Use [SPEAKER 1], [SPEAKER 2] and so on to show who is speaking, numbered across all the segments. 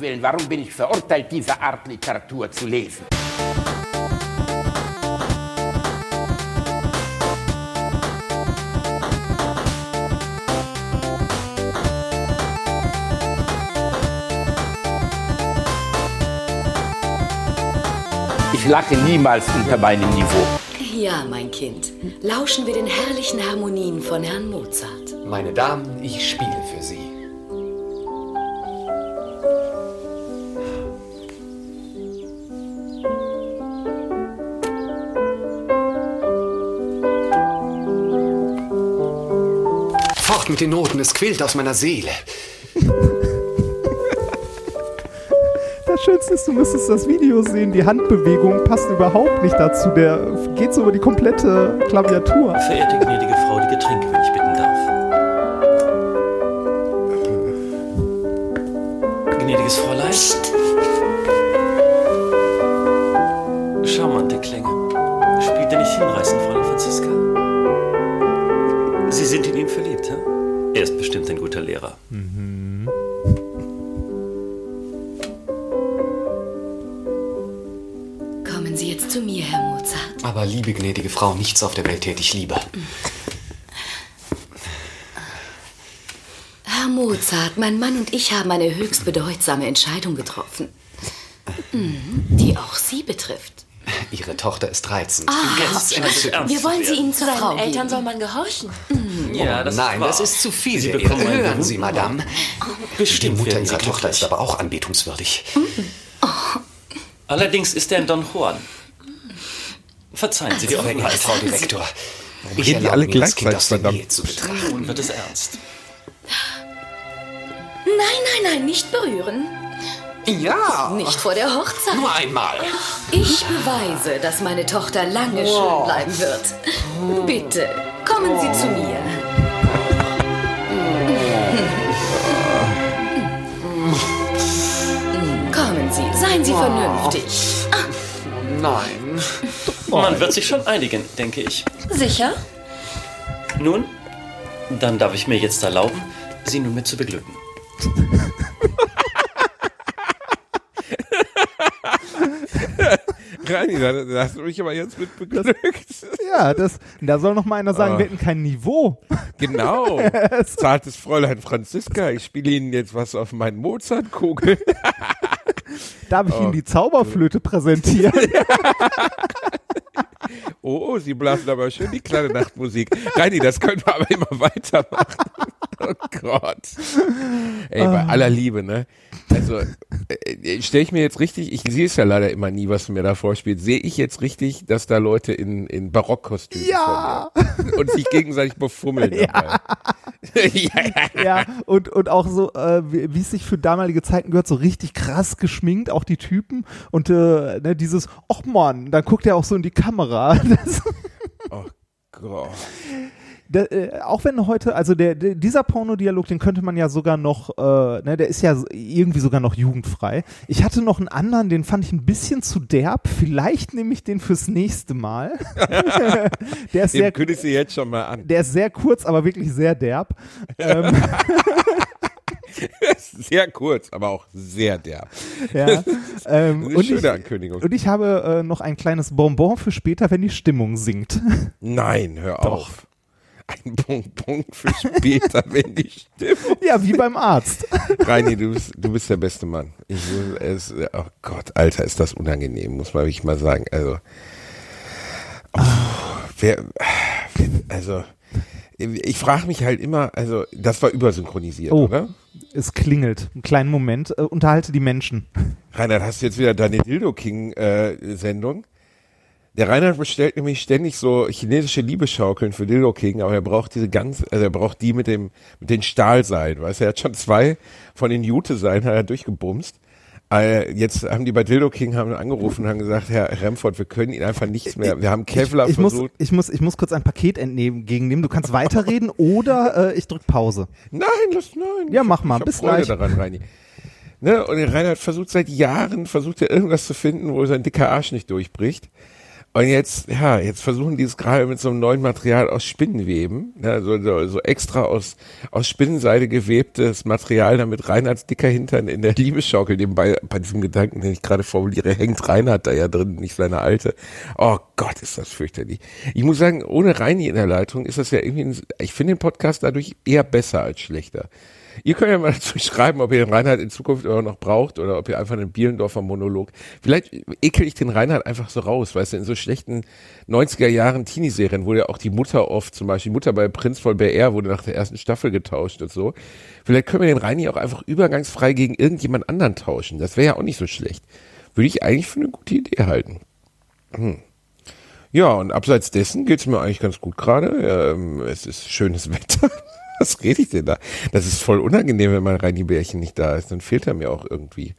[SPEAKER 1] Willen, warum bin ich verurteilt, diese Art Literatur zu lesen? Ich lache niemals unter meinem Niveau.
[SPEAKER 2] Ja, mein Kind. Lauschen wir den herrlichen Harmonien von Herrn Mozart.
[SPEAKER 3] Meine Damen, ich spiele mit den Noten, es quillt aus meiner Seele.
[SPEAKER 4] Das Schönste ist, du müsstest das Video sehen. Die Handbewegung passt überhaupt nicht dazu. Der geht so über die komplette Klaviatur.
[SPEAKER 5] Verehrte gnädige Frau, die Getränke, wenn ich bitten darf. Gnädiges Fräulein. Charmante Klänge. Spielt er nicht hinreißend,
[SPEAKER 3] gnädige Frau, nichts auf der Welt täte ich lieber.
[SPEAKER 2] Herr Mozart, mein Mann und ich haben eine höchst bedeutsame Entscheidung getroffen. Mhm, Die auch Sie betrifft.
[SPEAKER 3] Ihre Tochter ist reizend.
[SPEAKER 2] Ah,
[SPEAKER 3] Ganz.
[SPEAKER 2] Wir wollen sie Ihnen zur
[SPEAKER 6] Seinen
[SPEAKER 2] Frau
[SPEAKER 6] Eltern
[SPEAKER 2] geben.
[SPEAKER 6] soll man gehorchen.
[SPEAKER 5] Ja, das
[SPEAKER 3] Nein,
[SPEAKER 5] ist wahr.
[SPEAKER 3] das ist zu viel.
[SPEAKER 5] Sie
[SPEAKER 3] Ihre
[SPEAKER 5] bekommen
[SPEAKER 3] Ehre.
[SPEAKER 5] einen
[SPEAKER 3] Hören Sie, Madame. Die
[SPEAKER 5] Bestimmt
[SPEAKER 3] Mutter
[SPEAKER 5] werden Sie
[SPEAKER 3] Ihrer Tochter
[SPEAKER 5] glücklich.
[SPEAKER 3] ist aber auch anbetungswürdig.
[SPEAKER 5] Allerdings ist er ein Don Juan. Verzeihen Sie die
[SPEAKER 3] Sehr geehrte Frau
[SPEAKER 5] Offenheit.
[SPEAKER 3] Direktor. Ich
[SPEAKER 7] Reden die alle gleichzeitig, verdammt.
[SPEAKER 3] Zu betrachten.
[SPEAKER 5] Nun wird es ernst.
[SPEAKER 2] Nein, nein, nein, nicht berühren.
[SPEAKER 3] Ja,
[SPEAKER 2] Nicht vor der Hochzeit.
[SPEAKER 3] nur einmal.
[SPEAKER 2] Ich beweise, dass meine Tochter lange schön bleiben wird. Bitte, kommen Sie zu mir. Kommen Sie, seien Sie vernünftig.
[SPEAKER 3] Nein.
[SPEAKER 5] Man wird sich schon einigen, denke ich.
[SPEAKER 6] Sicher?
[SPEAKER 5] Nun, dann darf ich mir jetzt erlauben, Sie nun mit zu beglücken.
[SPEAKER 7] Reini, da, da hast du mich aber jetzt mit beglückt.
[SPEAKER 4] Ja, das, da soll noch mal einer sagen,
[SPEAKER 7] Ah.
[SPEAKER 4] wir hätten kein Niveau.
[SPEAKER 7] Genau. Zartes Fräulein Franziska, ich spiele Ihnen jetzt was auf meinen Mozartkugel.
[SPEAKER 4] Darf ich
[SPEAKER 7] Oh.
[SPEAKER 4] Ihnen die Zauberflöte präsentieren?
[SPEAKER 7] Oh, oh, Sie blasen aber schön die kleine Nachtmusik. Reini, das können wir aber immer weitermachen. Oh Gott. Ey, bei aller Liebe, ne? Also, äh, stelle ich mir jetzt richtig, ich sehe es ja leider immer nie, was mir da vorspielst, sehe ich jetzt richtig, dass da Leute in, in Barockkostümen
[SPEAKER 4] Ja.
[SPEAKER 7] und sich gegenseitig befummeln dabei. ja, ja.
[SPEAKER 4] ja, und, und auch so, äh, wie es sich für damalige Zeiten gehört, so richtig krass geschminkt, auch die Typen. Und äh, ne, dieses, och Mann, dann guckt er auch so in die Kamera.
[SPEAKER 7] Oh Gott.
[SPEAKER 4] Da, äh, auch wenn heute, also der, der dieser Pornodialog, den könnte man ja sogar noch, äh, ne, der ist ja irgendwie sogar noch jugendfrei. Ich hatte noch einen anderen, den fand ich ein bisschen zu derb. Vielleicht nehme ich den fürs nächste Mal. der ist
[SPEAKER 7] Den
[SPEAKER 4] sehr,
[SPEAKER 7] kündigst du jetzt schon mal an.
[SPEAKER 4] der ist sehr kurz, aber wirklich sehr derb. ähm,
[SPEAKER 7] Sehr kurz, aber auch sehr derb.
[SPEAKER 4] ja. ähm,
[SPEAKER 7] Eine
[SPEAKER 4] und,
[SPEAKER 7] schöne
[SPEAKER 4] ich,
[SPEAKER 7] Ankündigung.
[SPEAKER 4] und ich habe äh, noch ein kleines Bonbon für später, wenn die Stimmung sinkt.
[SPEAKER 7] Nein, hör auf. Ein Bonbon für später, wenn die Stimmung.
[SPEAKER 4] ja, wie beim Arzt.
[SPEAKER 7] Reini, du bist, du bist der beste Mann. Ich will es, oh Gott, Alter, ist das unangenehm, muss man wirklich mal sagen. Also, oh, wer, also, ich frage mich halt immer, also, das war übersynchronisiert,
[SPEAKER 4] Oh.
[SPEAKER 7] oder?
[SPEAKER 4] Es klingelt. Einen kleinen Moment. Äh, unterhalte die Menschen.
[SPEAKER 7] Reinhard, hast du jetzt wieder deine Dildo King äh? Der Reinhard bestellt nämlich ständig so chinesische Liebeschaukeln für Dildo King, aber er braucht diese ganz, also er braucht die mit dem, mit den Stahlseilen, weißt du, er hat schon zwei von den Jute-Seilen hat er durchgebumst. Äh, jetzt haben die bei Dildo King haben angerufen und haben gesagt, Herr Remford, wir können Ihnen einfach nichts mehr. Wir haben Kevlar
[SPEAKER 4] ich, muss,
[SPEAKER 7] versucht.
[SPEAKER 4] ich, muss, ich muss kurz ein Paket entnehmen, gegennehmen. Du kannst weiterreden oder äh, ich drück Pause.
[SPEAKER 7] Nein, lass, nein.
[SPEAKER 4] Ja,
[SPEAKER 7] Ich
[SPEAKER 4] mach mal.
[SPEAKER 7] Ich
[SPEAKER 4] Bis
[SPEAKER 7] Freude
[SPEAKER 4] gleich.
[SPEAKER 7] daran, Reini. Ne? Und der Reinhard versucht seit Jahren, versucht er irgendwas zu finden, wo sein dicker Arsch nicht durchbricht. Und jetzt, ja, jetzt versuchen die es gerade mit so einem neuen Material aus Spinnenweben, ne, so, so, so extra aus, aus Spinnenseide gewebtes Material, damit Reinhards dicker Hintern in der Liebesschaukel, nebenbei bei diesem Gedanken, den ich gerade formuliere, hängt Reinhard da ja drin, nicht seine alte. Oh Gott, ist das fürchterlich. Ich muss sagen, ohne Reini in der Leitung ist das ja irgendwie, ein, ich finde den Podcast dadurch eher besser als schlechter. Ihr könnt ja mal dazu schreiben, ob ihr den Reinhard in Zukunft immer noch braucht oder ob ihr einfach einen Bielendorfer Monolog. Vielleicht ekel ich den Reinhard einfach so raus, weißt du, in so schlechten 90er Jahren Teenie-Serien wurde ja auch die Mutter oft, zum Beispiel die Mutter bei Prinz von BR wurde nach der ersten Staffel getauscht und so. Vielleicht können wir den Reini auch einfach übergangsfrei gegen irgendjemand anderen tauschen. Das wäre ja auch nicht so schlecht. Würde ich eigentlich für eine gute Idee halten. Hm. Ja, und abseits dessen geht's mir eigentlich ganz gut gerade. Ähm, es ist schönes Wetter. Was rede ich denn da? Das ist voll unangenehm, wenn mein Reini Bärchen nicht da ist. Dann fehlt er mir auch irgendwie.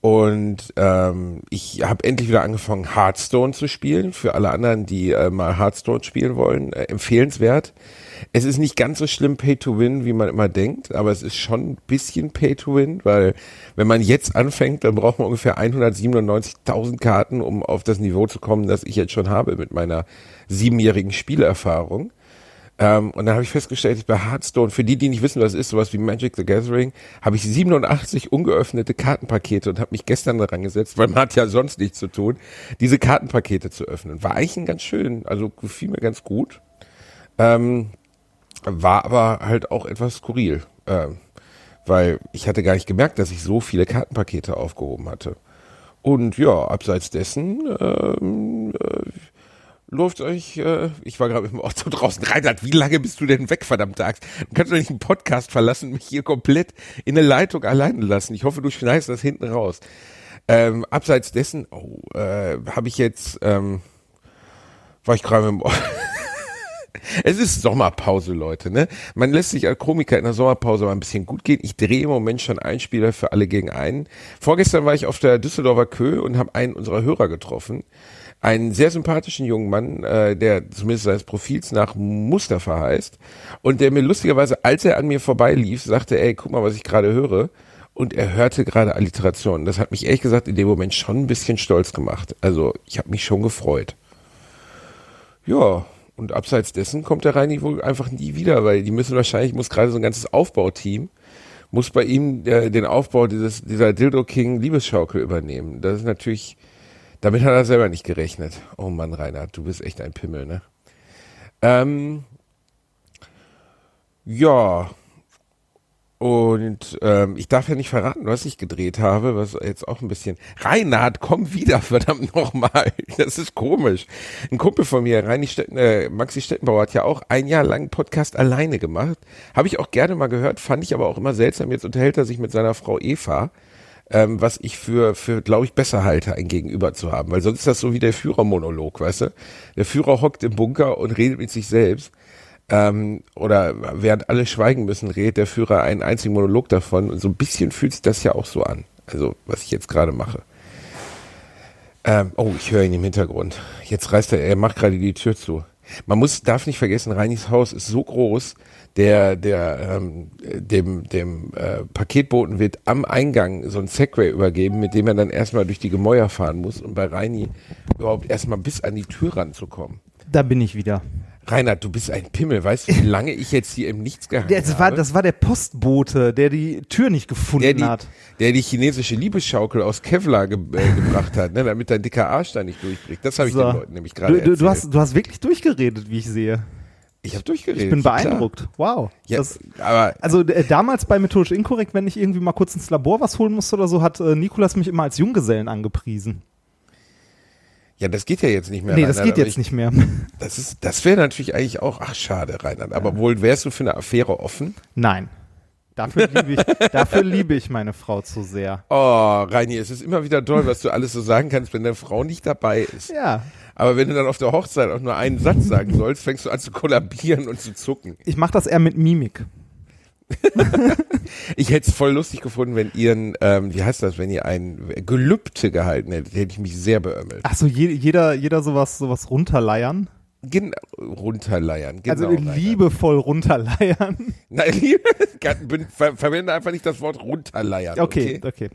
[SPEAKER 7] Und ähm, ich habe endlich wieder angefangen, Hearthstone zu spielen. Für alle anderen, die äh, mal Hearthstone spielen wollen, äh, empfehlenswert. Es ist nicht ganz so schlimm Pay to Win, wie man immer denkt, aber es ist schon ein bisschen Pay to Win, weil wenn man jetzt anfängt, dann braucht man ungefähr 197.000 Karten, um auf das Niveau zu kommen, das ich jetzt schon habe mit meiner siebenjährigen Spielerfahrung. Ähm, und dann habe ich festgestellt, ich bei Hearthstone, für die, die nicht wissen, was es ist, sowas wie Magic the Gathering, habe ich 87 ungeöffnete Kartenpakete und habe mich gestern daran gesetzt, weil man hat ja sonst nichts zu tun, diese Kartenpakete zu öffnen. War eigentlich ein ganz schön, also gefiel mir ganz gut. Ähm, war aber halt auch etwas skurril, ähm, weil ich hatte gar nicht gemerkt, dass ich so viele Kartenpakete aufgehoben hatte. Und ja, abseits dessen ähm, äh, läuft euch, äh, ich war gerade im Auto draußen, Reinhard, wie lange bist du denn weg, verdammte Axt? Du kannst doch nicht einen Podcast verlassen und mich hier komplett in der Leitung alleine lassen. Ich hoffe, du schneidest das hinten raus. Ähm, abseits dessen, oh, äh, habe ich jetzt, ähm, war ich gerade im Es ist Sommerpause, Leute, ne? Man lässt sich als Komiker in der Sommerpause mal ein bisschen gut gehen. Ich drehe im Moment schon einen Spieler für alle gegen einen. Vorgestern war ich auf der Düsseldorfer Kö und habe einen unserer Hörer getroffen einen sehr sympathischen jungen Mann, äh, der zumindest seines Profils nach Mustafa heißt und der mir lustigerweise, als er an mir vorbeilief, sagte, ey, guck mal, was ich gerade höre und er hörte gerade Alliterationen. Das hat mich ehrlich gesagt in dem Moment schon ein bisschen stolz gemacht. Also ich habe mich schon gefreut. Ja, und abseits dessen kommt der Reini wohl einfach nie wieder, weil die müssen wahrscheinlich, muss gerade so ein ganzes Aufbauteam, muss bei ihm äh, den Aufbau dieses, dieser Dildo King Liebesschaukel übernehmen. Das ist natürlich damit hat er selber nicht gerechnet. Oh Mann, Reinhard, du bist echt ein Pimmel, ne? Ähm, ja. Und ähm, ich darf ja nicht verraten, was ich gedreht habe, was jetzt auch ein bisschen. Reinhard, komm wieder, verdammt nochmal. Das ist komisch. Ein Kumpel von mir, Reini Stetten, äh, Maxi Stettenbauer, hat ja auch ein Jahr lang Podcast alleine gemacht. Habe ich auch gerne mal gehört, fand ich aber auch immer seltsam. Jetzt unterhält er sich mit seiner Frau Eva ähm, was ich für, für glaube ich, besser halte, ein Gegenüber zu haben. Weil sonst ist das so wie der Führermonolog, weißt du? Der Führer hockt im Bunker und redet mit sich selbst. Ähm, oder während alle schweigen müssen, redet der Führer einen einzigen Monolog davon. Und so ein bisschen fühlt sich das ja auch so an. Also, was ich jetzt gerade mache. Ähm, oh, ich höre ihn im Hintergrund. Jetzt reißt er, er macht gerade die Tür zu. Man muss, darf nicht vergessen, Reinis Haus ist so groß, der, der ähm, dem, dem äh, Paketboten wird am Eingang so ein Segway übergeben, mit dem er dann erstmal durch die Gemäuer fahren muss, um bei Reini überhaupt erstmal bis an die Tür ranzukommen.
[SPEAKER 4] Da bin ich wieder.
[SPEAKER 7] Reinhard, du bist ein Pimmel. Weißt du, wie lange ich jetzt hier im Nichts gehangen
[SPEAKER 4] das war,
[SPEAKER 7] habe?
[SPEAKER 4] Das war der Postbote, der die Tür nicht gefunden
[SPEAKER 7] der die,
[SPEAKER 4] hat.
[SPEAKER 7] der die chinesische Liebesschaukel aus Kevlar ge äh, gebracht hat, ne, damit dein dicker Arsch da nicht durchbricht. Das habe ich
[SPEAKER 4] So.
[SPEAKER 7] den Leuten nämlich gerade
[SPEAKER 4] Du, du,
[SPEAKER 7] erzählt.
[SPEAKER 4] du, hast, du hast wirklich durchgeredet, wie ich sehe.
[SPEAKER 7] Ich habe durchgeredet.
[SPEAKER 4] Ich bin
[SPEAKER 7] klar.
[SPEAKER 4] beeindruckt. Wow.
[SPEAKER 7] Ja,
[SPEAKER 4] Das,
[SPEAKER 7] aber
[SPEAKER 4] also äh, damals bei Methodisch Inkorrekt, wenn ich irgendwie mal kurz ins Labor was holen musste oder so, hat äh, Nikolas mich immer als Junggesellen angepriesen.
[SPEAKER 7] ja, das geht ja jetzt nicht mehr.
[SPEAKER 4] nee, das
[SPEAKER 7] Reinhard,
[SPEAKER 4] geht
[SPEAKER 7] aber
[SPEAKER 4] jetzt nicht mehr.
[SPEAKER 7] Das ist, das wäre natürlich eigentlich auch, ach schade, Reinhard. Aber wohl wärst du für eine Affäre offen?
[SPEAKER 4] Nein. Dafür liebe ich, dafür liebe ich meine Frau zu sehr.
[SPEAKER 7] Oh, Reini, es ist immer wieder toll, was du alles so sagen kannst, wenn deine Frau nicht dabei ist.
[SPEAKER 4] Ja.
[SPEAKER 7] Aber wenn du dann auf der Hochzeit auch nur einen Satz sagen sollst, fängst du an zu kollabieren und zu zucken.
[SPEAKER 4] Ich mache das eher mit Mimik.
[SPEAKER 7] Ich hätte es voll lustig gefunden, wenn ihr ein, ähm, wie heißt das, wenn ihr ein Gelübde gehalten hättet, hätte ich mich sehr beömmelt.
[SPEAKER 4] Ach so, je, jeder, jeder sowas, sowas runterleiern.
[SPEAKER 7] Gen runterleiern, genau.
[SPEAKER 4] also
[SPEAKER 7] Reinhard.
[SPEAKER 4] liebevoll runterleiern.
[SPEAKER 7] Nein, liebe, ver verwende einfach nicht das Wort runterleiern.
[SPEAKER 4] Okay, okay.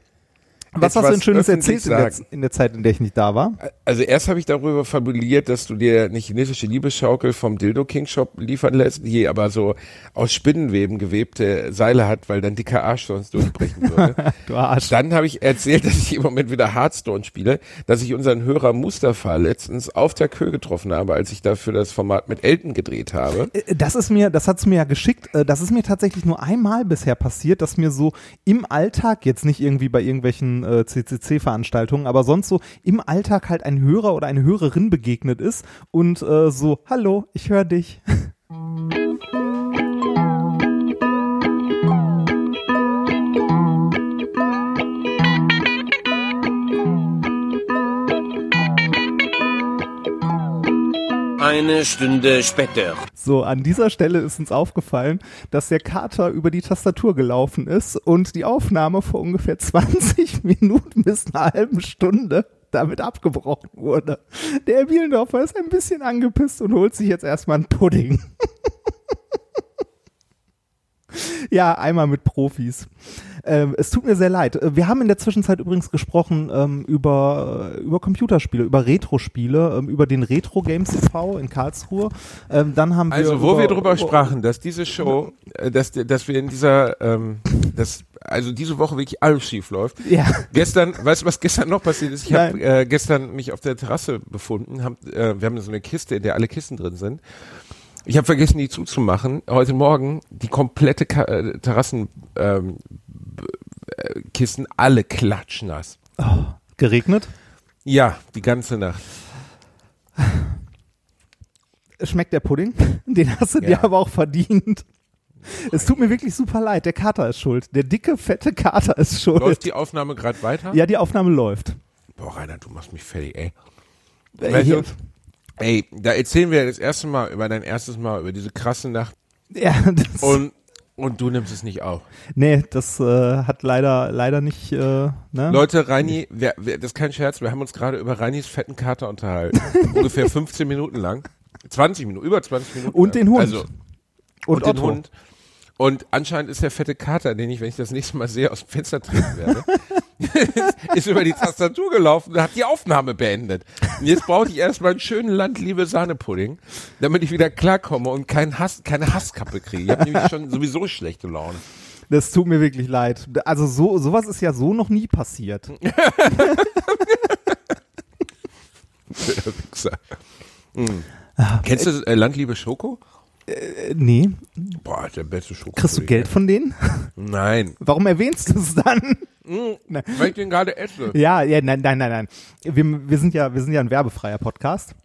[SPEAKER 4] Was hast du denn Schönes erzählt in der, in der Zeit, in der ich nicht da war?
[SPEAKER 7] Also erst habe ich darüber fabuliert, dass du dir eine chinesische Liebesschaukel vom Dildo King Shop liefern lässt, die aber so aus Spinnenweben gewebte Seile hat, weil dein dicker Arsch sonst durchbrechen würde.
[SPEAKER 4] Du Arsch.
[SPEAKER 7] Dann habe ich erzählt, dass ich im Moment wieder Hearthstone spiele, dass ich unseren Hörer Mustafa letztens auf der Kö getroffen habe, als ich dafür das Format mit Elton gedreht habe.
[SPEAKER 4] Äh, Das ist mir, das hat's mir ja geschickt. äh, Das ist mir tatsächlich nur einmal bisher passiert, dass mir so im Alltag, jetzt nicht irgendwie bei irgendwelchen äh, CCC-Veranstaltungen, aber sonst so im Alltag halt ein Hörer oder eine Hörerin begegnet ist und äh, so, hallo, ich höre dich.
[SPEAKER 6] Eine Stunde später.
[SPEAKER 4] So, an dieser Stelle ist uns aufgefallen, dass der Kater über die Tastatur gelaufen ist und die Aufnahme vor ungefähr 20 Minuten bis einer halben Stunde damit abgebrochen wurde. Der Bielendorfer ist ein bisschen angepisst und holt sich jetzt erstmal einen Pudding. Ja, einmal mit Profis. Ähm, es tut mir sehr leid. Äh, Wir haben in der Zwischenzeit übrigens gesprochen ähm, über, äh, über Computerspiele, über Retro-Spiele, ähm, über den Retro Games e.V. in Karlsruhe. Ähm, dann haben wir
[SPEAKER 7] Also, wo
[SPEAKER 4] über,
[SPEAKER 7] wir drüber
[SPEAKER 4] über-
[SPEAKER 7] sprachen, dass diese Show, äh, dass, dass wir in dieser, ähm, dass, also diese Woche wirklich alles schief läuft.
[SPEAKER 4] Ja.
[SPEAKER 7] Gestern, weißt du, was gestern noch passiert ist? Ich habe äh, gestern mich auf der Terrasse befunden. Hab, äh, wir haben so eine Kiste, in der alle Kissen drin sind. Ich habe vergessen, die zuzumachen. Heute Morgen die komplette Ka äh, Terrassen ähm, äh, alle klatschnass.
[SPEAKER 4] Geregnet?
[SPEAKER 7] Ja, die ganze Nacht.
[SPEAKER 4] Schmeckt der Pudding? Den hast du dir
[SPEAKER 7] Ja.
[SPEAKER 4] aber auch verdient. Es tut mir wirklich super leid. Der Kater ist schuld. Der dicke, fette Kater ist schuld.
[SPEAKER 7] Läuft die Aufnahme gerade weiter?
[SPEAKER 4] ja, die Aufnahme läuft.
[SPEAKER 7] Boah, Rainer, du machst mich fertig, ey. Weißt du, ey, da erzählen wir das erste Mal über dein erstes Mal, über diese krasse Nacht
[SPEAKER 4] Ja, das,
[SPEAKER 7] und, und du nimmst es nicht auf.
[SPEAKER 4] nee, das äh, hat leider, leider nicht, äh, ne?
[SPEAKER 7] Leute, Reini, wer, wer, das ist kein Scherz, wir haben uns gerade über Reinis fetten Kater unterhalten. Ungefähr 15 Minuten lang. 20 Minuten, über 20 Minuten.
[SPEAKER 4] Und
[SPEAKER 7] lang.
[SPEAKER 4] den Hund.
[SPEAKER 7] Also,
[SPEAKER 4] und,
[SPEAKER 7] und, den. Hund. Und anscheinend ist der fette Kater, den ich, wenn ich das nächste Mal sehe, aus dem Fenster treten werde, ist über die Tastatur gelaufen und hat die Aufnahme beendet. Und jetzt brauche ich erstmal einen schönen Landliebe Sahnepudding, damit ich wieder klarkomme und kein Hass, keine Hasskappe kriege. Ich habe nämlich schon sowieso schlechte Laune.
[SPEAKER 4] Das tut mir wirklich leid. Also so, sowas ist ja so noch nie passiert.
[SPEAKER 7] Wichser. Mhm. Kennst du äh, Landliebe Schoko?
[SPEAKER 4] Äh, nee.
[SPEAKER 7] Boah, der beste Schoko.
[SPEAKER 4] Kriegst du Geld von denen?
[SPEAKER 7] Nein,
[SPEAKER 4] Warum erwähnst du es dann?
[SPEAKER 7] weil ich den gerade esse.
[SPEAKER 4] Ja, ja, nein, nein, nein, nein. Wir, wir sind ja, wir sind ja ein werbefreier Podcast.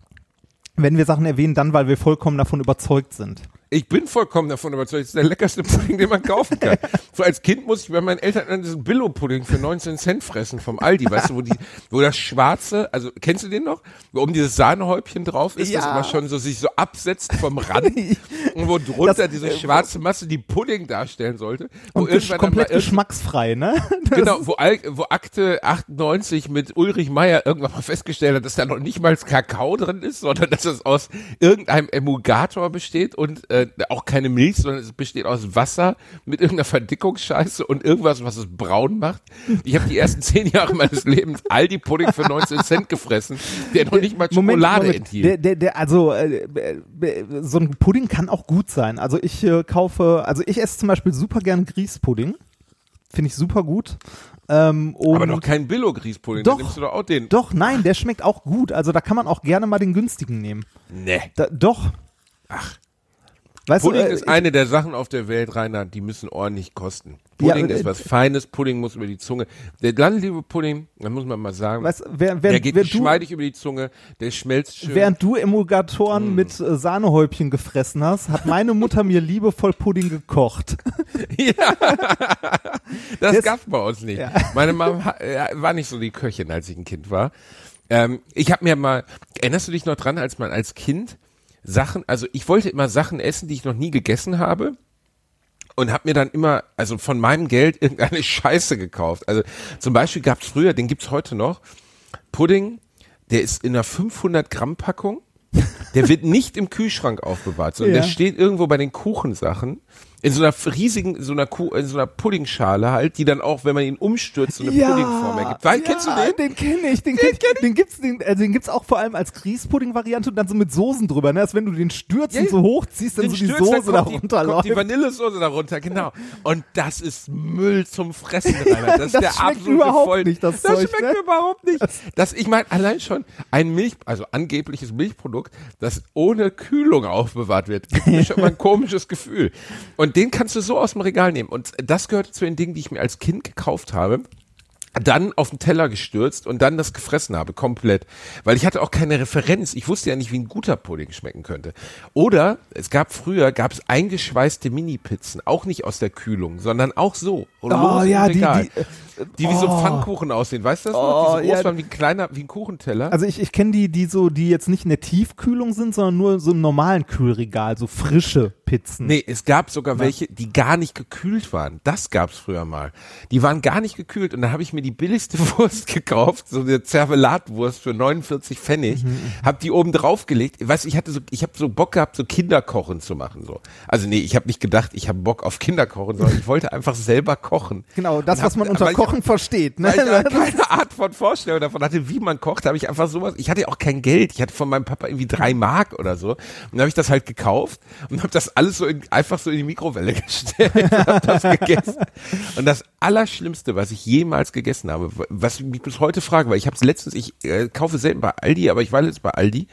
[SPEAKER 4] Wenn wir Sachen erwähnen, dann, weil wir vollkommen davon überzeugt sind.
[SPEAKER 7] Ich bin vollkommen davon überzeugt, das ist der leckerste Pudding, den man kaufen kann. So als Kind musste ich bei meinen Eltern diesen Billo-Pudding für 19 Cent fressen vom Aldi, weißt du, wo die, wo das schwarze, also kennst du den noch? Wo oben dieses Sahnehäubchen drauf ist, das
[SPEAKER 4] Ja.
[SPEAKER 7] aber schon so sich so absetzt vom Rand und wo drunter
[SPEAKER 4] Das-
[SPEAKER 7] diese schwarze Masse die Pudding darstellen sollte. Wo
[SPEAKER 4] Und
[SPEAKER 7] irgendwann
[SPEAKER 4] komplett geschmacksfrei, ne? Das
[SPEAKER 7] Genau, wo, wo Akte 98 mit Ulrich Meier irgendwann mal festgestellt hat, dass da noch nicht mal Kakao drin ist, sondern dass es aus irgendeinem Emulgator besteht und äh, auch keine Milch, sondern es besteht aus Wasser mit irgendeiner Verdickungsscheiße und irgendwas, was es braun macht. Ich habe die ersten zehn Jahre meines Lebens Aldi-Pudding für 19 Cent gefressen, der noch nicht mal Schokolade enthielt.
[SPEAKER 4] Der, der, der, also äh, äh, so ein Pudding kann auch gut sein. Also ich äh, kaufe, also ich esse zum Beispiel super gern Grießpudding. Finde ich super gut. Ähm,
[SPEAKER 7] aber noch kein Billo-Grießpudding,
[SPEAKER 4] Doch.
[SPEAKER 7] nimmst du doch auch den.
[SPEAKER 4] Doch, nein, der schmeckt auch gut. Also da kann man auch gerne mal den günstigen nehmen.
[SPEAKER 7] Nee.
[SPEAKER 4] Da, doch. Ach. Weißt
[SPEAKER 7] Pudding
[SPEAKER 4] du, äh,
[SPEAKER 7] ist eine der Sachen auf der Welt, Rainer, die müssen ordentlich kosten.
[SPEAKER 4] Ja,
[SPEAKER 7] Pudding
[SPEAKER 4] äh,
[SPEAKER 7] ist was Feines, Pudding muss über die Zunge. Der landliebe Pudding, da muss man mal sagen,
[SPEAKER 4] weißt, während,
[SPEAKER 7] der geht geschmeidig über die Zunge, der schmelzt schön.
[SPEAKER 4] während du Emulgatoren
[SPEAKER 7] Mm.
[SPEAKER 4] mit äh, Sahnehäubchen gefressen hast, hat meine Mutter mir liebevoll Pudding gekocht.
[SPEAKER 7] das
[SPEAKER 4] Das-
[SPEAKER 7] gab's bei uns nicht.
[SPEAKER 4] Ja.
[SPEAKER 7] Meine Mama äh, war nicht so die Köchin, als ich ein Kind war. Ähm, ich habe mir mal, erinnerst du dich noch dran, als man als Kind Sachen, also ich wollte immer Sachen essen, die ich noch nie gegessen habe und habe mir dann immer, also von meinem Geld irgendeine Scheiße gekauft. Also zum Beispiel gab's früher, den gibt's heute noch, Pudding, der ist in einer 500 Gramm Packung. Der wird nicht im Kühlschrank aufbewahrt, sondern
[SPEAKER 4] Ja.
[SPEAKER 7] der steht irgendwo bei den Kuchensachen In so einer riesigen, so einer Kuh, in so einer Puddingschale halt, die dann auch, wenn man ihn umstürzt, so eine Puddingform ergibt. Weil, kennst du den?
[SPEAKER 4] Den kenne ich, den, kenn, den gibt's, den, äh, den gibt's auch vor allem als Grießpudding-Variante und dann so mit Soßen drüber, ne? Als wenn du den stürzt
[SPEAKER 7] Ja,
[SPEAKER 4] und so hochziehst, dann
[SPEAKER 7] Den
[SPEAKER 4] so die
[SPEAKER 7] stürzt,
[SPEAKER 4] Soße da
[SPEAKER 7] kommt die,
[SPEAKER 4] runterläuft.
[SPEAKER 7] die Vanillesoße da runter, genau. Und das ist Müll zum Fressen, Rainer. Das, ist
[SPEAKER 4] Das
[SPEAKER 7] der
[SPEAKER 4] schmeckt
[SPEAKER 7] absolute
[SPEAKER 4] überhaupt
[SPEAKER 7] Voll
[SPEAKER 4] nicht, das
[SPEAKER 7] das
[SPEAKER 4] Zeug,
[SPEAKER 7] schmeckt
[SPEAKER 4] ne?
[SPEAKER 7] überhaupt nicht. Das, ich meine, allein schon ein Milch, also angebliches Milchprodukt, das ohne Kühlung aufbewahrt wird, gibt mir schon mal ein komisches Gefühl. Und den kannst du so aus dem Regal nehmen. Und das gehört zu den Dingen, die ich mir als Kind gekauft habe dann auf den Teller gestürzt und dann das gefressen habe, komplett. Weil ich hatte auch keine Referenz. Ich wusste ja nicht, wie ein guter Pudding schmecken könnte. Oder es gab früher, gab es eingeschweißte Mini-Pizzen, auch nicht aus der Kühlung, sondern auch so. Und los im
[SPEAKER 4] ja, die- die,
[SPEAKER 7] die wie so
[SPEAKER 4] oh.
[SPEAKER 7] Pfannkuchen aussehen, weißt du das noch?
[SPEAKER 4] Oh,
[SPEAKER 7] Die so groß
[SPEAKER 4] ja.
[SPEAKER 7] waren wie ein kleiner, wie ein Kuchenteller.
[SPEAKER 4] Also ich, ich kenne die, die so, die jetzt nicht in der Tiefkühlung sind, sondern nur so im normalen Kühlregal, so frische Pizzen.
[SPEAKER 7] Nee, es gab sogar welche, die gar nicht gekühlt waren. Das gab's früher mal. Die waren gar nicht gekühlt und dann habe ich mir die billigste Wurst gekauft, so eine Zervelatwurst für 49 Pfennig, hab die oben draufgelegt. Weißt du, ich hatte so ich habe so Bock gehabt, so Kinderkochen zu machen so. Also nee, ich habe nicht gedacht, ich habe Bock auf Kinderkochen, sondern ich wollte einfach selber kochen.
[SPEAKER 4] Genau, das,
[SPEAKER 7] Und
[SPEAKER 4] was
[SPEAKER 7] hab-
[SPEAKER 4] man unter Kochen versteht. Ne?
[SPEAKER 7] weil ich da keine Art von Vorstellung davon hatte, wie man kocht, habe ich einfach sowas, ich hatte ja auch kein Geld, ich hatte von meinem Papa irgendwie drei Mark oder so und dann habe ich das halt gekauft und habe das alles so in, einfach so in die Mikrowelle gestellt und habe das gegessen. Und das Allerschlimmste, was ich jemals gegessen habe, was ich mich bis heute frage, weil ich habe es letztens, ich äh, kaufe selten bei Aldi, aber ich war jetzt bei Aldi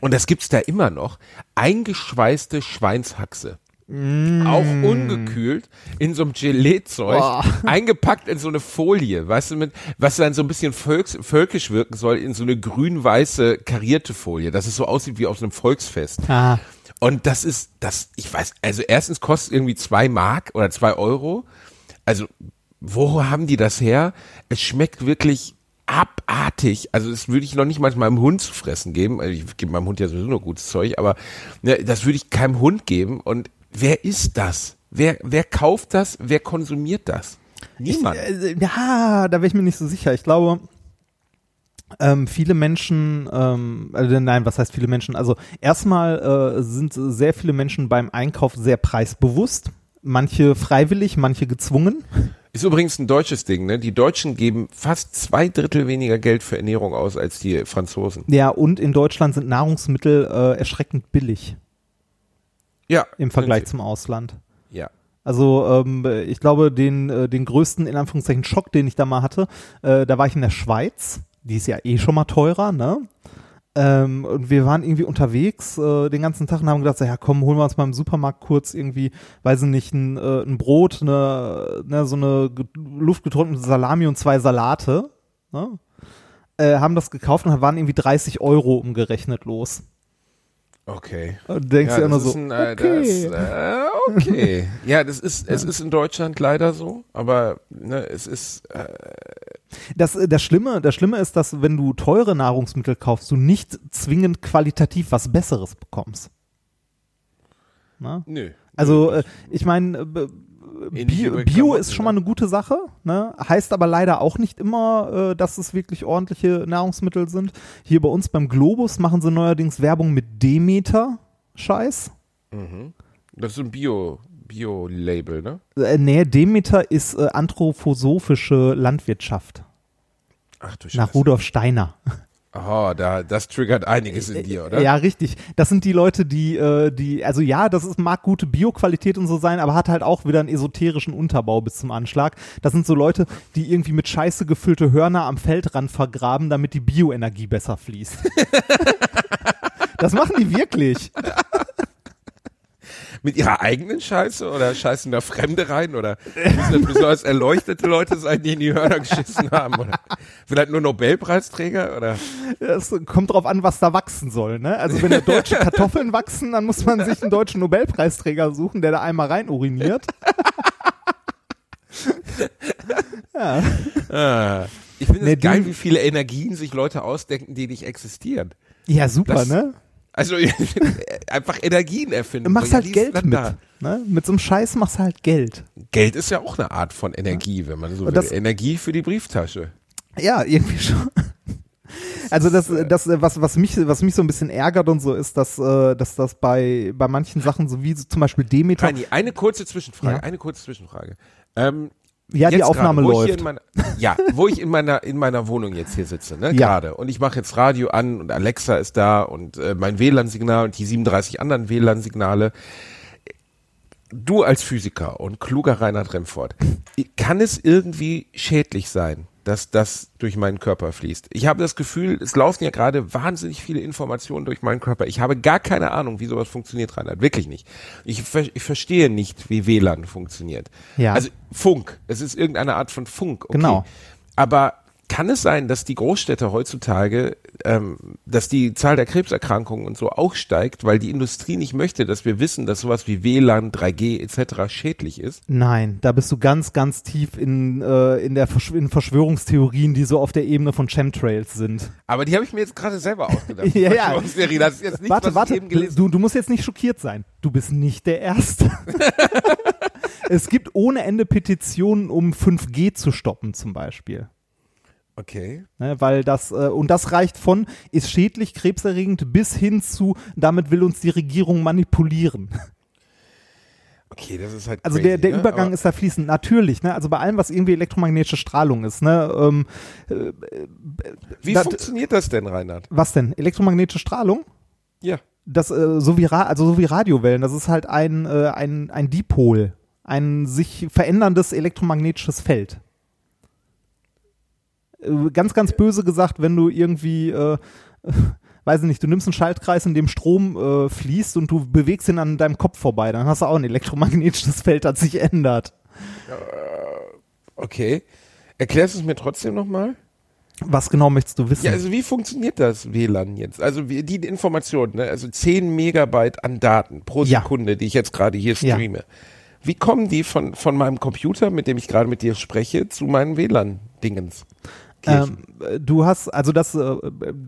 [SPEAKER 7] und das gibt's da immer noch, eingeschweißte Schweinshaxe. Auch ungekühlt in so einem Gelee-Zeug,
[SPEAKER 4] Boah.
[SPEAKER 7] eingepackt in so eine Folie, weißt du, mit, was dann so ein bisschen volks, völkisch wirken soll, in so eine grün-weiße karierte Folie, dass es so aussieht wie aus einem Volksfest.
[SPEAKER 4] Ah.
[SPEAKER 7] Und das ist, das, ich weiß, also erstens kostet irgendwie zwei Mark oder zwei Euro. Also, wo haben die das her? Es schmeckt wirklich abartig. Also, das würde ich noch nicht mal meinem Hund zu fressen geben. Also, ich gebe meinem Hund ja sowieso nur gutes Zeug, aber ne, das würde ich keinem Hund geben. Und wer ist das? Wer, wer kauft das? Wer konsumiert das? Niemand.
[SPEAKER 4] Äh, Ja, da wäre ich mir nicht so sicher. Ich glaube, ähm, viele Menschen, ähm, also nein, was heißt viele Menschen? Also erstmal äh, sind sehr viele Menschen beim Einkauf sehr preisbewusst. Manche freiwillig, manche gezwungen.
[SPEAKER 7] Ist übrigens ein deutsches Ding, ne? Die Deutschen geben fast zwei Drittel weniger Geld für Ernährung aus als die Franzosen.
[SPEAKER 4] Ja, und in Deutschland sind Nahrungsmittel äh, erschreckend billig
[SPEAKER 7] Ja.
[SPEAKER 4] im Vergleich zum Ausland.
[SPEAKER 7] Ja.
[SPEAKER 4] Also ähm, ich glaube, den, äh, den größten, in Anführungszeichen, Schock, den ich da mal hatte, äh, da war ich in der Schweiz. Die ist ja eh schon mal teurer, ne? Ähm, und wir waren irgendwie unterwegs äh, den ganzen Tag und haben gedacht, so, ja komm, holen wir uns mal im Supermarkt kurz irgendwie, weiß ich nicht, ein, äh, ein Brot, eine, ne, so eine ge- luftgetrocknete Salami und zwei Salate. Ne? Äh, haben das gekauft und waren irgendwie 30 Euro umgerechnet los.
[SPEAKER 7] Okay.
[SPEAKER 4] Und du denkst
[SPEAKER 7] Ja,
[SPEAKER 4] dir immer so,
[SPEAKER 7] ein, äh,
[SPEAKER 4] okay.
[SPEAKER 7] das, äh, okay. ja, das ist, es ist in Deutschland leider so, aber ne, es ist, äh,
[SPEAKER 4] Das, äh, das, Schlimme, das Schlimme ist, dass wenn du teure Nahrungsmittel kaufst, du nicht zwingend qualitativ was Besseres bekommst. Na?
[SPEAKER 7] nö.
[SPEAKER 4] Also äh, ich meine, Bio, Bio ist schon mal
[SPEAKER 7] ne?
[SPEAKER 4] eine gute Sache, ne? heißt aber leider auch nicht immer, äh, dass es wirklich ordentliche Nahrungsmittel sind. Hier bei uns beim Globus machen sie neuerdings Werbung mit Demeter-Scheiß.
[SPEAKER 7] Das ist ein Bio, Bio-Label, ne?
[SPEAKER 4] Äh, nee, Demeter ist äh, anthroposophische Landwirtschaft.
[SPEAKER 7] Ach du
[SPEAKER 4] Nach
[SPEAKER 7] Scheiße.
[SPEAKER 4] Rudolf Steiner.
[SPEAKER 7] Aha, da, das triggert einiges in dir, oder?
[SPEAKER 4] Ja, richtig. Das sind die Leute, die, äh, die, also ja, das ist, mag gute Bioqualität und so sein, aber hat halt auch wieder einen esoterischen Unterbau bis zum Anschlag. Das sind so Leute, die irgendwie mit Scheiße gefüllte Hörner am Feldrand vergraben, damit die Bioenergie besser fließt. das machen die wirklich.
[SPEAKER 7] Mit ihrer eigenen Scheiße oder scheißen da Fremde rein oder müssen das besonders erleuchtete Leute sein, die in die Hörner geschissen haben oder vielleicht nur Nobelpreisträger oder?
[SPEAKER 4] Es kommt drauf an, was da wachsen soll. Ne? Also wenn da deutsche Kartoffeln wachsen, dann muss man sich einen deutschen Nobelpreisträger suchen, der da einmal rein uriniert.
[SPEAKER 7] Ah, ich finde es
[SPEAKER 4] Nee,
[SPEAKER 7] geil, wie viele Energien sich Leute ausdenken, die nicht existieren.
[SPEAKER 4] Ja, super,
[SPEAKER 7] Das-
[SPEAKER 4] ne?
[SPEAKER 7] Also einfach Energien erfinden.
[SPEAKER 4] Du machst
[SPEAKER 7] ja,
[SPEAKER 4] halt Geld mit. Ne? Mit so einem Scheiß machst du halt Geld.
[SPEAKER 7] Geld ist ja auch eine Art von Energie, wenn man so will. Energie für die Brieftasche.
[SPEAKER 4] Ja, irgendwie schon. Also das,
[SPEAKER 7] äh,
[SPEAKER 4] das, was, was mich, was mich so ein bisschen ärgert und so ist, dass, äh, dass das bei, bei manchen Sachen, so wie zum Beispiel Demeter,
[SPEAKER 7] Reini, eine kurze Zwischenfrage,
[SPEAKER 4] Ja.
[SPEAKER 7] eine kurze Zwischenfrage. Ähm,
[SPEAKER 4] ja, die
[SPEAKER 7] jetzt
[SPEAKER 4] Aufnahme
[SPEAKER 7] wo ich hier
[SPEAKER 4] läuft.
[SPEAKER 7] In meiner, ja, wo ich in meiner, in meiner Wohnung jetzt hier sitze, ne,
[SPEAKER 4] Ja.
[SPEAKER 7] gerade. Und ich mache jetzt Radio an und Alexa ist da und äh, mein WLAN-Signal und die 37 anderen WLAN-Signale. Du als Physiker und kluger Reinhard Remford, kann es irgendwie schädlich sein, dass das durch meinen Körper fließt? Ich habe das Gefühl, es laufen ja gerade wahnsinnig viele Informationen durch meinen Körper. Ich habe gar keine Ahnung, wie sowas funktioniert, Reinhard. Wirklich nicht. Ich, ich verstehe nicht, wie WLAN funktioniert.
[SPEAKER 4] Ja.
[SPEAKER 7] Also Funk. Es ist irgendeine Art von Funk. Okay.
[SPEAKER 4] Genau.
[SPEAKER 7] Aber kann es sein, dass die Großstädte heutzutage, ähm, dass die Zahl der Krebserkrankungen und so auch steigt, weil die Industrie nicht möchte, dass wir wissen, dass sowas wie WLAN, 3G etc. schädlich ist?
[SPEAKER 4] Nein, da bist du ganz, ganz tief in, äh, in der Verschw in Verschwörungstheorien, die so auf der Ebene von Chemtrails sind.
[SPEAKER 7] Aber die habe ich mir jetzt gerade selber ausgedacht.
[SPEAKER 4] Ja, ja.
[SPEAKER 7] Das ist jetzt nichts,
[SPEAKER 4] warte, warte, du, du musst jetzt nicht schockiert sein. Du bist nicht der Erste. es gibt ohne Ende Petitionen, um 5G zu stoppen, zum Beispiel.
[SPEAKER 7] Okay.
[SPEAKER 4] Ne, weil das, äh, und das reicht von, ist schädlich, krebserregend, bis hin zu, damit will uns die Regierung manipulieren.
[SPEAKER 7] Okay, das ist halt
[SPEAKER 4] Also
[SPEAKER 7] crazy,
[SPEAKER 4] der, der
[SPEAKER 7] ne?
[SPEAKER 4] Übergang
[SPEAKER 7] Aber-
[SPEAKER 4] ist da fließend. Natürlich, ne? Also bei allem, was irgendwie elektromagnetische Strahlung ist, ne? Ähm,
[SPEAKER 7] Wie
[SPEAKER 4] das-
[SPEAKER 7] funktioniert das denn, Reinhard?
[SPEAKER 4] was denn? Elektromagnetische Strahlung?
[SPEAKER 7] Ja.
[SPEAKER 4] Das, äh, so wie Ra also so wie Radiowellen, das ist halt ein, äh, ein, ein Dipol, ein sich veränderndes elektromagnetisches Feld. Äh, ganz, ganz böse gesagt, wenn du irgendwie, äh, weiß ich nicht, du nimmst einen Schaltkreis, in dem Strom äh, fließt und du bewegst ihn an deinem Kopf vorbei, dann hast du auch ein elektromagnetisches Feld, das sich ändert.
[SPEAKER 7] Okay. Erklärst du es mir trotzdem nochmal?
[SPEAKER 4] Was genau möchtest du wissen?
[SPEAKER 7] Ja, also wie funktioniert das WLAN jetzt? Also wie, die Informationen, ne? also 10 Megabyte an Daten pro
[SPEAKER 4] Ja.
[SPEAKER 7] Sekunde, die ich jetzt gerade hier
[SPEAKER 4] Ja.
[SPEAKER 7] streame. Wie kommen die von, von meinem Computer, mit dem ich gerade mit dir spreche, zu meinen WLAN-Dingens?
[SPEAKER 4] Ähm, äh, du hast, also das, äh,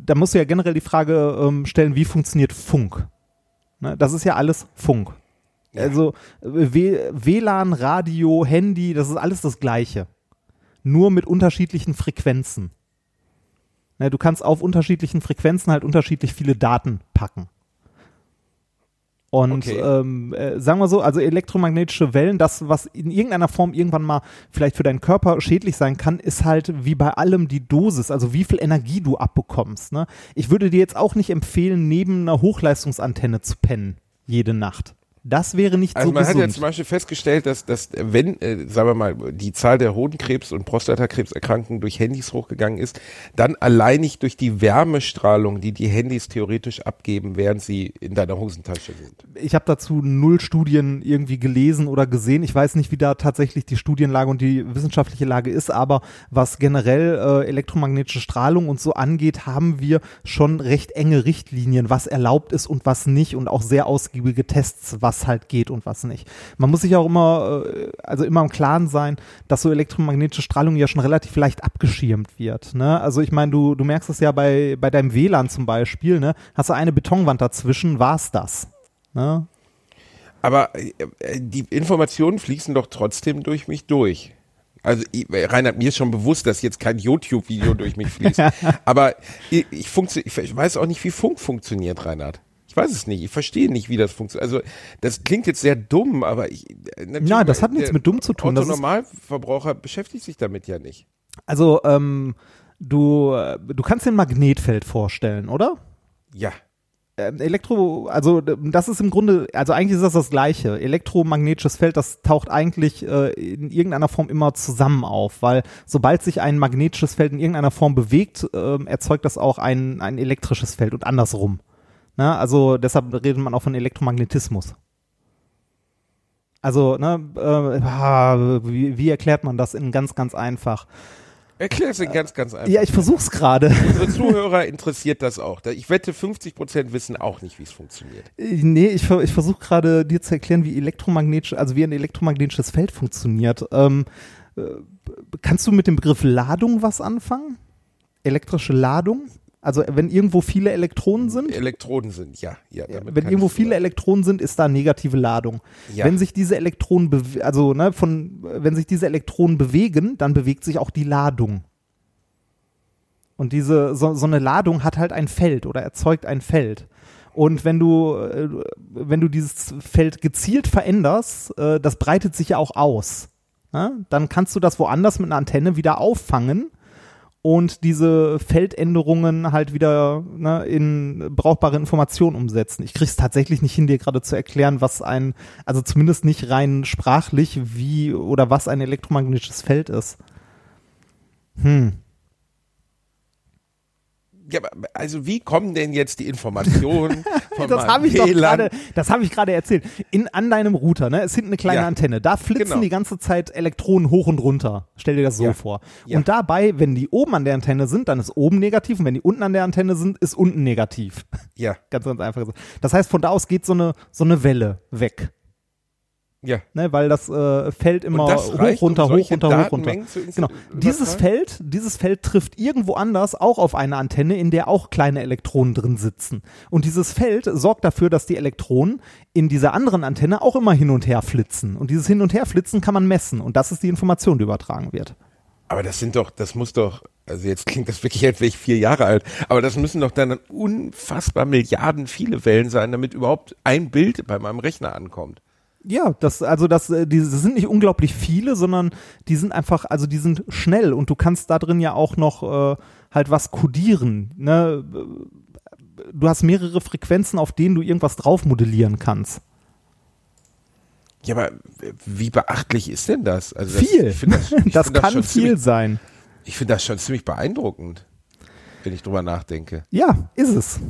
[SPEAKER 4] da musst du ja generell die Frage ähm, stellen, wie funktioniert Funk? Ne, das ist ja alles Funk. Also äh, W WLAN, Radio, Handy, das ist alles das Gleiche. Nur mit unterschiedlichen Frequenzen. Ne, du kannst auf unterschiedlichen Frequenzen halt unterschiedlich viele Daten packen. Und
[SPEAKER 7] Okay.
[SPEAKER 4] ähm, äh, sagen wir so, also elektromagnetische Wellen, das, was in irgendeiner Form irgendwann mal vielleicht für deinen Körper schädlich sein kann, ist halt wie bei allem die Dosis, also wie viel Energie du abbekommst. Ne? Ich würde dir jetzt auch nicht empfehlen, neben einer Hochleistungsantenne zu pennen, jede Nacht. Das wäre nicht
[SPEAKER 7] Also
[SPEAKER 4] so
[SPEAKER 7] man hat ja
[SPEAKER 4] gesund.
[SPEAKER 7] zum Beispiel festgestellt, dass, dass wenn, äh, sagen wir mal, die Zahl der Hodenkrebs- und Prostatakrebserkrankungen durch Handys hochgegangen ist, dann alleinig durch die Wärmestrahlung, die die Handys theoretisch abgeben, während sie in deiner Hosentasche sind.
[SPEAKER 4] ich habe dazu null Studien irgendwie gelesen oder gesehen. Ich weiß nicht, wie da tatsächlich die Studienlage und die wissenschaftliche Lage ist, aber was generell äh, elektromagnetische Strahlung und so angeht, haben wir schon recht enge Richtlinien, was erlaubt ist und was nicht und auch sehr ausgiebige Tests, was halt geht und was nicht. Man muss sich auch immer, äh, also immer im Klaren sein, dass so elektromagnetische Strahlung ja schon relativ leicht abgeschirmt wird. Ne? Also ich meine, du, du merkst es ja bei, bei deinem WLAN zum Beispiel, ne? hast du eine Betonwand dazwischen, war's das. Ne?
[SPEAKER 7] Aber äh, die Informationen fließen doch trotzdem durch mich durch. Also Reinhard, mir ist schon bewusst, dass jetzt kein YouTube-Video durch mich fließt. Aber ich, ich, ich weiß auch nicht, wie Funk funktioniert, Reinhard. Ich weiß es nicht. Ich verstehe nicht, wie das funktioniert. Also das klingt jetzt sehr dumm, aber ich. äh,
[SPEAKER 4] Ja, das hat nichts
[SPEAKER 7] der
[SPEAKER 4] mit dumm zu tun. Ist-
[SPEAKER 7] Normalverbraucher beschäftigt sich damit ja nicht.
[SPEAKER 4] Also, ähm, du, äh, du kannst dir ein Magnetfeld vorstellen, oder?
[SPEAKER 7] Ja.
[SPEAKER 4] Ähm, Elektro, also das ist im Grunde, also eigentlich ist das das Gleiche. Elektromagnetisches Feld, das taucht eigentlich äh, in irgendeiner Form immer zusammen auf, weil sobald sich ein magnetisches Feld in irgendeiner Form bewegt, ähm, erzeugt das auch ein, ein elektrisches Feld und andersrum. Na, also deshalb redet man auch von Elektromagnetismus. Also, ne, äh, wie, wie erklärt man das in ganz, ganz einfach?
[SPEAKER 7] Erklär es Ihnen ganz, ganz einfach.
[SPEAKER 4] Ja, ich versuch's gerade.
[SPEAKER 7] Unsere Zuhörer interessiert das auch. Ich wette, 50 Prozent wissen auch nicht, wie es funktioniert.
[SPEAKER 4] Nee, ich, ich versuche gerade dir zu erklären, wie elektromagnetisch, also wie ein elektromagnetisches Feld funktioniert. Ähm, äh, kannst du mit dem Begriff Ladung was anfangen? Elektrische Ladung? Also wenn irgendwo viele Elektronen sind?
[SPEAKER 7] Elektroden sind, ja. ja
[SPEAKER 4] Wenn irgendwo viele Elektronen sind, ist da negative Ladung.
[SPEAKER 7] Ja.
[SPEAKER 4] Wenn sich diese Elektronen, also ne, von, wenn sich diese Elektronen bewegen, dann bewegt sich auch die Ladung. Und diese, so, so eine Ladung hat halt ein Feld oder erzeugt ein Feld. Und wenn du, äh, wenn du dieses Feld gezielt veränderst, äh, das breitet sich ja auch aus. Ja? Dann kannst du das woanders mit einer Antenne wieder auffangen und diese Feldänderungen halt wieder ne, in brauchbare Informationen umsetzen. Ich krieg's tatsächlich nicht hin, dir gerade zu erklären, was ein, also zumindest nicht rein sprachlich, wie oder was ein elektromagnetisches Feld ist. Hm.
[SPEAKER 7] Ja, aber also wie kommen denn jetzt die Informationen von
[SPEAKER 4] das habe ich gerade, das habe ich gerade erzählt. In an deinem Router, ne, ist hinten eine kleine
[SPEAKER 7] Ja.
[SPEAKER 4] Antenne. Da flitzen
[SPEAKER 7] Genau.
[SPEAKER 4] die ganze Zeit Elektronen hoch und runter. Stell dir das so
[SPEAKER 7] Ja.
[SPEAKER 4] vor.
[SPEAKER 7] Ja.
[SPEAKER 4] Und dabei, wenn die oben an der Antenne sind, dann ist oben negativ und wenn die unten an der Antenne sind, ist unten negativ.
[SPEAKER 7] Ja,
[SPEAKER 4] ganz ganz einfach gesagt. Das heißt, von da aus geht so eine so eine Welle weg,
[SPEAKER 7] ja.
[SPEAKER 4] ne, weil das äh, Feld immer
[SPEAKER 7] das
[SPEAKER 4] hoch
[SPEAKER 7] reicht, um
[SPEAKER 4] runter hoch
[SPEAKER 7] solche
[SPEAKER 4] runter hoch runter. Genau. Dieses? Feld, dieses Feld trifft irgendwo anders auch auf eine Antenne, in der auch kleine Elektronen drin sitzen. Und dieses Feld sorgt dafür, dass die Elektronen in dieser anderen Antenne auch immer hin und her flitzen. Und dieses Hin und Her flitzen kann man messen. Und das ist die Information, die übertragen wird.
[SPEAKER 7] Aber das sind doch, das muss doch, also jetzt klingt das wirklich, als wäre ich vier Jahre alt, aber das müssen doch dann unfassbar Milliarden viele Wellen sein, damit überhaupt ein Bild bei meinem Rechner ankommt.
[SPEAKER 4] Ja, das, also das, äh, die das sind nicht unglaublich viele, sondern die sind einfach, also die sind schnell und du kannst da drin ja auch noch äh, halt was kodieren. Ne? Du hast mehrere Frequenzen, auf denen du irgendwas drauf modellieren kannst.
[SPEAKER 7] Ja, aber wie beachtlich ist denn das? Also
[SPEAKER 4] viel.
[SPEAKER 7] Das, find das,
[SPEAKER 4] das kann
[SPEAKER 7] schon
[SPEAKER 4] viel
[SPEAKER 7] Ziemlich,
[SPEAKER 4] sein.
[SPEAKER 7] ich finde das schon ziemlich beeindruckend, wenn ich drüber nachdenke.
[SPEAKER 4] Ja, ist es.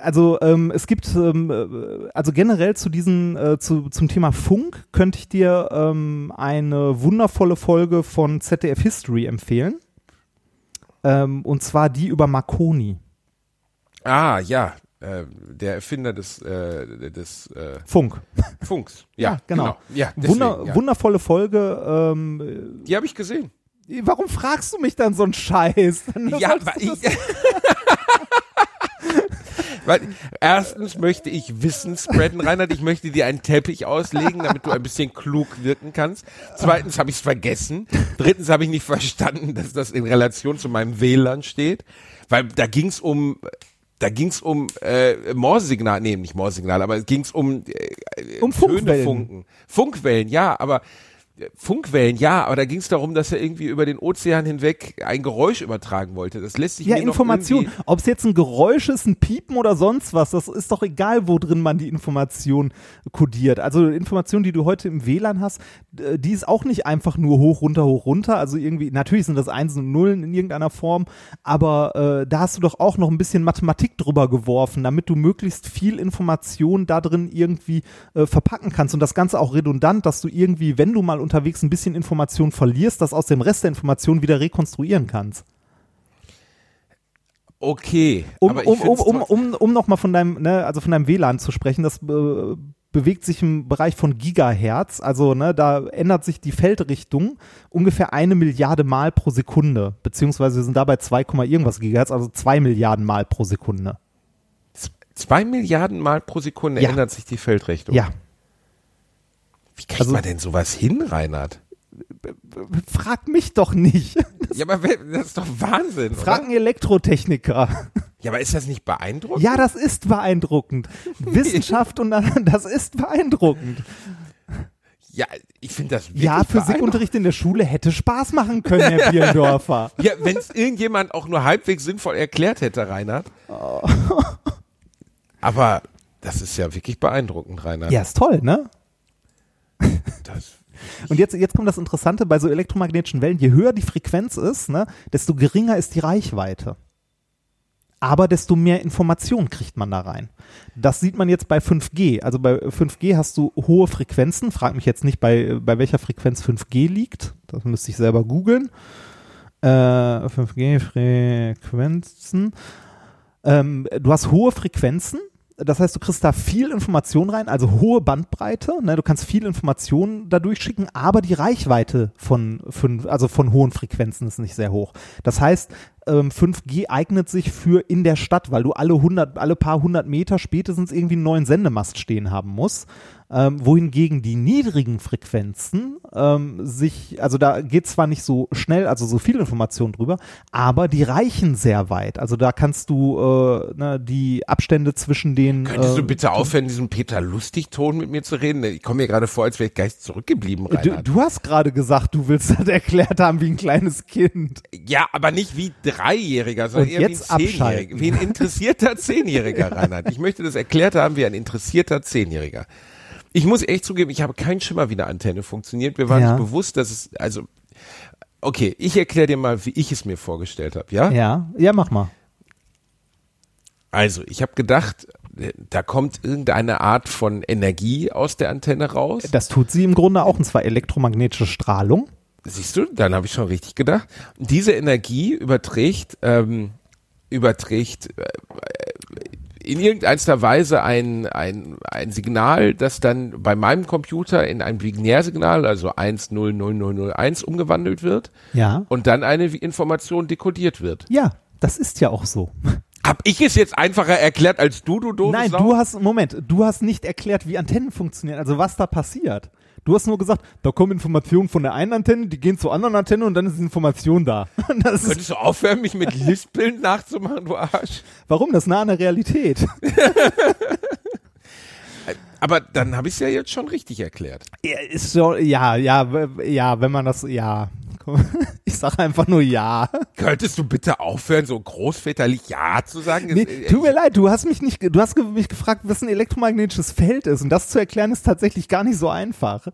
[SPEAKER 4] Also ähm, es gibt, ähm, äh, also generell zu diesen, äh, zu, zum Thema Funk könnte ich dir ähm, eine wundervolle Folge von ZDF History empfehlen. Ähm, und zwar die über Marconi.
[SPEAKER 7] Ah, ja, äh, der Erfinder des, äh, des äh,
[SPEAKER 4] Funk.
[SPEAKER 7] Funks. Ja,
[SPEAKER 4] genau.
[SPEAKER 7] Ja, deswegen,
[SPEAKER 4] Wunder,
[SPEAKER 7] ja.
[SPEAKER 4] Wundervolle Folge. Ähm,
[SPEAKER 7] Die habe ich gesehen.
[SPEAKER 4] warum fragst du mich dann so einen Scheiß?
[SPEAKER 7] Ja, weil ich, weil erstens möchte ich Wissen spreaden, Reinhard. Ich möchte dir einen Teppich auslegen, damit du ein bisschen klug wirken kannst. Zweitens habe ich es vergessen. Drittens habe ich nicht verstanden, dass das in Relation zu meinem WLAN steht, weil da ging es um da ging es um äh, Morsesignal, nee, nicht Morsesignal, aber es ging es um äh,
[SPEAKER 4] Um
[SPEAKER 7] Töne
[SPEAKER 4] Funkwellen.
[SPEAKER 7] funken. Funkwellen, ja, aber äh, Funkwellen, ja, aber da ging es darum, dass er irgendwie über den Ozean hinweg ein Geräusch übertragen wollte. Das lässt sich
[SPEAKER 4] Ja,
[SPEAKER 7] mir
[SPEAKER 4] Information. Ob es jetzt ein Geräusch ist, ein Piepen oder sonst was, das ist doch egal, wo drin man die Information kodiert. Also Information, die du heute im WLAN hast, äh, die ist auch nicht einfach nur hoch, runter, hoch, runter. Also irgendwie, natürlich sind das Einsen und Nullen in irgendeiner Form, aber äh, da hast du doch auch noch ein bisschen Mathematik drüber geworfen, damit du möglichst viel Information da drin irgendwie äh, verpacken kannst und das Ganze auch redundant, dass du irgendwie, wenn du mal unterwegs ein bisschen Information verlierst, das aus dem Rest der Information wieder rekonstruieren kannst.
[SPEAKER 7] Okay,
[SPEAKER 4] Um, um, um, um, um, um nochmal von deinem, ne, also von deinem WLAN zu sprechen, das äh, bewegt sich im Bereich von Gigahertz. Also, ne, da ändert sich die Feldrichtung ungefähr eine Milliarde Mal pro Sekunde. Beziehungsweise wir sind dabei 2, Komma irgendwas Gigahertz, also zwei Milliarden Mal pro Sekunde.
[SPEAKER 7] zwei Milliarden Mal pro Sekunde
[SPEAKER 4] Ja.
[SPEAKER 7] ändert sich die Feldrichtung.
[SPEAKER 4] Ja.
[SPEAKER 7] Wie kriegt
[SPEAKER 4] Also-
[SPEAKER 7] man denn sowas hin, Reinhard?
[SPEAKER 4] Frag mich doch nicht.
[SPEAKER 7] Ja, aber das ist doch Wahnsinn,
[SPEAKER 4] Frag einen Elektrotechniker.
[SPEAKER 7] Ja, aber ist das nicht beeindruckend?
[SPEAKER 4] Ja, das ist beeindruckend. Wissenschaft und das ist beeindruckend.
[SPEAKER 7] Ja, ich finde das wirklich
[SPEAKER 4] Ja. Physikunterricht in der Schule hätte Spaß machen können, Herr Bierendorfer.
[SPEAKER 7] Ja, wenn es irgendjemand auch nur halbwegs sinnvoll erklärt hätte, Reinhard.
[SPEAKER 4] Oh.
[SPEAKER 7] Aber das ist ja wirklich beeindruckend, Reinhard.
[SPEAKER 4] Ja, ist toll, ne?
[SPEAKER 7] Das,
[SPEAKER 4] Und jetzt, jetzt kommt das Interessante bei so elektromagnetischen Wellen. Je höher die Frequenz ist, ne, desto geringer ist die Reichweite. Aber desto mehr Information kriegt man da rein. Das sieht man jetzt bei 5G. Also bei 5G hast du hohe Frequenzen. Frag mich jetzt nicht, bei, bei welcher Frequenz 5G liegt. Das müsste ich selber googeln. Äh, 5G-Frequenzen. Ähm, du hast hohe Frequenzen. Das heißt, du kriegst da viel Information rein, also hohe Bandbreite. Ne? Du kannst viel Information dadurch schicken, aber die Reichweite von, fünf, also von hohen Frequenzen ist nicht sehr hoch. Das heißt, ähm, 5G eignet sich für in der Stadt, weil du alle 100, alle paar hundert Meter spätestens irgendwie einen neuen Sendemast stehen haben musst. Ähm, wohingegen die niedrigen Frequenzen ähm, sich, also da geht zwar nicht so schnell, also so viel Information drüber, aber die reichen sehr weit. Also da kannst du äh, ne, die Abstände zwischen den.
[SPEAKER 7] Könntest du
[SPEAKER 4] äh,
[SPEAKER 7] bitte aufhören, diesen Peter Lustig-Ton mit mir zu reden? Ich komme mir gerade vor, als wäre ich geist zurückgeblieben,
[SPEAKER 4] Du, du hast gerade gesagt, du willst das erklärt haben wie ein kleines Kind.
[SPEAKER 7] Ja, aber nicht wie Dreijähriger, sondern
[SPEAKER 4] Und
[SPEAKER 7] eher
[SPEAKER 4] jetzt
[SPEAKER 7] wie ein Zehnjähriger. Wie ein interessierter Zehnjähriger, Reinhard. Ich möchte das erklärt haben wie ein interessierter Zehnjähriger. Ich muss echt zugeben, ich habe keinen Schimmer, wie eine Antenne funktioniert. Mir war
[SPEAKER 4] Ja.
[SPEAKER 7] nicht bewusst, dass es, also, okay, ich erkläre dir mal, wie ich es mir vorgestellt habe, ja?
[SPEAKER 4] Ja, ja, mach mal.
[SPEAKER 7] Also, ich habe gedacht, da kommt irgendeine Art von Energie aus der Antenne raus.
[SPEAKER 4] Das tut sie im Grunde auch, und zwar elektromagnetische Strahlung.
[SPEAKER 7] Siehst du, dann habe ich schon richtig gedacht. Diese Energie überträgt, ähm, überträgt äh, in irgendeiner Weise ein, ein, ein Signal, das dann bei meinem Computer in ein Binärsignal, also 100001 umgewandelt wird
[SPEAKER 4] Ja.
[SPEAKER 7] und dann eine Information dekodiert wird.
[SPEAKER 4] Ja, das ist ja auch so.
[SPEAKER 7] Hab ich es jetzt einfacher erklärt als du, du doofe
[SPEAKER 4] Nein,
[SPEAKER 7] Sau?
[SPEAKER 4] du hast, Moment, du hast nicht erklärt, wie Antennen funktionieren, also was da passiert. Du hast nur gesagt, da kommen Informationen von der einen Antenne, die gehen zur anderen Antenne und dann ist die Information da. Das
[SPEAKER 7] Könntest du aufhören, mich mit Lispeln nachzumachen, du Arsch?
[SPEAKER 4] warum? Das ist nah an der Realität.
[SPEAKER 7] Aber dann habe ich es ja jetzt schon richtig erklärt.
[SPEAKER 4] Ja, ist so, ja, ja, ja, wenn man das, ja. Ich sage einfach nur ja.
[SPEAKER 7] Könntest du bitte aufhören, so großväterlich Ja zu sagen?
[SPEAKER 4] Nee,
[SPEAKER 7] Es-
[SPEAKER 4] tut mir leid, du hast mich nicht, du hast mich gefragt, was ein elektromagnetisches Feld ist und das zu erklären ist tatsächlich gar nicht so einfach.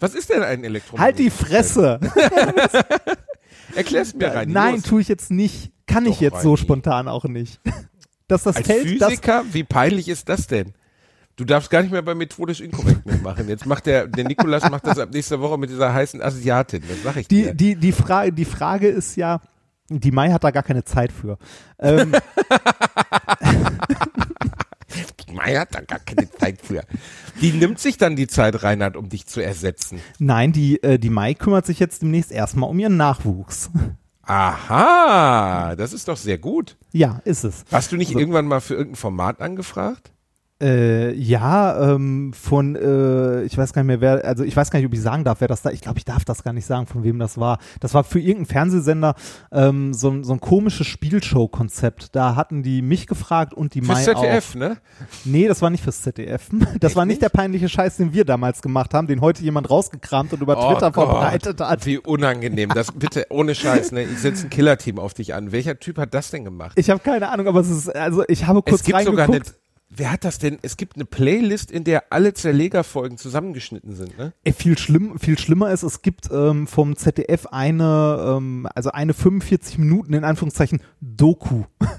[SPEAKER 7] Was ist denn ein Elektromagnet?
[SPEAKER 4] Halt die Fresse.
[SPEAKER 7] Erklär's mir rein.
[SPEAKER 4] Nein, tue ich jetzt nicht. Kann ich
[SPEAKER 7] Doch,
[SPEAKER 4] jetzt so
[SPEAKER 7] Reini.
[SPEAKER 4] spontan auch nicht. Dass das
[SPEAKER 7] Als
[SPEAKER 4] Feld, das,
[SPEAKER 7] Physiker, wie peinlich ist das denn? Du darfst gar nicht mehr bei methodisch inkorrekt mitmachen. Jetzt macht der, der Nikolas macht das ab nächster Woche mit dieser heißen Asiatin. Das sag ich
[SPEAKER 4] die,
[SPEAKER 7] dir.
[SPEAKER 4] die, die, Frage, die Frage ist ja, die Mai hat da gar keine Zeit für. Ähm,
[SPEAKER 7] Maya hat da gar keine Zeit für. Die nimmt sich dann die Zeit, Reinhard, um dich zu ersetzen.
[SPEAKER 4] nein, die, äh, die Mai kümmert sich jetzt demnächst erstmal um ihren Nachwuchs.
[SPEAKER 7] Aha, das ist doch sehr gut.
[SPEAKER 4] ja, ist es.
[SPEAKER 7] Hast du nicht irgendwann mal für irgendein Format angefragt?
[SPEAKER 4] Äh, ja, ähm, von, äh, ich weiß gar nicht mehr, wer, also ich weiß gar nicht, ob ich sagen darf, wer das da, ich glaube, ich darf das gar nicht sagen, von wem das war. Das war für irgendeinen Fernsehsender ähm, so, ein- so ein komisches Spielshow-Konzept. Da hatten die mich gefragt und die
[SPEAKER 7] Fürs
[SPEAKER 4] Mai
[SPEAKER 7] ZDF,
[SPEAKER 4] auch.
[SPEAKER 7] ne?
[SPEAKER 4] Nee, das war nicht fürs ZDF. Das
[SPEAKER 7] Echt
[SPEAKER 4] war nicht,
[SPEAKER 7] nicht?
[SPEAKER 4] der peinliche Scheiß, den wir damals gemacht haben, den heute jemand rausgekramt und über Twitter
[SPEAKER 7] Oh Gott,
[SPEAKER 4] verbreitet hat.
[SPEAKER 7] Wie unangenehm. Das bitte ohne Scheiß, ne? Ich setze ein Killerteam auf dich an. Welcher Typ hat das denn gemacht?
[SPEAKER 4] Ich habe keine Ahnung, aber es ist, also ich habe kurz
[SPEAKER 7] es gibt sogar
[SPEAKER 4] reingeguckt.
[SPEAKER 7] eine. Wer hat das denn? Es gibt eine Playlist, in der alle Zerlegerfolgen zusammengeschnitten sind, ne?
[SPEAKER 4] Ey, viel schlimm, viel schlimmer ist, es gibt ähm, vom ZDF eine, ähm, also eine 45 Minuten in Anführungszeichen Doku.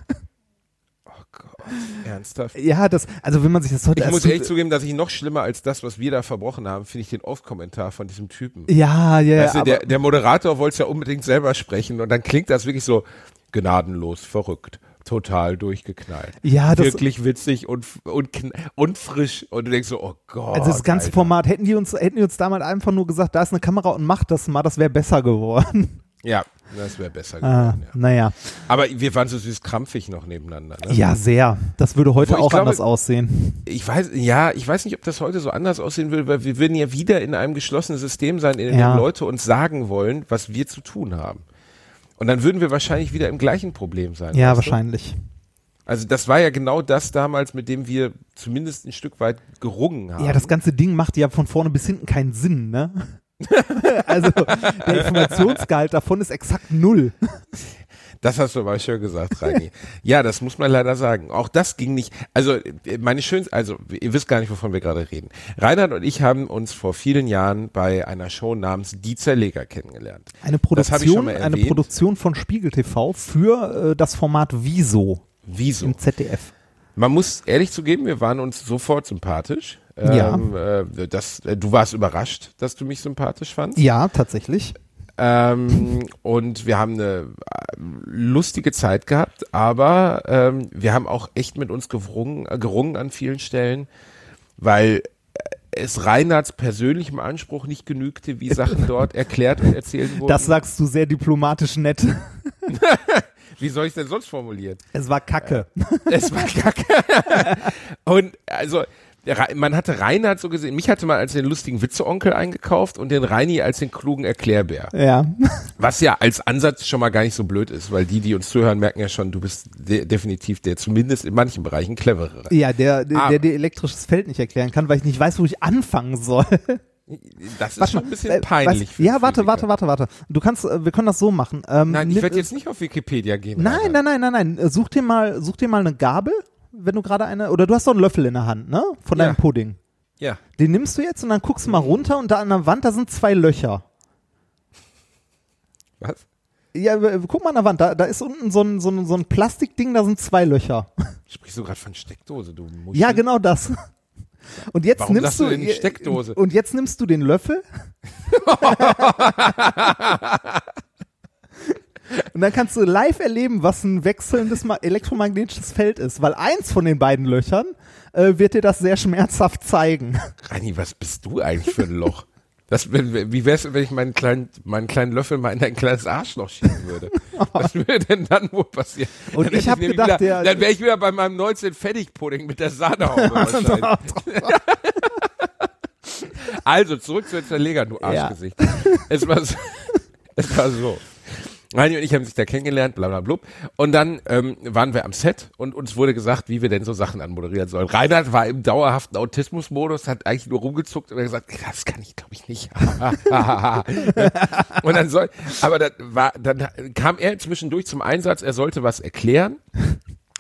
[SPEAKER 7] Oh Gott, ernsthaft.
[SPEAKER 4] Ja, das, also wenn man sich das heute
[SPEAKER 7] Ich muss ehrlich zugeben, dass ich noch schlimmer als das, was wir da verbrochen haben, finde ich den Off-Kommentar von diesem Typen.
[SPEAKER 4] ja, ja, ja,
[SPEAKER 7] du,
[SPEAKER 4] aber,
[SPEAKER 7] der, der Moderator wollte es ja unbedingt selber sprechen und dann klingt das wirklich so gnadenlos, verrückt, total durchgeknallt.
[SPEAKER 4] Ja, das-
[SPEAKER 7] Wirklich witzig und, und, und frisch. Und du denkst so, oh Gott.
[SPEAKER 4] also das ganze
[SPEAKER 7] Alter.
[SPEAKER 4] Format, hätten die uns, hätten die uns damals einfach nur gesagt, da ist eine Kamera und macht das mal, das wäre besser geworden.
[SPEAKER 7] Ja, das wäre besser
[SPEAKER 4] Ah,
[SPEAKER 7] geworden. Ja.
[SPEAKER 4] naja.
[SPEAKER 7] Aber wir waren so süß krampfig noch nebeneinander. Ne?
[SPEAKER 4] Ja, sehr. Das würde heute auch
[SPEAKER 7] glaube-
[SPEAKER 4] anders aussehen.
[SPEAKER 7] Ich weiß, ja, ich weiß nicht, ob das heute so anders aussehen will, weil wir würden ja wieder in einem geschlossenen System sein, in dem
[SPEAKER 4] Ja.
[SPEAKER 7] Leute uns sagen wollen, was wir zu tun haben. Und dann würden wir wahrscheinlich wieder im gleichen Problem sein.
[SPEAKER 4] Ja,
[SPEAKER 7] weißt du?
[SPEAKER 4] wahrscheinlich.
[SPEAKER 7] Also das war ja genau das damals, mit dem wir zumindest ein Stück weit gerungen haben.
[SPEAKER 4] Ja, das ganze Ding macht ja von vorne bis hinten keinen Sinn, ne? also der Informationsgehalt davon ist exakt null.
[SPEAKER 7] Das hast du aber schön gesagt, Reini. ja, das muss man leider sagen. Auch das ging nicht. Also meine schönste, also ihr wisst gar nicht, wovon wir gerade reden. Reinhard und ich haben uns vor vielen Jahren bei einer Show namens Die Zerleger kennengelernt.
[SPEAKER 4] Eine Produktion, eine. Produktion von Spiegel TV für äh, das Format Wieso
[SPEAKER 7] Wieso?
[SPEAKER 4] im ZDF.
[SPEAKER 7] Man muss ehrlich zugeben, wir waren uns sofort sympathisch.
[SPEAKER 4] Ja.
[SPEAKER 7] Ähm, äh, das, äh, du warst überrascht, dass du mich sympathisch fandst.
[SPEAKER 4] Ja, tatsächlich.
[SPEAKER 7] Ähm, und wir haben eine äh, lustige Zeit gehabt, aber ähm, wir haben auch echt mit uns gerungen, äh, gerungen an vielen Stellen, weil äh, es Reinhards persönlichem Anspruch nicht genügte, wie Sachen dort erklärt und erzählt wurden.
[SPEAKER 4] Das sagst du sehr diplomatisch nett.
[SPEAKER 7] Wie soll ich denn sonst formulieren?
[SPEAKER 4] Es war Kacke.
[SPEAKER 7] Es war kacke. und also, man hatte Reinhard so gesehen, mich hatte man als den lustigen Witzeonkel eingekauft und den Reini als den klugen Erklärbär.
[SPEAKER 4] Ja.
[SPEAKER 7] Was ja als Ansatz schon mal gar nicht so blöd ist, weil die, die uns zuhören, merken ja schon, du bist de definitiv der zumindest in manchen Bereichen cleverere.
[SPEAKER 4] Ja, der, der,
[SPEAKER 7] Ah.
[SPEAKER 4] der dir elektrisches Feld nicht erklären kann, weil ich nicht weiß, wo ich anfangen soll.
[SPEAKER 7] Das ist
[SPEAKER 4] Warte
[SPEAKER 7] schon
[SPEAKER 4] mal,
[SPEAKER 7] ein bisschen
[SPEAKER 4] äh,
[SPEAKER 7] peinlich. für
[SPEAKER 4] ja, warte, warte, warte, warte. Du kannst, äh, wir können das so machen. Ähm,
[SPEAKER 7] Nein, ich werde jetzt nicht auf Wikipedia gehen.
[SPEAKER 4] Nein, nein, nein, nein, nein. Äh, Such dir mal, such dir mal eine Gabel, wenn du gerade eine, oder du hast doch einen Löffel in der Hand, ne? Von
[SPEAKER 7] Ja.
[SPEAKER 4] deinem Pudding.
[SPEAKER 7] Ja.
[SPEAKER 4] Den nimmst du jetzt und dann guckst du mal runter und da an der Wand, da sind zwei Löcher.
[SPEAKER 7] Was?
[SPEAKER 4] Ja, guck mal an der Wand, da, da ist unten so ein, so, ein, so ein Plastikding, da sind zwei Löcher.
[SPEAKER 7] Sprichst du gerade von Steckdose, du Muschel?
[SPEAKER 4] Ja, genau das. Und jetzt
[SPEAKER 7] Warum
[SPEAKER 4] nimmst
[SPEAKER 7] du nicht Steckdose?
[SPEAKER 4] Und jetzt nimmst du den Löffel. und dann kannst du live erleben, was ein wechselndes ma- elektromagnetisches Feld ist, weil eins von den beiden Löchern äh, wird dir das sehr schmerzhaft zeigen.
[SPEAKER 7] Reini, was bist du eigentlich für ein Loch? Das, wie wär's, wenn ich meinen kleinen, meinen kleinen Löffel mal in dein kleines Arschloch schieben würde? Was würde denn dann wohl passieren?
[SPEAKER 4] Und
[SPEAKER 7] Dann
[SPEAKER 4] ich
[SPEAKER 7] hätte
[SPEAKER 4] hab
[SPEAKER 7] nämlich
[SPEAKER 4] gedacht,
[SPEAKER 7] wieder,
[SPEAKER 4] der-
[SPEAKER 7] Dann wäre ich wieder bei meinem 19 Fertigpudding mit der Sahnehaube wahrscheinlich. also, zurück zu den Zerlegern, du Arschgesicht. Es war so, es war so. Reini und ich haben sich da kennengelernt, bla bla blub. Und dann ähm, waren wir am Set und uns wurde gesagt, wie wir denn so Sachen anmoderieren sollen. Reinhard war im dauerhaften Autismusmodus, hat eigentlich nur rumgezuckt und hat gesagt, das kann ich glaube ich nicht. und dann soll, aber dann war, dann kam er zwischendurch zum Einsatz, er sollte was erklären.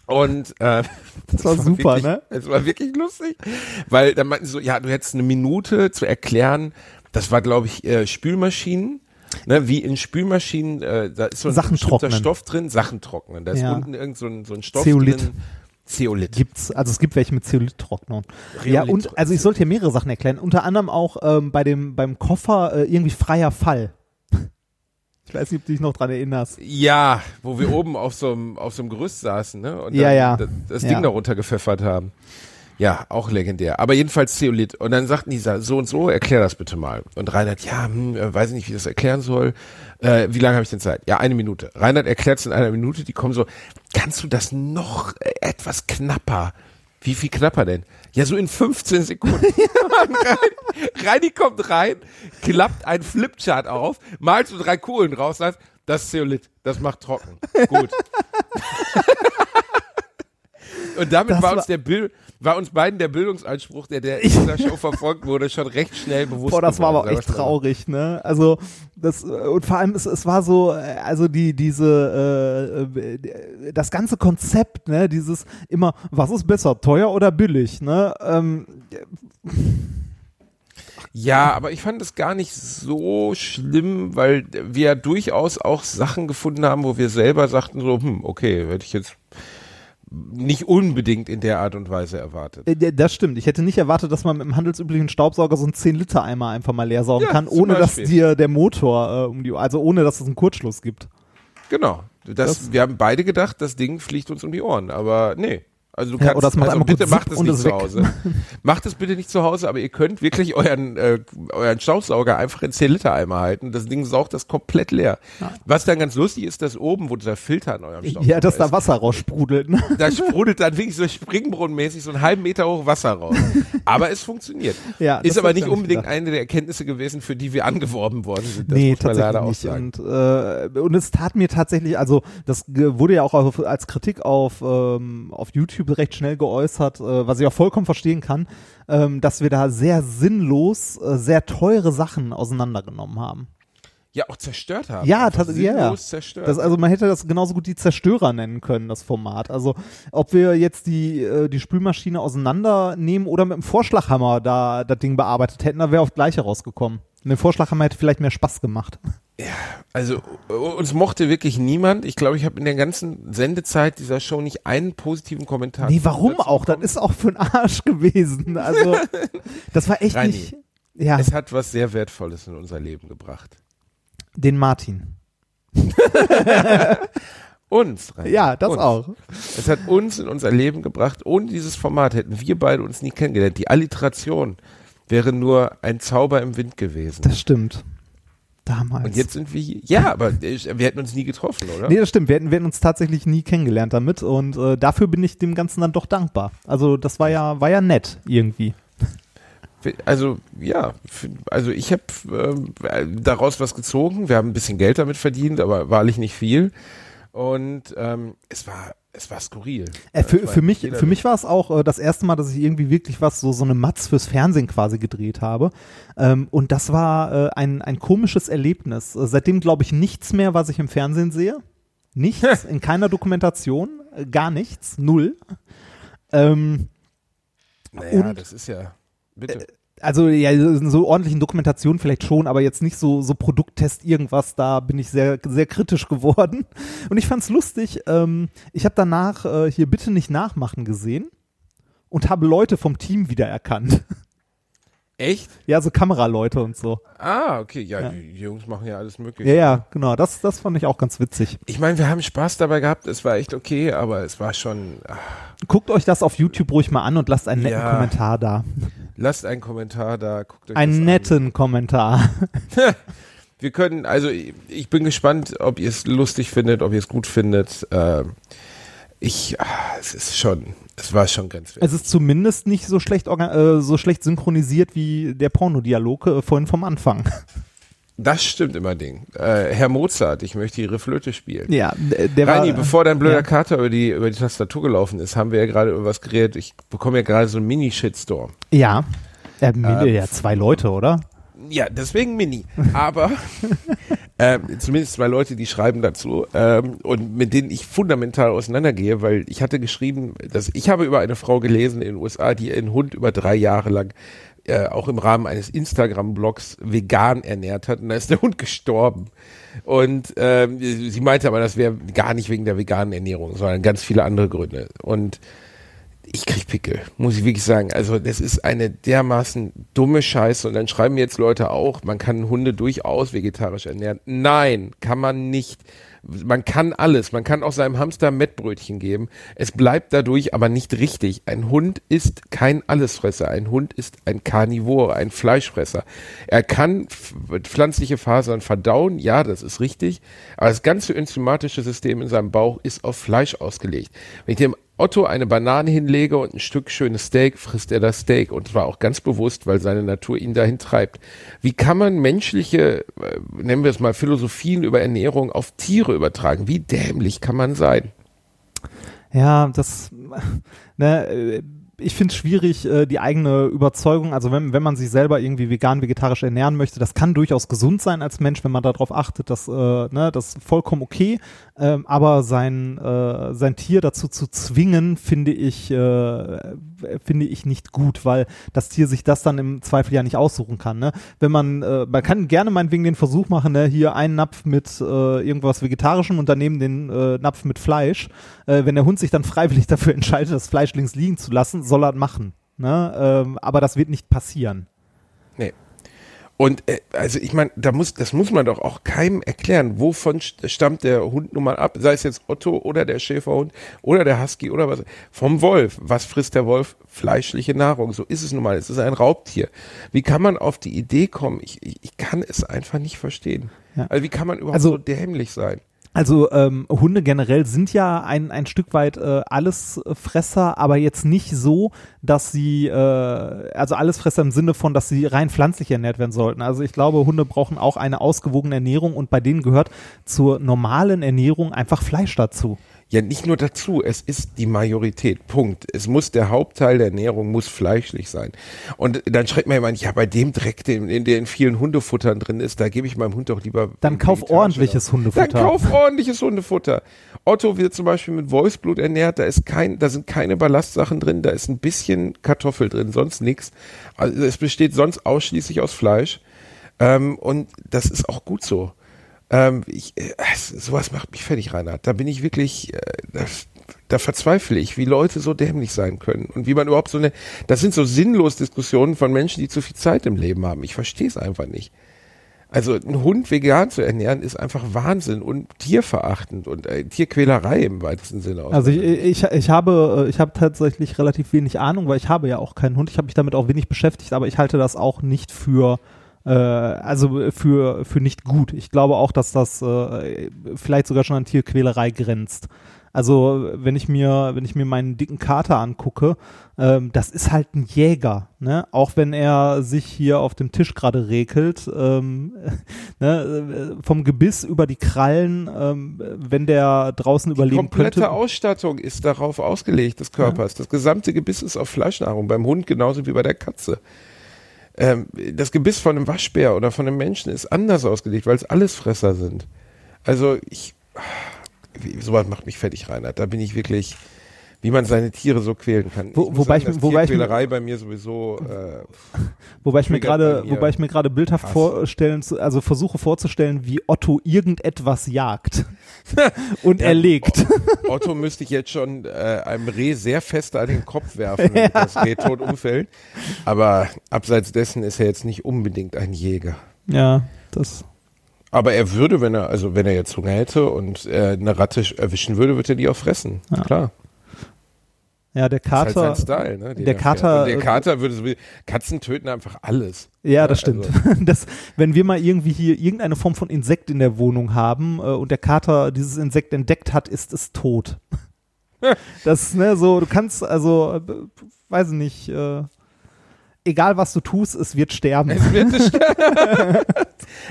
[SPEAKER 7] Und äh, das
[SPEAKER 4] war super,
[SPEAKER 7] wirklich,
[SPEAKER 4] ne?
[SPEAKER 7] Es war wirklich lustig, weil dann meinten sie so, ja, du hättest eine Minute zu erklären. Das war, glaube ich, äh, Spülmaschinen. Ne, wie in Spülmaschinen, äh, da ist so ein
[SPEAKER 4] Sachen trocknen.
[SPEAKER 7] Stoff drin, Sachen trocknen. Da ist
[SPEAKER 4] Ja.
[SPEAKER 7] unten irgend so ein, so ein Stoff
[SPEAKER 4] Zeolit.
[SPEAKER 7] drin. Zeolit.
[SPEAKER 4] Gibt's, also es gibt welche mit Zeolithtrocknung. Ja, und also ich sollte hier mehrere Sachen erklären. Unter anderem auch ähm, bei dem beim Koffer äh, irgendwie freier Fall. Ich weiß nicht, ob du dich noch dran erinnerst.
[SPEAKER 7] Ja, wo wir oben auf so einem auf so einem Gerüst saßen, ne? Und
[SPEAKER 4] Ja,
[SPEAKER 7] dann
[SPEAKER 4] ja.
[SPEAKER 7] das, das
[SPEAKER 4] Ja.
[SPEAKER 7] Ding darunter gepfeffert haben. Ja, auch legendär. Aber jedenfalls Zeolit. Und dann sagten die so und so, erklär das bitte mal. Und Reinhard, ja, hm, äh, weiß ich nicht, wie ich das erklären soll. Äh, wie lange habe ich denn Zeit? Ja, eine Minute. Reinhard erklärt es in einer Minute. Die kommen so, kannst du das noch äh, etwas knapper? Wie viel knapper denn? Ja, so in 15 Sekunden. Rein- Reini kommt rein, klappt ein Flipchart auf, malt so drei Kohlen raus, sagt, das ist Zeolit, das macht trocken. Gut. Und damit war
[SPEAKER 4] war-
[SPEAKER 7] uns der Bild, war uns beiden der Bildungsanspruch, der, der in dieser Show verfolgt wurde, schon recht schnell bewusst.
[SPEAKER 4] Boah, das war aber
[SPEAKER 7] geworden,
[SPEAKER 4] auch echt traurig, ne? Also das äh, und vor allem es, es war so, äh, also die diese äh, äh, das ganze Konzept, ne? Dieses immer, was ist besser, teuer oder billig, ne? Ähm,
[SPEAKER 7] Ja, aber ich fand es gar nicht so schlimm, weil wir ja durchaus auch Sachen gefunden haben, wo wir selber sagten so, hm, okay, hätte ich jetzt nicht unbedingt in der Art und Weise erwartet.
[SPEAKER 4] äh, das stimmt. Ich hätte nicht erwartet, dass man mit einem handelsüblichen Staubsauger so einen 10 Liter Eimer einfach mal leer saugen
[SPEAKER 7] Ja,
[SPEAKER 4] kann, ohne dass dir der Motor äh, um die, also ohne dass es einen Kurzschluss gibt.
[SPEAKER 7] Genau. Das,
[SPEAKER 4] Das-
[SPEAKER 7] wir haben beide gedacht, das Ding fliegt uns um die Ohren, aber nee. Also du
[SPEAKER 4] Ja,
[SPEAKER 7] kannst,
[SPEAKER 4] oder es macht
[SPEAKER 7] also bitte macht es nicht zu. Hause. macht es bitte nicht zu Hause, aber ihr könnt wirklich euren, äh, euren Staubsauger einfach in 10 Liter Eimer halten. Das Ding saugt das komplett leer. Was dann ganz lustig ist, dass oben, wo dieser Filter an eurem Staubsauger
[SPEAKER 4] Ja, dass da Wasser raussprudelt. Ne?
[SPEAKER 7] da sprudelt dann wirklich so springbrunnenmäßig so einen halben Meter hoch Wasser raus. Aber es funktioniert.
[SPEAKER 4] Ja,
[SPEAKER 7] ist aber nicht unbedingt
[SPEAKER 4] gedacht.
[SPEAKER 7] eine der Erkenntnisse gewesen, für die wir angeworben worden sind. Das
[SPEAKER 4] nee,
[SPEAKER 7] muss man
[SPEAKER 4] tatsächlich
[SPEAKER 7] leider auch
[SPEAKER 4] nicht.
[SPEAKER 7] sagen.
[SPEAKER 4] Und, äh, und es tat mir tatsächlich, also das wurde ja auch auf, als Kritik auf, ähm, auf YouTube recht schnell geäußert, äh, was ich auch vollkommen verstehen kann, ähm, dass wir da sehr sinnlos äh, sehr teure Sachen auseinandergenommen haben.
[SPEAKER 7] Ja, auch zerstört haben.
[SPEAKER 4] Ja, tatsächlich, ja,
[SPEAKER 7] zerstört.
[SPEAKER 4] Das, also man hätte das genauso gut die Zerstörer nennen können, das Format. Also ob wir jetzt die, äh, die Spülmaschine auseinandernehmen oder mit dem Vorschlaghammer da das Ding bearbeitet hätten, da wäre auf gleiche rausgekommen. Und der Vorschlaghammer hätte vielleicht mehr Spaß gemacht.
[SPEAKER 7] Also äh, uns mochte wirklich niemand. Ich glaube, ich habe in der ganzen Sendezeit dieser Show nicht einen positiven Kommentar.
[SPEAKER 4] Nee, warum auch? Das
[SPEAKER 7] bekommen.
[SPEAKER 4] ist auch für einen Arsch gewesen. Also, das war echt
[SPEAKER 7] Reini,
[SPEAKER 4] nicht. Ja,
[SPEAKER 7] Es hat was sehr Wertvolles in unser Leben gebracht.
[SPEAKER 4] den Martin.
[SPEAKER 7] Uns. Reini,
[SPEAKER 4] Ja, das
[SPEAKER 7] uns.
[SPEAKER 4] auch.
[SPEAKER 7] Es hat uns in unser Leben gebracht. Ohne dieses Format hätten wir beide uns nie kennengelernt. Die Alliteration wäre nur ein Zauber im Wind gewesen.
[SPEAKER 4] Das stimmt. Damals.
[SPEAKER 7] Und jetzt sind wir hier. Ja, aber wir hätten uns nie getroffen, oder?
[SPEAKER 4] Nee, das stimmt. Wir hätten, wir hätten uns tatsächlich nie kennengelernt damit und äh, dafür bin ich dem Ganzen dann doch dankbar. Also das war ja, war ja nett irgendwie.
[SPEAKER 7] Also ja, also ich habe äh, daraus was gezogen. Wir haben ein bisschen Geld damit verdient, aber wahrlich nicht viel. Und ähm, es war es war skurril.
[SPEAKER 4] Äh, für, für mich, für mich war es auch äh, das erste Mal, dass ich irgendwie wirklich was so so eine Matz fürs Fernsehen quasi gedreht habe. Ähm, und das war äh, ein ein komisches Erlebnis. Äh, seitdem glaube ich nichts mehr, was ich im Fernsehen sehe. Nichts, in keiner Dokumentation, äh, gar nichts, null. Ähm,
[SPEAKER 7] Naja,
[SPEAKER 4] und-
[SPEAKER 7] das ist ja bitte.
[SPEAKER 4] Also ja, in so ordentlichen Dokumentationen vielleicht schon, aber jetzt nicht so so Produkttest irgendwas. Da bin ich sehr sehr kritisch geworden. Und ich fand's lustig. Ähm, ich habe danach äh, hier bitte nicht nachmachen gesehen und habe Leute vom Team wiedererkannt.
[SPEAKER 7] Echt?
[SPEAKER 4] ja, so Kameraleute und so.
[SPEAKER 7] Ah, okay, ja,
[SPEAKER 4] Ja.
[SPEAKER 7] die Jungs machen ja alles mögliche.
[SPEAKER 4] Ja, ja, genau. Das das fand ich auch ganz witzig.
[SPEAKER 7] Ich meine, wir haben Spaß dabei gehabt, es war echt okay, aber es war schon. Ach,
[SPEAKER 4] Guckt euch das auf YouTube ruhig mal an und lasst einen netten
[SPEAKER 7] Ja.
[SPEAKER 4] Kommentar da.
[SPEAKER 7] Lasst einen Kommentar da, guckt euch
[SPEAKER 4] Einen
[SPEAKER 7] an.
[SPEAKER 4] netten Kommentar.
[SPEAKER 7] Wir können, also ich, bin gespannt, ob ihr es lustig findet, ob ihr es gut findet. Ähm, ich, ah, es ist schon, es war schon ganz
[SPEAKER 4] Es ist zumindest nicht so schlecht äh, so schlecht synchronisiert wie der Pornodialog äh, vorhin vom Anfang.
[SPEAKER 7] Das stimmt immer Ding. Äh, Herr Mozart, ich möchte Ihre Flöte spielen.
[SPEAKER 4] Ja, der,
[SPEAKER 7] Reini,
[SPEAKER 4] war,
[SPEAKER 7] bevor dein blöder
[SPEAKER 4] ja.
[SPEAKER 7] Kater über die, über die Tastatur gelaufen ist, haben wir ja gerade über was geredet. Ich bekomme ja gerade so einen Mini-Shitstorm.
[SPEAKER 4] Ja. Äh,
[SPEAKER 7] Ähm,
[SPEAKER 4] ja, zwei Leute, oder?
[SPEAKER 7] Ja, deswegen Mini. Aber ähm, zumindest zwei Leute, die schreiben dazu ähm, und mit denen ich fundamental auseinandergehe, weil ich hatte geschrieben, dass ich habe über eine Frau gelesen in den USA, die ihren Hund über drei Jahre lang äh, auch im Rahmen eines Instagram-Blogs vegan ernährt hat und da ist der Hund gestorben. Und ähm, sie meinte aber, das wäre gar nicht wegen der veganen Ernährung, sondern ganz viele andere Gründe. Und ich krieg Pickel, muss ich wirklich sagen. Also das ist eine dermaßen dumme Scheiße. Und dann schreiben jetzt Leute auch, man kann Hunde durchaus vegetarisch ernähren. Nein, kann man nicht. Man kann alles. Man kann auch seinem Hamster Mettbrötchen geben. Es bleibt dadurch aber nicht richtig. Ein Hund ist kein Allesfresser. Ein Hund ist ein Karnivore, ein Fleischfresser. Er kann pflanzliche Fasern verdauen. Ja, das ist richtig. Aber das ganze enzymatische System in seinem Bauch ist auf Fleisch ausgelegt. Wenn ich dem Otto eine Banane hinlege und ein Stück schönes Steak, frisst er das Steak. Und zwar auch ganz bewusst, weil seine Natur ihn dahin treibt. Wie kann man menschliche, äh, nennen wir es mal, Philosophien über Ernährung auf Tiere übertragen? Wie dämlich kann man sein?
[SPEAKER 4] Ja, das, ne, äh, ich finde es schwierig, äh, die eigene Überzeugung, also wenn, wenn man sich selber irgendwie vegan, vegetarisch ernähren möchte, das kann durchaus gesund sein als Mensch, wenn man darauf achtet, dass, äh, ne, das ist vollkommen okay, ähm, aber sein, äh, sein Tier dazu zu zwingen, finde ich, äh, finde ich nicht gut, weil das Tier sich das dann im Zweifel ja nicht aussuchen kann, ne? Wenn man, äh, man kann gerne meinetwegen den Versuch machen, ne, hier einen Napf mit äh, irgendwas Vegetarischem und daneben den äh, Napf mit Fleisch. Äh, wenn der Hund sich dann freiwillig dafür entscheidet, das Fleisch links liegen zu lassen, soll er machen. Ne? Ähm, aber das wird nicht passieren.
[SPEAKER 7] Nee. Und äh, also ich meine, da muss, das muss man doch auch keinem erklären. Wovon st- stammt der Hund nun mal ab? Sei es jetzt Otto oder der Schäferhund oder der Husky oder was. Vom Wolf. Was frisst der Wolf? Fleischliche Nahrung. So ist es nun mal. Es ist ein Raubtier. Wie kann man auf die Idee kommen? Ich, ich, ich kann es einfach nicht verstehen.
[SPEAKER 4] Ja.
[SPEAKER 7] Also wie kann man überhaupt
[SPEAKER 4] Also-
[SPEAKER 7] so dämlich sein?
[SPEAKER 4] Also ähm, Hunde generell sind ja ein, ein Stück weit äh, Allesfresser, aber jetzt nicht so, dass sie, äh, also Allesfresser im Sinne von, dass sie rein pflanzlich ernährt werden sollten. Also ich glaube, Hunde brauchen auch eine ausgewogene Ernährung und bei denen gehört zur normalen Ernährung einfach Fleisch dazu.
[SPEAKER 7] Ja, nicht nur dazu, es ist die Majorität. Punkt. Es muss der Hauptteil der Ernährung muss fleischlich sein. Und dann schreibt man jemand, ja, bei dem Dreck, den, in der in vielen Hundefuttern drin ist, da gebe ich meinem Hund doch lieber.
[SPEAKER 4] Dann kauf ordentliches
[SPEAKER 7] Nahrung.
[SPEAKER 4] Hundefutter.
[SPEAKER 7] Dann kauf ordentliches Hundefutter. Otto wird zum Beispiel mit Wolfsblut ernährt, da ist kein, da sind keine Ballastsachen drin, da ist ein bisschen Kartoffel drin, sonst nichts. Also es besteht sonst ausschließlich aus Fleisch. Ähm, und das ist auch gut so. Ähm, ich, äh, sowas macht mich fertig, Reinhard. Da bin ich wirklich, äh, das, da verzweifle ich, wie Leute so dämlich sein können und wie man überhaupt so eine, das sind so sinnlos Diskussionen von Menschen, die zu viel Zeit im Leben haben. Ich verstehe es einfach nicht. Also einen Hund vegan zu ernähren ist einfach Wahnsinn und tierverachtend und äh, Tierquälerei im weitesten Sinne. auch.
[SPEAKER 4] Also ich, ich, ich habe, äh, ich habe tatsächlich relativ wenig Ahnung, weil ich habe ja auch keinen Hund. Ich habe mich damit auch wenig beschäftigt, aber ich halte das auch nicht für also für, für nicht gut. Ich glaube auch, dass das äh, vielleicht sogar schon an Tierquälerei grenzt. Also wenn ich mir, wenn ich mir meinen dicken Kater angucke, ähm, das ist halt ein Jäger, ne? Auch wenn er sich hier auf dem Tisch gerade regelt, ähm, ne? äh, vom Gebiss über die Krallen, ähm, wenn der draußen
[SPEAKER 7] Die
[SPEAKER 4] überleben
[SPEAKER 7] komplette
[SPEAKER 4] könnte.
[SPEAKER 7] Ausstattung ist darauf ausgelegt, des Körpers. Das gesamte Gebiss ist auf Fleischnahrung, beim Hund genauso wie bei der Katze. Ähm, das Gebiss von einem Waschbär oder von einem Menschen ist anders ausgelegt, weil es alles Fresser sind. Also ich, sowas macht mich fertig, Reinhard. Da bin ich wirklich, wie man seine Tiere so quälen kann.
[SPEAKER 4] Wo-
[SPEAKER 7] muss
[SPEAKER 4] wobei
[SPEAKER 7] sagen,
[SPEAKER 4] ich- wobei ich-
[SPEAKER 7] Tierquälerei bei mir sowieso, äh,
[SPEAKER 4] Wobei ich mir gerade, wobei ich mir gerade bildhaft
[SPEAKER 7] Hass.
[SPEAKER 4] vorstellen, also versuche vorzustellen, wie Otto irgendetwas jagt und erlegt.
[SPEAKER 7] Otto müsste ich jetzt schon äh, einem Reh sehr fest an den Kopf werfen, damit das Reh tot umfällt. Aber abseits dessen ist er jetzt nicht unbedingt ein Jäger.
[SPEAKER 4] Ja, das.
[SPEAKER 7] Aber er würde, wenn er, also wenn er jetzt Hunger hätte und äh, eine Ratte sch- erwischen würde, würde er die auch fressen. Klar.
[SPEAKER 4] Ja, der
[SPEAKER 7] Das ist halt
[SPEAKER 4] Kater.
[SPEAKER 7] sein Style, ne?
[SPEAKER 4] der
[SPEAKER 7] er.
[SPEAKER 4] Kater-
[SPEAKER 7] der Kater würde so, Katzen töten einfach alles.
[SPEAKER 4] Ja, das stimmt.
[SPEAKER 7] Also,
[SPEAKER 4] Das, wenn wir mal irgendwie hier irgendeine Form von Insekt in der Wohnung haben äh, und der Kater dieses Insekt entdeckt hat, ist es tot. das, ne, so, du kannst, also, äh, weiß ich nicht, äh, egal was du tust, es wird sterben.
[SPEAKER 7] es, wird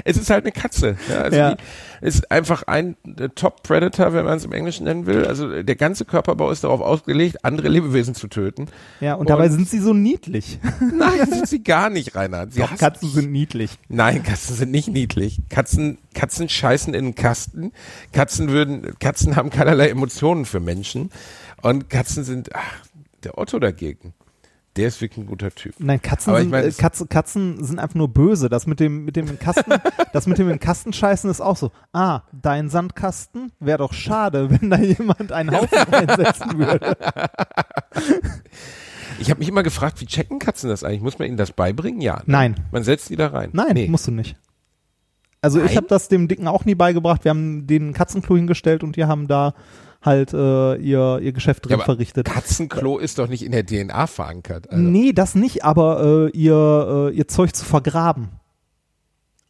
[SPEAKER 7] es ist halt eine Katze. Ja, also
[SPEAKER 4] Ja.
[SPEAKER 7] Ist einfach ein Top Predator, wenn man es im Englischen nennen will. Also der ganze Körperbau ist darauf ausgelegt, andere Lebewesen zu töten.
[SPEAKER 4] Ja, und dabei
[SPEAKER 7] Und-
[SPEAKER 4] sind sie so niedlich.
[SPEAKER 7] Nein, sind sie gar nicht, Reinhard. Sie
[SPEAKER 4] Doch, Katzen
[SPEAKER 7] dich.
[SPEAKER 4] sind niedlich.
[SPEAKER 7] Nein, Katzen sind nicht niedlich. Katzen, Katzen scheißen in den Kasten. Katzen würden, Katzen haben keinerlei Emotionen für Menschen. Und Katzen sind, ach, der Otto dagegen. Der ist wirklich ein guter Typ.
[SPEAKER 4] Nein, Katzen
[SPEAKER 7] Aber ich
[SPEAKER 4] sind,
[SPEAKER 7] meine,
[SPEAKER 4] äh, Katzen, Katzen sind einfach nur böse. Das mit dem, mit dem Kasten, das mit dem Kasten scheißen ist auch so. Ah, dein Sandkasten? Wäre doch schade, wenn da jemand einen Haufen reinsetzen würde.
[SPEAKER 7] Ich habe mich immer gefragt, wie checken Katzen das eigentlich? Muss man ihnen das beibringen? Ja. ne?
[SPEAKER 4] Nein.
[SPEAKER 7] Man setzt die da rein.
[SPEAKER 4] Nein,
[SPEAKER 7] nee.
[SPEAKER 4] musst du nicht. Also ich
[SPEAKER 7] Nein?
[SPEAKER 4] habe das dem Dicken auch nie beigebracht. Wir haben den Katzenklo hingestellt und die haben da halt äh, ihr, ihr Geschäft drin
[SPEAKER 7] Ja,
[SPEAKER 4] verrichtet.
[SPEAKER 7] Katzenklo ist doch nicht in der DNA verankert. Also.
[SPEAKER 4] Nee, das nicht, aber äh, ihr, äh, ihr Zeug zu vergraben.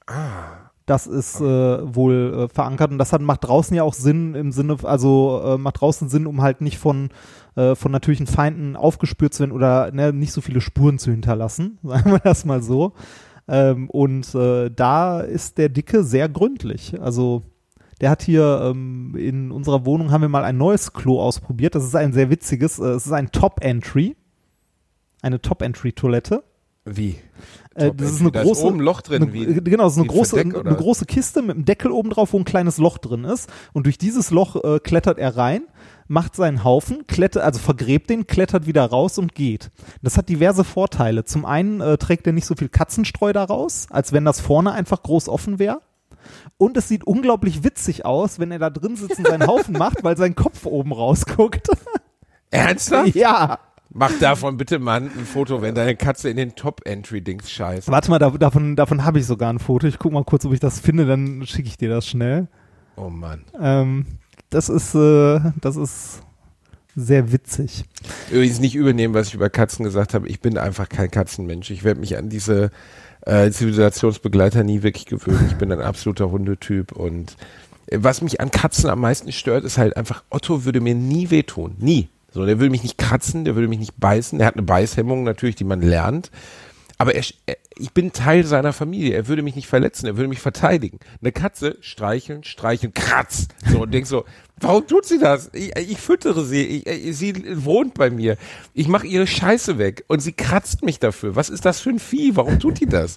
[SPEAKER 7] Ah.
[SPEAKER 4] Das ist äh, wohl äh, verankert und das hat, macht draußen ja auch Sinn im Sinne, also äh, macht draußen Sinn, um halt nicht von, äh, von natürlichen Feinden aufgespürt zu werden oder ne, nicht so viele Spuren zu hinterlassen, sagen wir das mal so. Ähm, und äh, da ist der Dicke sehr gründlich. Also der hat hier ähm, in unserer Wohnung haben wir mal ein neues Klo ausprobiert. Das ist ein sehr witziges. Äh, es ist ein Top-Entry. Eine Top-Entry-Toilette.
[SPEAKER 7] Wie?
[SPEAKER 4] Äh, das ist eine.
[SPEAKER 7] Da
[SPEAKER 4] große,
[SPEAKER 7] oben ein Loch drin.
[SPEAKER 4] eine,
[SPEAKER 7] wie,
[SPEAKER 4] genau, das ist eine große,
[SPEAKER 7] Verdeck,
[SPEAKER 4] eine, große Kiste mit einem Deckel oben drauf, wo ein kleines Loch drin ist. Und durch dieses Loch äh, klettert er rein, macht seinen Haufen, klettert, also vergräbt den, klettert wieder raus und geht. Das hat diverse Vorteile. Zum einen äh, trägt er nicht so viel Katzenstreu da raus, als wenn das vorne einfach groß offen wäre. Und es sieht unglaublich witzig aus, wenn er da drin sitzt und seinen Haufen macht, weil sein Kopf oben rausguckt.
[SPEAKER 7] Ernsthaft?
[SPEAKER 4] ja.
[SPEAKER 7] Mach davon bitte mal ein Foto, wenn deine Katze in den Top-Entry-Dings scheißt.
[SPEAKER 4] Warte mal, da, davon, davon habe ich sogar ein Foto. Ich guck mal kurz, ob ich das finde, dann schicke ich dir das schnell.
[SPEAKER 7] Oh Mann.
[SPEAKER 4] Ähm, das ist, äh, das ist sehr witzig.
[SPEAKER 7] Übrigens nicht übernehmen, was ich über Katzen gesagt habe. Ich bin einfach kein Katzenmensch. Ich werde mich an diese äh, Zivilisationsbegleiter nie wirklich gewöhnen. Ich bin ein absoluter Hundetyp und äh, was mich an Katzen am meisten stört, ist halt einfach, Otto würde mir nie wehtun. Nie. So, der würde mich nicht kratzen, der würde mich nicht beißen. Der hat eine Beißhemmung natürlich, die man lernt. Aber er, er, ich bin Teil seiner Familie. Er würde mich nicht verletzen, er würde mich verteidigen. Eine Katze streicheln, streicheln, kratz. So und denk so, warum tut sie das? Ich, ich füttere sie, ich, ich, sie wohnt bei mir. Ich mache ihre Scheiße weg und sie kratzt mich dafür. Was ist das für ein Vieh? Warum tut die das?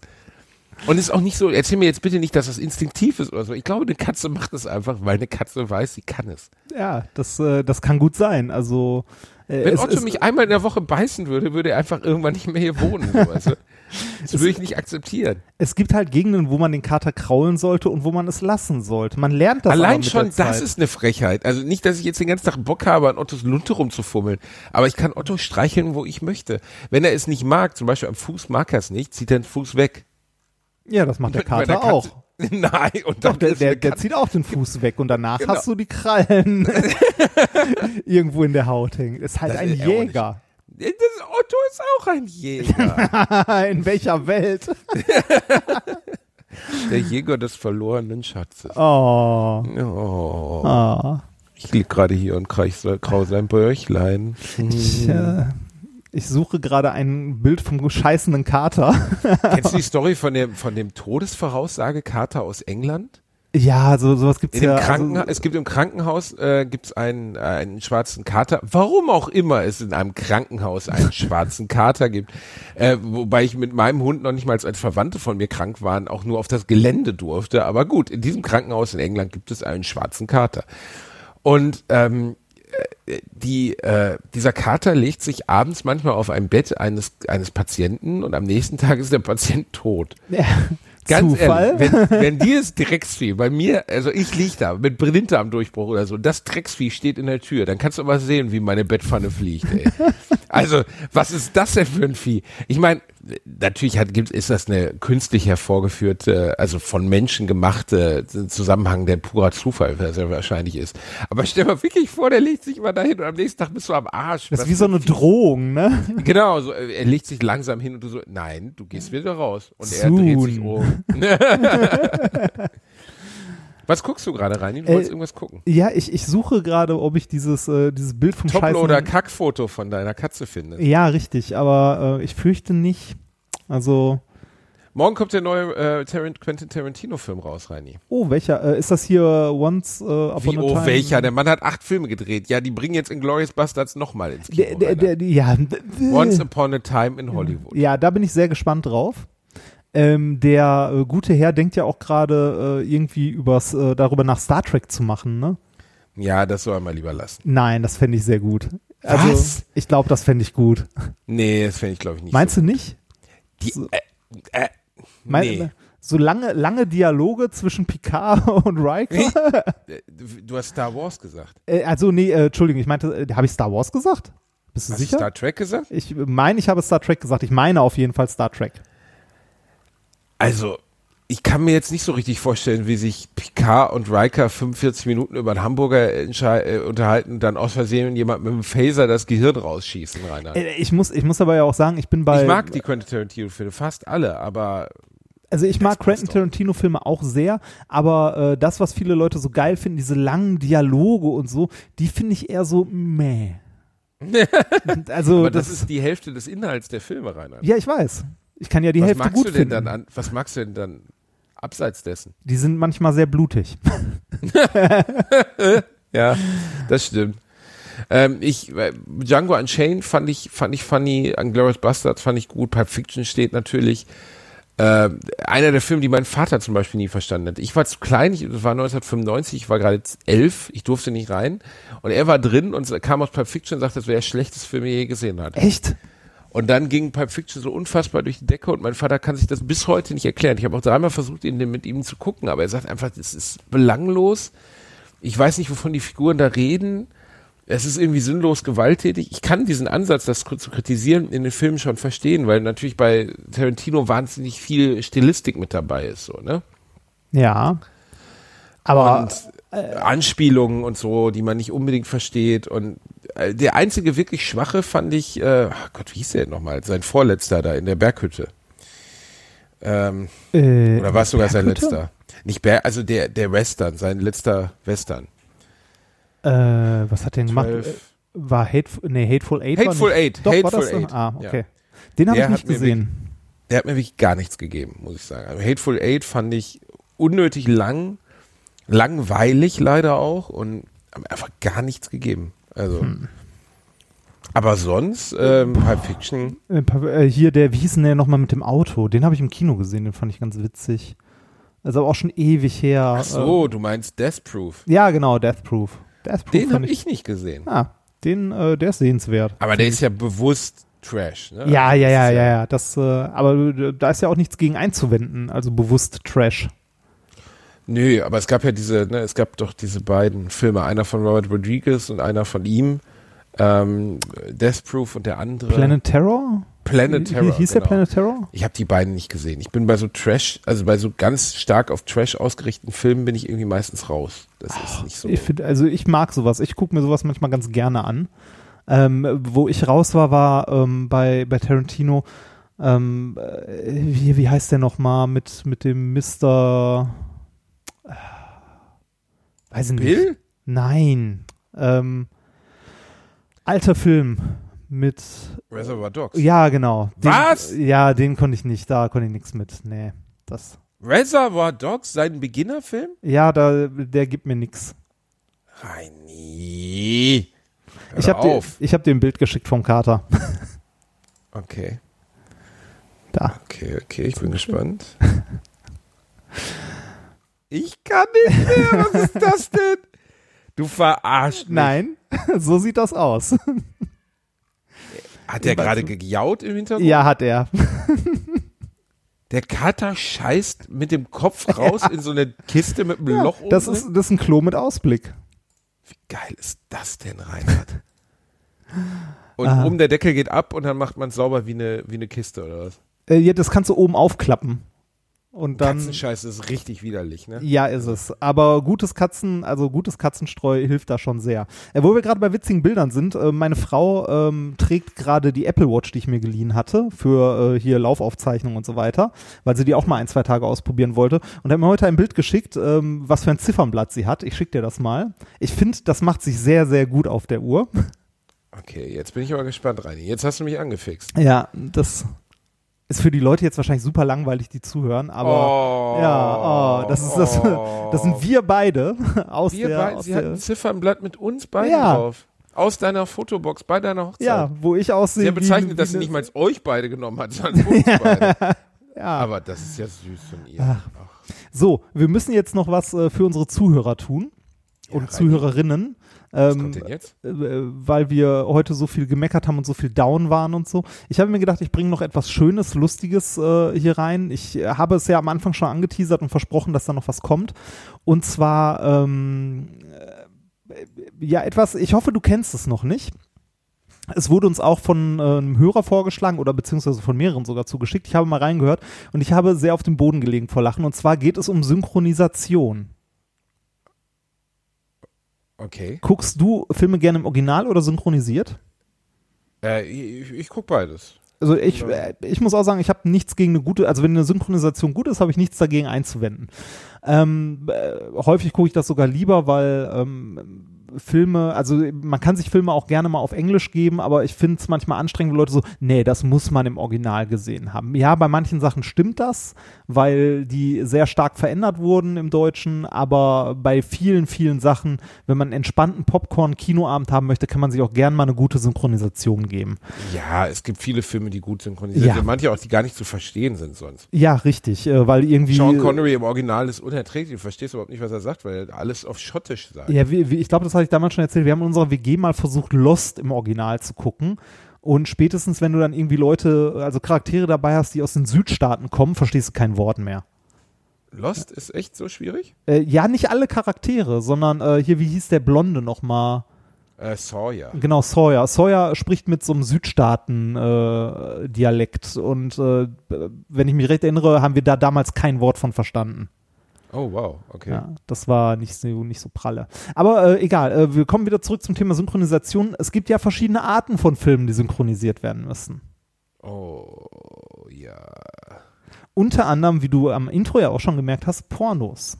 [SPEAKER 7] Und ist auch nicht so, erzähl mir jetzt bitte nicht, dass das instinktiv ist oder so. Ich glaube, eine Katze macht es einfach, weil eine Katze weiß, sie kann es.
[SPEAKER 4] Ja, das, äh, das kann gut sein. Also äh,
[SPEAKER 7] Wenn
[SPEAKER 4] es,
[SPEAKER 7] Otto mich einmal in der Woche beißen würde, würde er einfach irgendwann nicht mehr hier wohnen. So, weißt du? Das würde ich nicht akzeptieren.
[SPEAKER 4] es gibt halt Gegenden, wo man den Kater kraulen sollte und wo man es lassen sollte. Man lernt das
[SPEAKER 7] Allein schon,
[SPEAKER 4] der
[SPEAKER 7] das ist eine Frechheit. Also nicht, dass ich jetzt den ganzen Tag Bock habe, an Ottos Lunte rumzufummeln. Aber ich kann Otto streicheln, wo ich möchte. Wenn er es nicht mag, zum Beispiel am Fuß mag er es nicht, zieht er den Fuß weg.
[SPEAKER 4] Ja, das macht der Kater
[SPEAKER 7] Katze-
[SPEAKER 4] auch.
[SPEAKER 7] Nein, und
[SPEAKER 4] Doch, der, der, der zieht auch den Fuß weg und danach
[SPEAKER 7] Genau.
[SPEAKER 4] hast du die Krallen irgendwo in der Haut hängen. Ist halt
[SPEAKER 7] Das
[SPEAKER 4] ein
[SPEAKER 7] ist er
[SPEAKER 4] Jäger.
[SPEAKER 7] Das Otto ist auch ein Jäger.
[SPEAKER 4] In welcher Welt?
[SPEAKER 7] Der Jäger des verlorenen Schatzes.
[SPEAKER 4] Oh.
[SPEAKER 7] Oh.
[SPEAKER 4] oh.
[SPEAKER 7] Ich lieg gerade hier und krau sein Bäuchlein.
[SPEAKER 4] Äh, ich suche gerade ein Bild vom scheißenden Kater.
[SPEAKER 7] Kennst du die Story von dem, von dem Todesvoraussage-Kater aus England?
[SPEAKER 4] Ja, so sowas gibt's
[SPEAKER 7] In dem
[SPEAKER 4] ja.
[SPEAKER 7] Krankenha
[SPEAKER 4] also,
[SPEAKER 7] es gibt im Krankenhaus äh, gibt's einen, äh, einen schwarzen Kater. Warum auch immer es in einem Krankenhaus einen schwarzen Kater gibt. Äh, wobei ich mit meinem Hund noch nicht mal als Verwandte von mir krank waren, auch nur auf das Gelände durfte. Aber gut, in diesem Krankenhaus in England gibt es einen schwarzen Kater. Und ähm, äh, die, äh, dieser Kater legt sich abends manchmal auf ein Bett eines, eines Patienten und am nächsten Tag ist der Patient tot.
[SPEAKER 4] ja,
[SPEAKER 7] Ganz
[SPEAKER 4] Zufall.
[SPEAKER 7] ehrlich, wenn, wenn dieses Drecksvieh bei mir, also ich lieg da mit Blinddarmdurchbruch oder so, das Drecksvieh steht in der Tür, dann kannst du aber sehen, wie meine Bettpfanne fliegt, ey. Also, was ist das denn für ein Vieh? Ich meine, natürlich hat, gibt, ist das eine künstlich hervorgeführte, also von Menschen gemachte Zusammenhang, der purer Zufall, der sehr wahrscheinlich ist. Aber stell mal wirklich vor, der legt sich mal dahin und am nächsten Tag bist du am Arsch.
[SPEAKER 4] das
[SPEAKER 7] Was
[SPEAKER 4] ist wie so eine Drohung, ne?
[SPEAKER 7] Genau, so, äh, er legt sich langsam hin und du so, nein, du gehst wieder raus. Und er dreht sich
[SPEAKER 4] Soon.
[SPEAKER 7] um. Was guckst du gerade rein? Du
[SPEAKER 4] Äh,
[SPEAKER 7] wolltest irgendwas gucken.
[SPEAKER 4] Ja, ich, ich suche gerade, ob ich dieses, äh, dieses Bild vom scheißen...
[SPEAKER 7] oder Kackfoto von deiner Katze finde.
[SPEAKER 4] Ja, richtig, aber äh, ich fürchte nicht. Also,
[SPEAKER 7] Morgen kommt der neue äh, Tarant Quentin Tarantino-Film raus, Reini.
[SPEAKER 4] oh, welcher? Äh, ist das hier Once äh, Upon
[SPEAKER 7] Wie, oh,
[SPEAKER 4] Time?
[SPEAKER 7] welcher? Der Mann hat acht Filme gedreht. Ja, die bringen jetzt Inglourious Bastards nochmal ins Kino.
[SPEAKER 4] Der, der, der, ja,
[SPEAKER 7] Once Upon a Time in Hollywood.
[SPEAKER 4] ja, da bin ich sehr gespannt drauf. Ähm, der äh, gute Herr denkt ja auch gerade äh, irgendwie übers, äh, darüber nach Star Trek zu machen, ne?
[SPEAKER 7] Ja, das soll er mal lieber lassen.
[SPEAKER 4] Nein, das fände ich sehr gut. Also,
[SPEAKER 7] Was?
[SPEAKER 4] ich glaube, das fände ich gut.
[SPEAKER 7] Nee, das fände ich, glaube ich, nicht.
[SPEAKER 4] Meinst du nicht?
[SPEAKER 7] so. Die, äh, äh,
[SPEAKER 4] Mein,
[SPEAKER 7] nee.
[SPEAKER 4] So lange, lange Dialoge zwischen Picard und Riker?
[SPEAKER 7] Äh, Du hast Star Wars gesagt.
[SPEAKER 4] äh, also, nee, äh, Entschuldigung, ich meinte, äh, habe ich Star Wars gesagt? Bist du
[SPEAKER 7] Hast du
[SPEAKER 4] sicher?
[SPEAKER 7] Star Trek gesagt?
[SPEAKER 4] ich meine, ich habe Star Trek gesagt. Ich meine auf jeden Fall Star Trek.
[SPEAKER 7] Also, ich kann mir jetzt nicht so richtig vorstellen, wie sich Picard und Riker 45 Minuten über einen Hamburger äh, unterhalten, dann aus Versehen jemand mit einem Phaser das Gehirn rausschießen, Rainer.
[SPEAKER 4] Äh, ich, muss, ich muss aber ja auch sagen, ich bin bei.
[SPEAKER 7] ich mag die Quentin Tarantino-Filme, fast alle, aber
[SPEAKER 4] Also ich mag Quentin
[SPEAKER 7] doch.
[SPEAKER 4] Tarantino-Filme auch sehr, aber äh, das, was viele Leute so geil finden, diese langen Dialoge und so, die finde ich eher so meh. also
[SPEAKER 7] aber
[SPEAKER 4] das,
[SPEAKER 7] das, ist die Hälfte des Inhalts der Filme, Rainer.
[SPEAKER 4] ja, ich weiß. Ich kann ja die
[SPEAKER 7] was
[SPEAKER 4] Hälfte
[SPEAKER 7] magst
[SPEAKER 4] gut
[SPEAKER 7] du denn
[SPEAKER 4] finden.
[SPEAKER 7] dann an, was magst du denn dann abseits dessen?
[SPEAKER 4] Die sind manchmal sehr blutig.
[SPEAKER 7] Ja, das stimmt. Ähm, ich, äh, Django Unchained fand ich, fand ich funny, Glorious Bastards fand ich gut, Pulp Fiction steht natürlich. Äh, einer der Filme, die mein Vater zum Beispiel nie verstanden hat. Ich war zu klein, ich, das war 1995, ich war gerade elf, ich durfte nicht rein. Und er war drin und kam aus Pulp Fiction und sagte, das wäre der schlechteste Film, den er je gesehen hat.
[SPEAKER 4] Echt?
[SPEAKER 7] Und dann ging Pulp Fiction so unfassbar durch die Decke und mein Vater kann sich das bis heute nicht erklären. Ich habe auch dreimal versucht, ihn mit ihm zu gucken, aber er sagt einfach, das ist belanglos. Ich weiß nicht, wovon die Figuren da reden. Es ist irgendwie sinnlos gewalttätig. Ich kann diesen Ansatz, das zu kritisieren, in den Filmen schon verstehen, weil natürlich bei Tarantino wahnsinnig viel Stilistik mit dabei ist, so, ne?
[SPEAKER 4] Ja. Aber
[SPEAKER 7] und äh, Anspielungen und so, die man nicht unbedingt versteht. Und der einzige wirklich schwache fand ich, äh, ach Gott, wie hieß der denn nochmal? Sein Vorletzter da in der Berghütte. Ähm,
[SPEAKER 4] äh,
[SPEAKER 7] oder war es sogar sein letzter? Nicht Ber also der, der Western, sein letzter Western.
[SPEAKER 4] Äh, was hat der gemacht?
[SPEAKER 7] 12.
[SPEAKER 4] Äh, War Hateful, nee, Hateful Eight
[SPEAKER 7] Hateful
[SPEAKER 4] war nicht,
[SPEAKER 7] Eight,
[SPEAKER 4] Doch, war
[SPEAKER 7] Hateful
[SPEAKER 4] das so?
[SPEAKER 7] Eight,
[SPEAKER 4] Ah,
[SPEAKER 7] ja.
[SPEAKER 4] okay. Den habe ich nicht gesehen.
[SPEAKER 7] Der hat mir wirklich gar nichts gegeben, muss ich sagen. Also Hateful Eight fand ich unnötig lang, langweilig leider auch und einfach gar nichts gegeben. Also.
[SPEAKER 4] Hm.
[SPEAKER 7] Aber sonst, ähm, Pulp Fiction,
[SPEAKER 4] Äh, äh, hier, der, wie hieß denn der nochmal mit dem Auto? Den habe ich im Kino gesehen, den fand ich ganz witzig. Also auch schon ewig her.
[SPEAKER 7] ach so, du meinst Death Proof.
[SPEAKER 4] Äh, ja, genau, Death Proof. Death Proof
[SPEAKER 7] Den habe ich nicht gesehen.
[SPEAKER 4] Ah, den, äh, der ist sehenswert.
[SPEAKER 7] Aber der ist ja bewusst Trash, ne?
[SPEAKER 4] Ja, ja, ja, ja, ja. Das, äh, aber äh, da ist ja auch nichts gegen einzuwenden, also bewusst Trash.
[SPEAKER 7] Nö, aber es gab ja diese, ne, es gab doch diese beiden Filme, einer von Robert Rodriguez und einer von ihm. Ähm, Death Proof und der andere.
[SPEAKER 4] Planet Terror?
[SPEAKER 7] Planet Terror.
[SPEAKER 4] Hieß
[SPEAKER 7] genau.
[SPEAKER 4] der Planet Terror?
[SPEAKER 7] Ich habe die beiden nicht gesehen. Ich bin bei so Trash, also bei so ganz stark auf Trash ausgerichteten Filmen bin ich irgendwie meistens raus. Das ist nicht so.
[SPEAKER 4] Ich find, also ich mag sowas. Ich gucke mir sowas manchmal ganz gerne an. Ähm, wo ich raus war, war ähm, bei, bei Tarantino, ähm, äh, wie, wie heißt der nochmal mit, mit dem Mr. Weiß ich nicht.
[SPEAKER 7] Bill?
[SPEAKER 4] Nein. Ähm, alter Film mit.
[SPEAKER 7] Reservoir Dogs.
[SPEAKER 4] Ja, genau. Den,
[SPEAKER 7] Was?
[SPEAKER 4] Ja, den konnte ich nicht. Da konnte ich nichts mit. Nee, das.
[SPEAKER 7] Reservoir Dogs, sein Beginnerfilm?
[SPEAKER 4] Ja, da, der gibt mir nichts.
[SPEAKER 7] Reini.
[SPEAKER 4] Ich habe dir,
[SPEAKER 7] auf.
[SPEAKER 4] ich hab dir ein Bild geschickt vom Kater.
[SPEAKER 7] Okay,
[SPEAKER 4] Da.
[SPEAKER 7] okay, okay, ich bin gespannt. Ich kann nicht mehr, was ist das denn? Du verarscht mich.
[SPEAKER 4] Nein, so sieht das aus.
[SPEAKER 7] Hat der gerade gejaut im Hintergrund?
[SPEAKER 4] ja, hat er.
[SPEAKER 7] Der Kater scheißt mit dem Kopf raus in so eine Kiste mit einem Loch
[SPEAKER 4] Das
[SPEAKER 7] oben
[SPEAKER 4] ist, das ist ein Klo mit Ausblick.
[SPEAKER 7] Wie geil ist das denn, Reinhard? Und
[SPEAKER 4] Ah.
[SPEAKER 7] oben der Deckel geht ab und dann macht man es sauber wie eine, wie eine Kiste oder was?
[SPEAKER 4] Äh, ja, das kannst du oben aufklappen. Und dann.
[SPEAKER 7] Katzenscheiß ist richtig widerlich, ne?
[SPEAKER 4] Ja, ist es. Aber gutes Katzen, also gutes Katzenstreu hilft da schon sehr. Äh, wo wir gerade bei witzigen Bildern sind, äh, meine Frau ähm, trägt gerade die Apple Watch, die ich mir geliehen hatte, für äh, hier Laufaufzeichnung und so weiter, weil sie die auch mal ein, zwei Tage ausprobieren wollte. Und hat mir heute ein Bild geschickt, ähm, was für ein Ziffernblatt sie hat. Ich schicke dir das mal. Ich finde, das macht sich sehr, sehr gut auf der Uhr.
[SPEAKER 7] Okay, jetzt bin ich aber gespannt, Reini. Jetzt hast du mich angefixt.
[SPEAKER 4] Ja, das ist für die Leute jetzt wahrscheinlich super langweilig, die zuhören, aber
[SPEAKER 7] Oh.
[SPEAKER 4] ja, oh, das ist das, das sind wir beide aus
[SPEAKER 7] Wir
[SPEAKER 4] der,
[SPEAKER 7] beide,
[SPEAKER 4] aus
[SPEAKER 7] sie hat
[SPEAKER 4] der
[SPEAKER 7] ein Ziffernblatt mit uns beiden
[SPEAKER 4] Ja.
[SPEAKER 7] drauf. Aus deiner Fotobox bei deiner Hochzeit.
[SPEAKER 4] ja, wo ich aussehe.
[SPEAKER 7] Sehr bezeichnet,
[SPEAKER 4] wie,
[SPEAKER 7] dass sie nicht mal euch beide genommen hat, sondern uns beide.
[SPEAKER 4] Ja.
[SPEAKER 7] Aber das ist ja süß von ihr. Ach.
[SPEAKER 4] So, wir müssen jetzt noch was äh, für unsere Zuhörer tun und
[SPEAKER 7] Reini.
[SPEAKER 4] Zuhörerinnen.
[SPEAKER 7] Was
[SPEAKER 4] Ähm,
[SPEAKER 7] kommt denn jetzt?
[SPEAKER 4] äh, weil wir heute so viel gemeckert haben und so viel down waren und so. Ich habe mir gedacht, ich bringe noch etwas Schönes, Lustiges äh, hier rein. Ich äh, habe es ja am Anfang schon angeteasert und versprochen, dass da noch was kommt. Und zwar, ähm, äh, ja, etwas, ich hoffe, du kennst es noch nicht. Es wurde uns auch von äh, einem Hörer vorgeschlagen oder beziehungsweise von mehreren sogar zugeschickt. Ich habe mal reingehört und ich habe sehr auf den Boden gelegen vor Lachen. Und zwar geht es um Synchronisation.
[SPEAKER 7] Okay.
[SPEAKER 4] Guckst du Filme gerne im Original oder synchronisiert?
[SPEAKER 7] Äh, ich ich gucke beides.
[SPEAKER 4] Also ich, äh, ich muss auch sagen, ich habe nichts gegen eine gute, also wenn eine Synchronisation gut ist, habe ich nichts dagegen einzuwenden. Ähm, äh, häufig gucke ich das sogar lieber, weil ähm, Filme, also man kann sich Filme auch gerne mal auf Englisch geben, aber ich finde es manchmal anstrengend, wenn Leute so, nee, das muss man im Original gesehen haben. Ja, bei manchen Sachen stimmt das, weil die sehr stark verändert wurden im Deutschen, aber bei vielen, vielen Sachen, wenn man einen entspannten Popcorn-Kinoabend haben möchte, kann man sich auch gerne mal eine gute Synchronisation geben.
[SPEAKER 7] Ja, es gibt viele Filme, die gut synchronisiert
[SPEAKER 4] Ja.
[SPEAKER 7] sind. Manche auch, die gar nicht zu verstehen sind sonst.
[SPEAKER 4] Ja, richtig, äh, weil irgendwie.
[SPEAKER 7] Sean Connery im Original ist unerträglich. Du verstehst überhaupt nicht, was er sagt, weil er alles auf Schottisch sagt.
[SPEAKER 4] Ja, wie, wie, ich glaube, das hatte ich damals schon erzählt. Wir haben in unserer WG mal versucht, Lost im Original zu gucken. Und spätestens, wenn du dann irgendwie Leute, also Charaktere dabei hast, die aus den Südstaaten kommen, verstehst du kein Wort mehr.
[SPEAKER 7] Lost ist echt so schwierig?
[SPEAKER 4] Äh, ja, nicht alle Charaktere, sondern äh, hier, wie hieß der Blonde nochmal?
[SPEAKER 7] Äh, Sawyer.
[SPEAKER 4] Genau, Sawyer. Sawyer spricht mit so einem Südstaaten-Dialekt. und äh, wenn ich mich recht erinnere, haben wir da damals kein Wort von verstanden.
[SPEAKER 7] Oh, wow, okay.
[SPEAKER 4] Ja, das war nicht so, nicht so pralle. Aber äh, egal, äh, wir kommen wieder zurück zum Thema Synchronisation. Es gibt ja verschiedene Arten von Filmen, die synchronisiert werden müssen.
[SPEAKER 7] Oh, ja.
[SPEAKER 4] Unter anderem, wie du am Intro ja auch schon gemerkt hast, Pornos.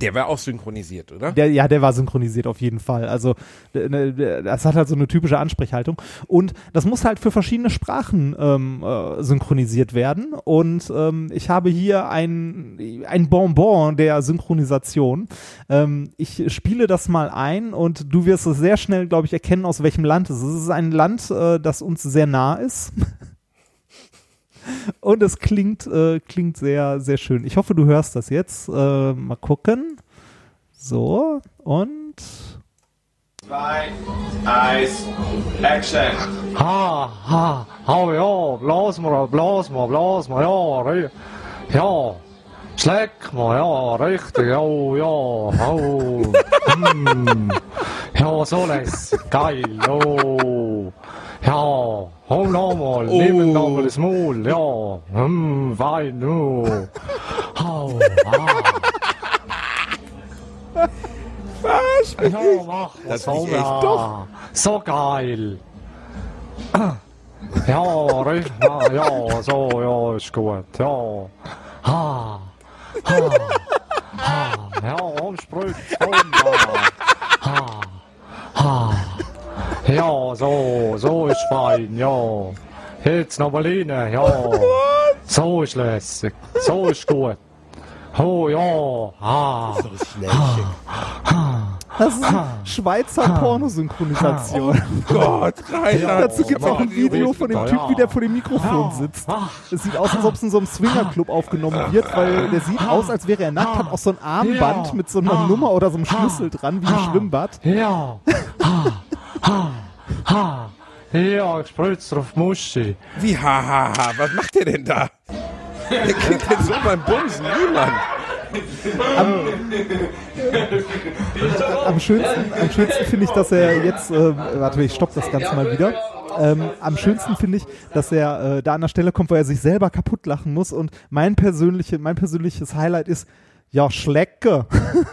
[SPEAKER 7] Der war auch synchronisiert, oder?
[SPEAKER 4] Der, ja, der war synchronisiert auf jeden Fall. Also d- ne, das hat halt so eine typische Ansprechhaltung. Und das muss halt für verschiedene Sprachen ähm, äh, synchronisiert werden. Und ähm, ich habe hier ein, ein Bonbon der Synchronisation. Ähm, ich spiele das mal ein und du wirst es sehr schnell, glaube ich, erkennen, aus welchem Land es ist. Es ist ein Land, äh, das uns sehr nah ist. Und es klingt, äh, klingt sehr, sehr schön. Ich hoffe, du hörst das jetzt. Äh, mal gucken. So, und.
[SPEAKER 8] Zwei, eins, Action!
[SPEAKER 9] Ha, ha, hau ja, blas mal, blas mal, blas mal, ja, ja, schleck mal, ja, richtig, ja, ja, hau, hm, ja, so lässig, geil, oh, ja, hau nochmal, nimm nochmal das Maul, ja, hm, Wein, oh, hau, ah. Ja, mach,
[SPEAKER 7] Das
[SPEAKER 9] was
[SPEAKER 7] echt
[SPEAKER 9] da?
[SPEAKER 7] doch.
[SPEAKER 9] So geil. Ja, richtig, ja, ja, so, ja, ist gut, ja. Ha, ha, ha, ja, umsprüht, ha, ha, ja, so, so ist fein, ja. Jetzt noch mal rein, ja. So ist lässig, so ist gut. Oh, ja, ha,
[SPEAKER 4] Das ist Schweizer Pornosynchronisation.
[SPEAKER 7] Gott, Reinhard.
[SPEAKER 4] Dazu gibt es auch ein Video von dem Typ, wie der vor dem Mikrofon sitzt. Es sieht aus, als ob es in so einem Swingerclub aufgenommen wird, weil der sieht aus, als wäre er nackt, hat auch so ein Armband mit so einer Nummer oder so einem Schlüssel dran, wie im Schwimmbad.
[SPEAKER 9] Ja, ha, ha. Ja, ich spritz drauf Muschi.
[SPEAKER 7] Wie hahaha, ha, ha. was macht der denn da? Der kriegt denn so beim Bumsen, niemand.
[SPEAKER 4] Am schönsten, am schönsten finde ich, dass er jetzt, äh, warte, ich stopp das Ganze mal wieder. Ähm, am schönsten finde ich, dass er äh, da an der Stelle kommt, wo er sich selber kaputt lachen muss. Und mein, persönliche, mein persönliches Highlight ist, ja, Schlecke.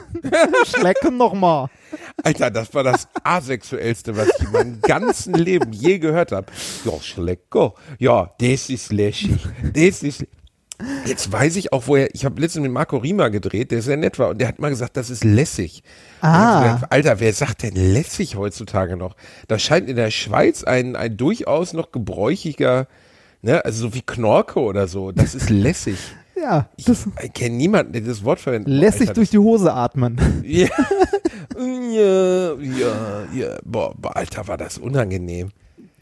[SPEAKER 4] Schlecke nochmal.
[SPEAKER 7] Alter, das war das asexuellste, was ich in meinem ganzen Leben je gehört habe. Ja, Schlecke. Ja, das ist lässig. Das ist. Jetzt weiß ich auch, woher. Ich habe letztens mit Marco Rima gedreht, der sehr nett war, und der hat mal gesagt, das ist lässig.
[SPEAKER 4] Ah.
[SPEAKER 7] Gedacht, Alter, wer sagt denn lässig heutzutage noch? Das scheint in der Schweiz ein, ein durchaus noch gebräuchiger, ne, also so wie Knorke oder so. Das ist lässig.
[SPEAKER 4] Ja,
[SPEAKER 7] Ich
[SPEAKER 4] das
[SPEAKER 7] kenne niemanden, der das Wort verwendet.
[SPEAKER 4] lässt sich durch die Hose atmen.
[SPEAKER 7] ja, ja, ja, ja. Boah, Alter, war das unangenehm.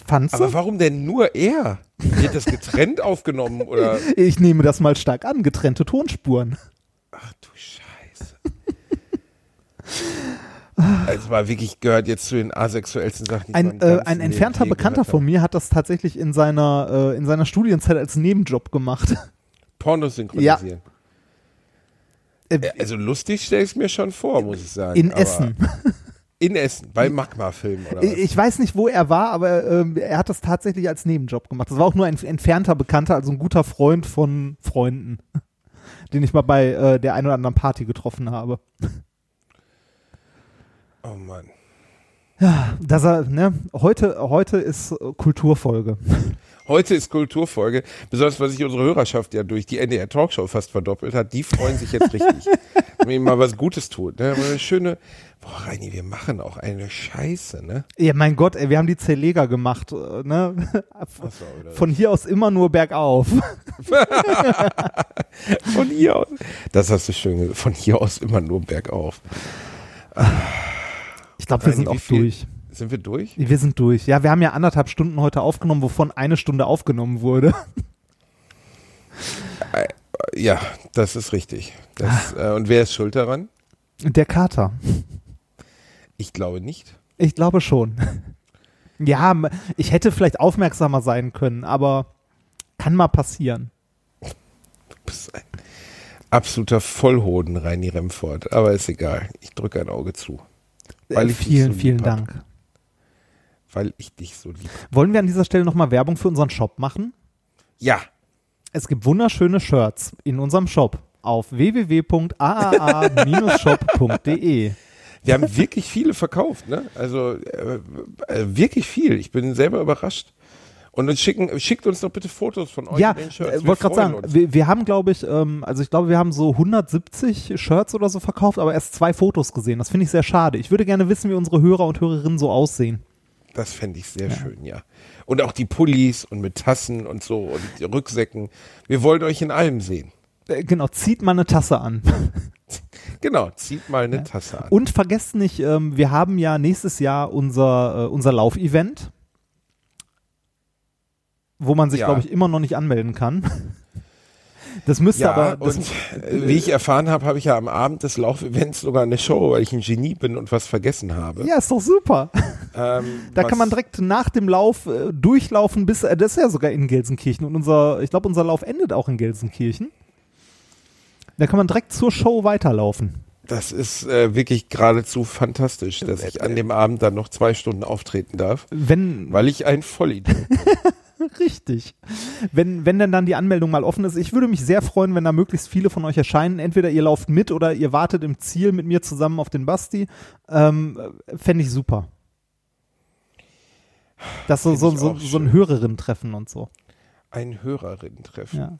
[SPEAKER 4] Fandst
[SPEAKER 7] Aber
[SPEAKER 4] du?
[SPEAKER 7] warum denn nur er? Wird das getrennt aufgenommen oder?
[SPEAKER 4] Ich nehme das mal stark an, getrennte Tonspuren.
[SPEAKER 7] Ach du Scheiße. Also es war wirklich gehört jetzt zu den asexuellsten Sachen. ich
[SPEAKER 4] Ein, äh, ein entfernter Bekannter von mir hat das tatsächlich in seiner, äh, in seiner Studienzeit als Nebenjob gemacht.
[SPEAKER 7] Pornos synchronisieren.
[SPEAKER 4] Äh,
[SPEAKER 7] Ja, Also lustig stelle ich es mir schon vor, muss ich sagen.
[SPEAKER 4] in Essen.
[SPEAKER 7] In Essen, bei Magma-Filmen oder was?
[SPEAKER 4] Ich weiß nicht, wo er war, aber ähm, er hat das tatsächlich als Nebenjob gemacht. Das war auch nur ein entfernter Bekannter, also ein guter Freund von Freunden, den ich mal bei äh, der einen oder anderen Party getroffen habe.
[SPEAKER 7] Oh Mann.
[SPEAKER 4] Dass er, ne, heute, heute ist äh, Kulturfolge.
[SPEAKER 7] Heute ist Kulturfolge, besonders weil sich unsere Hörerschaft ja durch die NDR Talkshow fast verdoppelt hat. Die freuen sich jetzt richtig, wenn ihnen mal was Gutes tun. Ne? Eine schöne, boah Reini, wir machen auch eine Scheiße, ne?
[SPEAKER 4] Ja, mein Gott, ey, wir haben die Zerleger gemacht, äh, ne? Von hier aus immer nur bergauf.
[SPEAKER 7] Von hier aus. Das hast du schön gesagt. Von hier aus immer nur bergauf.
[SPEAKER 4] Ich glaube, wir
[SPEAKER 7] Reini,
[SPEAKER 4] sind auch durch.
[SPEAKER 7] Sind wir durch?
[SPEAKER 4] Wir sind durch. Ja, wir haben ja anderthalb Stunden heute aufgenommen, wovon eine Stunde aufgenommen wurde.
[SPEAKER 7] Ja, das ist richtig. Das, äh, und wer ist schuld daran?
[SPEAKER 4] Der Kater.
[SPEAKER 7] Ich glaube nicht.
[SPEAKER 4] Ich glaube schon. Ja, ich hätte vielleicht aufmerksamer sein können, aber kann mal passieren.
[SPEAKER 7] Du bist ein absoluter Vollhoden, Reini Remford. Aber ist egal. Ich drücke ein Auge zu.
[SPEAKER 4] Äh, vielen,
[SPEAKER 7] so
[SPEAKER 4] vielen. Dank.
[SPEAKER 7] Weil ich dich so lieb.
[SPEAKER 4] Wollen wir an dieser Stelle nochmal Werbung für unseren Shop machen?
[SPEAKER 7] Ja.
[SPEAKER 4] Es gibt wunderschöne Shirts in unserem Shop auf www.aaa-shop.de.
[SPEAKER 7] Wir haben wirklich viele verkauft, ne? Also äh, äh, wirklich viel. Ich bin selber überrascht. Und uns schicken, schickt uns doch bitte Fotos von euch
[SPEAKER 4] Ja, äh, wollte gerade sagen, wir, wir haben, glaube ich, ähm, also ich glaube, wir haben so 170 Shirts oder so verkauft, aber erst zwei Fotos gesehen. Das finde ich sehr schade. Ich würde gerne wissen, wie unsere Hörer und Hörerinnen so aussehen.
[SPEAKER 7] Das fände ich sehr schön, ja. Und auch die Pullis und mit Tassen und so und die Rücksäcken. Wir wollen euch in allem sehen.
[SPEAKER 4] Äh, genau, zieht mal eine Tasse an.
[SPEAKER 7] Genau, zieht mal eine Tasse an.
[SPEAKER 4] Und vergesst nicht, ähm, wir haben ja nächstes Jahr unser, äh, unser Laufevent, wo man sich,
[SPEAKER 7] Ja.
[SPEAKER 4] glaube ich, immer noch nicht anmelden kann. Das müsste
[SPEAKER 7] ja,
[SPEAKER 4] aber. Das,
[SPEAKER 7] und äh, wie ich erfahren habe, habe ich ja am Abend des Laufevents sogar eine Show, weil ich ein Genie bin und was vergessen habe.
[SPEAKER 4] ja, ist doch super.
[SPEAKER 7] Ähm,
[SPEAKER 4] Da kann man direkt nach dem Lauf äh, durchlaufen bis, äh, das ist ja sogar in Gelsenkirchen und unser, ich glaube, unser Lauf endet auch in Gelsenkirchen. Da kann man direkt zur Show weiterlaufen.
[SPEAKER 7] Das ist äh, wirklich geradezu fantastisch, dass ich an dem Abend dann noch zwei Stunden auftreten darf,
[SPEAKER 4] Wenn,
[SPEAKER 7] weil ich ein Vollidiot bin.
[SPEAKER 4] richtig. Wenn, wenn denn dann die Anmeldung mal offen ist, ich würde mich sehr freuen, wenn da möglichst viele von euch erscheinen. Entweder ihr lauft mit oder ihr wartet im Ziel mit mir zusammen auf den Basti. Ähm, Fände ich super. Das so, so, so, so ein. Hörerinnen-Treffen und so.
[SPEAKER 7] Ein Hörerinnen-Treffen.
[SPEAKER 4] Ja.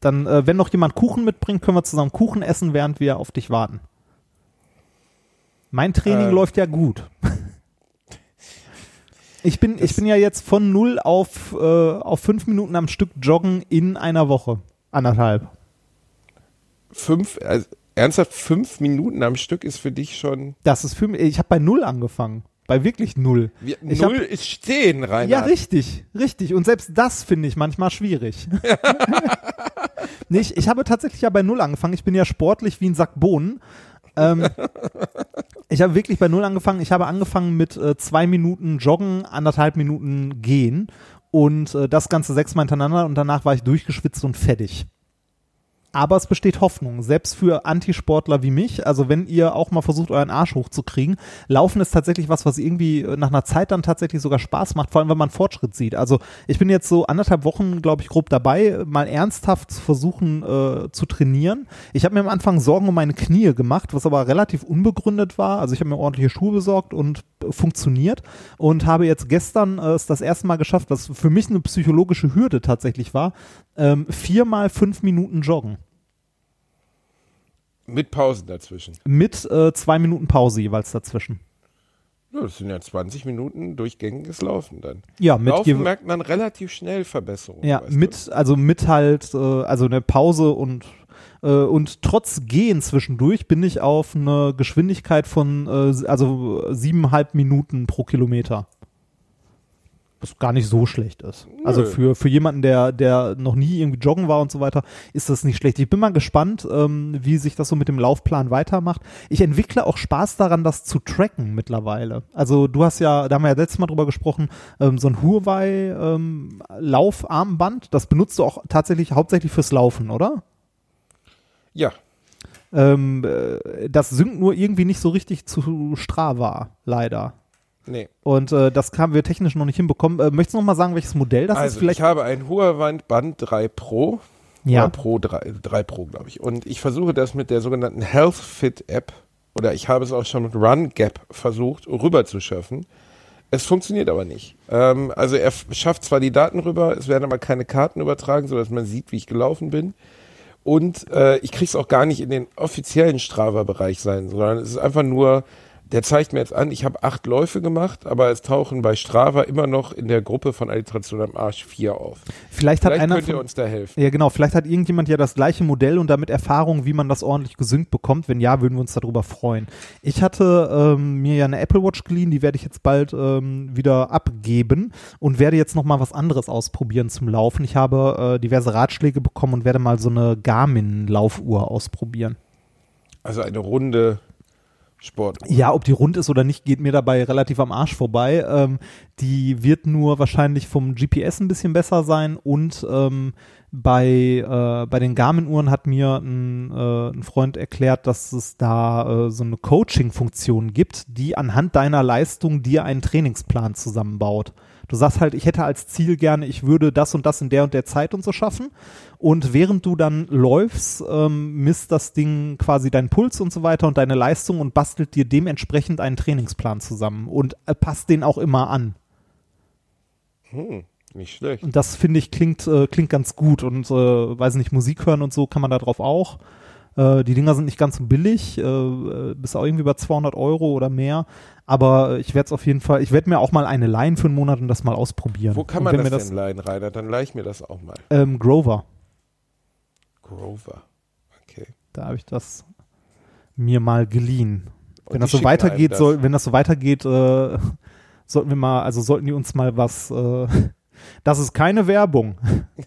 [SPEAKER 4] Dann, äh, wenn noch jemand Kuchen mitbringt, können wir zusammen Kuchen essen, während wir auf dich warten. Mein Training
[SPEAKER 7] Ähm.
[SPEAKER 4] läuft ja gut. Ich bin, ich bin ja jetzt von null auf, äh, auf fünf Minuten am Stück joggen in einer Woche. Anderthalb.
[SPEAKER 7] Fünf, also, ernsthaft, fünf Minuten am Stück ist für dich schon.
[SPEAKER 4] Das ist für mich, ich habe bei null angefangen. Bei wirklich null.
[SPEAKER 7] Wir, null
[SPEAKER 4] hab-
[SPEAKER 7] ist stehen, Reinhard.
[SPEAKER 4] Ja, richtig, richtig. Und selbst das finde ich manchmal schwierig. nee, ich, ich habe tatsächlich ja bei Null angefangen. Ich bin ja sportlich wie ein Sack Bohnen. Ähm, ich habe wirklich bei Null angefangen. Ich habe angefangen mit äh, zwei Minuten Joggen, anderthalb Minuten Gehen und äh, das Ganze sechsmal hintereinander und danach war ich durchgeschwitzt und fertig. Aber es besteht Hoffnung, selbst für Antisportler wie mich. Also wenn ihr auch mal versucht, euren Arsch hochzukriegen, Laufen ist tatsächlich was, was irgendwie äh, nach einer Zeit dann tatsächlich sogar Spaß macht, vor allem wenn man Fortschritt sieht. Also ich bin jetzt so anderthalb Wochen, glaube ich, grob dabei, mal ernsthaft zu versuchen äh, zu trainieren. Ich habe mir am Anfang Sorgen um meine Knie gemacht, was aber relativ unbegründet war. Also ich habe mir ordentliche Schuhe besorgt und äh, funktioniert und habe jetzt gestern äh, es das erste Mal geschafft, was für mich eine psychologische Hürde tatsächlich war, ähm, viermal fünf Minuten joggen.
[SPEAKER 7] Mit Pausen dazwischen.
[SPEAKER 4] Mit äh, zwei Minuten Pause jeweils dazwischen.
[SPEAKER 7] Ja, das sind ja 20 Minuten durchgängiges Laufen dann.
[SPEAKER 4] Ja, mit
[SPEAKER 7] Laufen merkt man relativ schnell Verbesserungen.
[SPEAKER 4] Ja,
[SPEAKER 7] du?
[SPEAKER 4] mit, also mit halt, äh, also eine Pause und äh, und trotz Gehen zwischendurch bin ich auf eine Geschwindigkeit von äh, also siebeneinhalb Minuten pro Kilometer. Was gar nicht so schlecht ist. Also
[SPEAKER 7] Nö.
[SPEAKER 4] für, für jemanden, der, der noch nie irgendwie joggen war und so weiter, ist das nicht schlecht. Ich bin mal gespannt, ähm, wie sich das so mit dem Laufplan weitermacht. Ich entwickle auch Spaß daran, das zu tracken mittlerweile. Also du hast ja, da haben wir ja letztes Mal drüber gesprochen, ähm, so ein Huawei ähm, Laufarmband, das benutzt du auch tatsächlich hauptsächlich fürs Laufen, oder?
[SPEAKER 7] Ja,
[SPEAKER 4] Ähm, äh, das synkt nur irgendwie nicht so richtig zu Strava, leider.
[SPEAKER 7] Nee.
[SPEAKER 4] Und äh, das haben wir technisch noch nicht hinbekommen. Äh, möchtest du noch mal sagen, welches Modell das
[SPEAKER 7] also
[SPEAKER 4] ist? Vielleicht
[SPEAKER 7] ich habe ein Huawei Band 3 Pro.
[SPEAKER 4] Ja.
[SPEAKER 7] Oder Pro 3, 3 Pro, glaube ich. Und ich versuche das mit der sogenannten Health Fit App, oder ich habe es auch schon mit Run Gap versucht, rüber zu schaffen. Es funktioniert aber nicht. Ähm, also er schafft zwar die Daten rüber, es werden aber keine Karten übertragen, sodass man sieht, wie ich gelaufen bin. Und äh, ich krieg's auch gar nicht in den offiziellen Strava-Bereich sein, sondern es ist einfach nur, der zeigt mir jetzt an, ich habe acht Läufe gemacht, aber es tauchen bei Strava immer noch in der Gruppe von Alliteration am Arsch vier auf.
[SPEAKER 4] Vielleicht hat
[SPEAKER 7] Vielleicht
[SPEAKER 4] einer
[SPEAKER 7] könnt ihr
[SPEAKER 4] von,
[SPEAKER 7] uns da helfen.
[SPEAKER 4] ja genau, vielleicht hat irgendjemand ja das gleiche Modell und damit Erfahrung, wie man das ordentlich gesynkt bekommt. Wenn ja, würden wir uns darüber freuen. Ich hatte ähm, mir ja eine Apple Watch geliehen, die werde ich jetzt bald ähm, wieder abgeben und werde jetzt noch mal was anderes ausprobieren zum Laufen. Ich habe äh, diverse Ratschläge bekommen und werde mal so eine Garmin Laufuhr ausprobieren.
[SPEAKER 7] Also eine runde Sport.
[SPEAKER 4] Ja, ob die rund ist oder nicht, geht mir dabei relativ am Arsch vorbei. Ähm, die wird nur wahrscheinlich vom GPS ein bisschen besser sein und ähm, bei, äh, bei den Garmin-Uhren hat mir ein, äh, ein Freund erklärt, dass es da äh, so eine Coaching-Funktion gibt, die anhand deiner Leistung dir einen Trainingsplan zusammenbaut. Du sagst halt, ich hätte als Ziel gerne, ich würde das und das in der und der Zeit und so schaffen. Und während du dann läufst, ähm, misst das Ding quasi deinen Puls und so weiter und deine Leistung und bastelt dir dementsprechend einen Trainingsplan zusammen und äh, passt den auch immer an.
[SPEAKER 7] Hm, nicht schlecht.
[SPEAKER 4] Und das finde ich klingt, äh, klingt ganz gut und äh, weiß nicht, Musik hören und so kann man da drauf auch. Äh, die Dinger sind nicht ganz so billig, äh, äh, bis auch irgendwie über 200 Euro oder mehr. Aber ich werde es auf jeden Fall, ich werde mir auch mal eine leihen für einen Monat und das mal ausprobieren.
[SPEAKER 7] Wo kann man das,
[SPEAKER 4] mir
[SPEAKER 7] denn leihen, Rainer? Dann leih ich mir das auch mal.
[SPEAKER 4] Ähm, Grover.
[SPEAKER 7] Grover. Okay.
[SPEAKER 4] Da habe ich das mir mal geliehen.
[SPEAKER 7] Und
[SPEAKER 4] Wenn das so weitergeht,
[SPEAKER 7] das.
[SPEAKER 4] soll, wenn das so weitergeht, äh, sollten wir mal, also sollten die uns mal was, äh, das ist keine Werbung.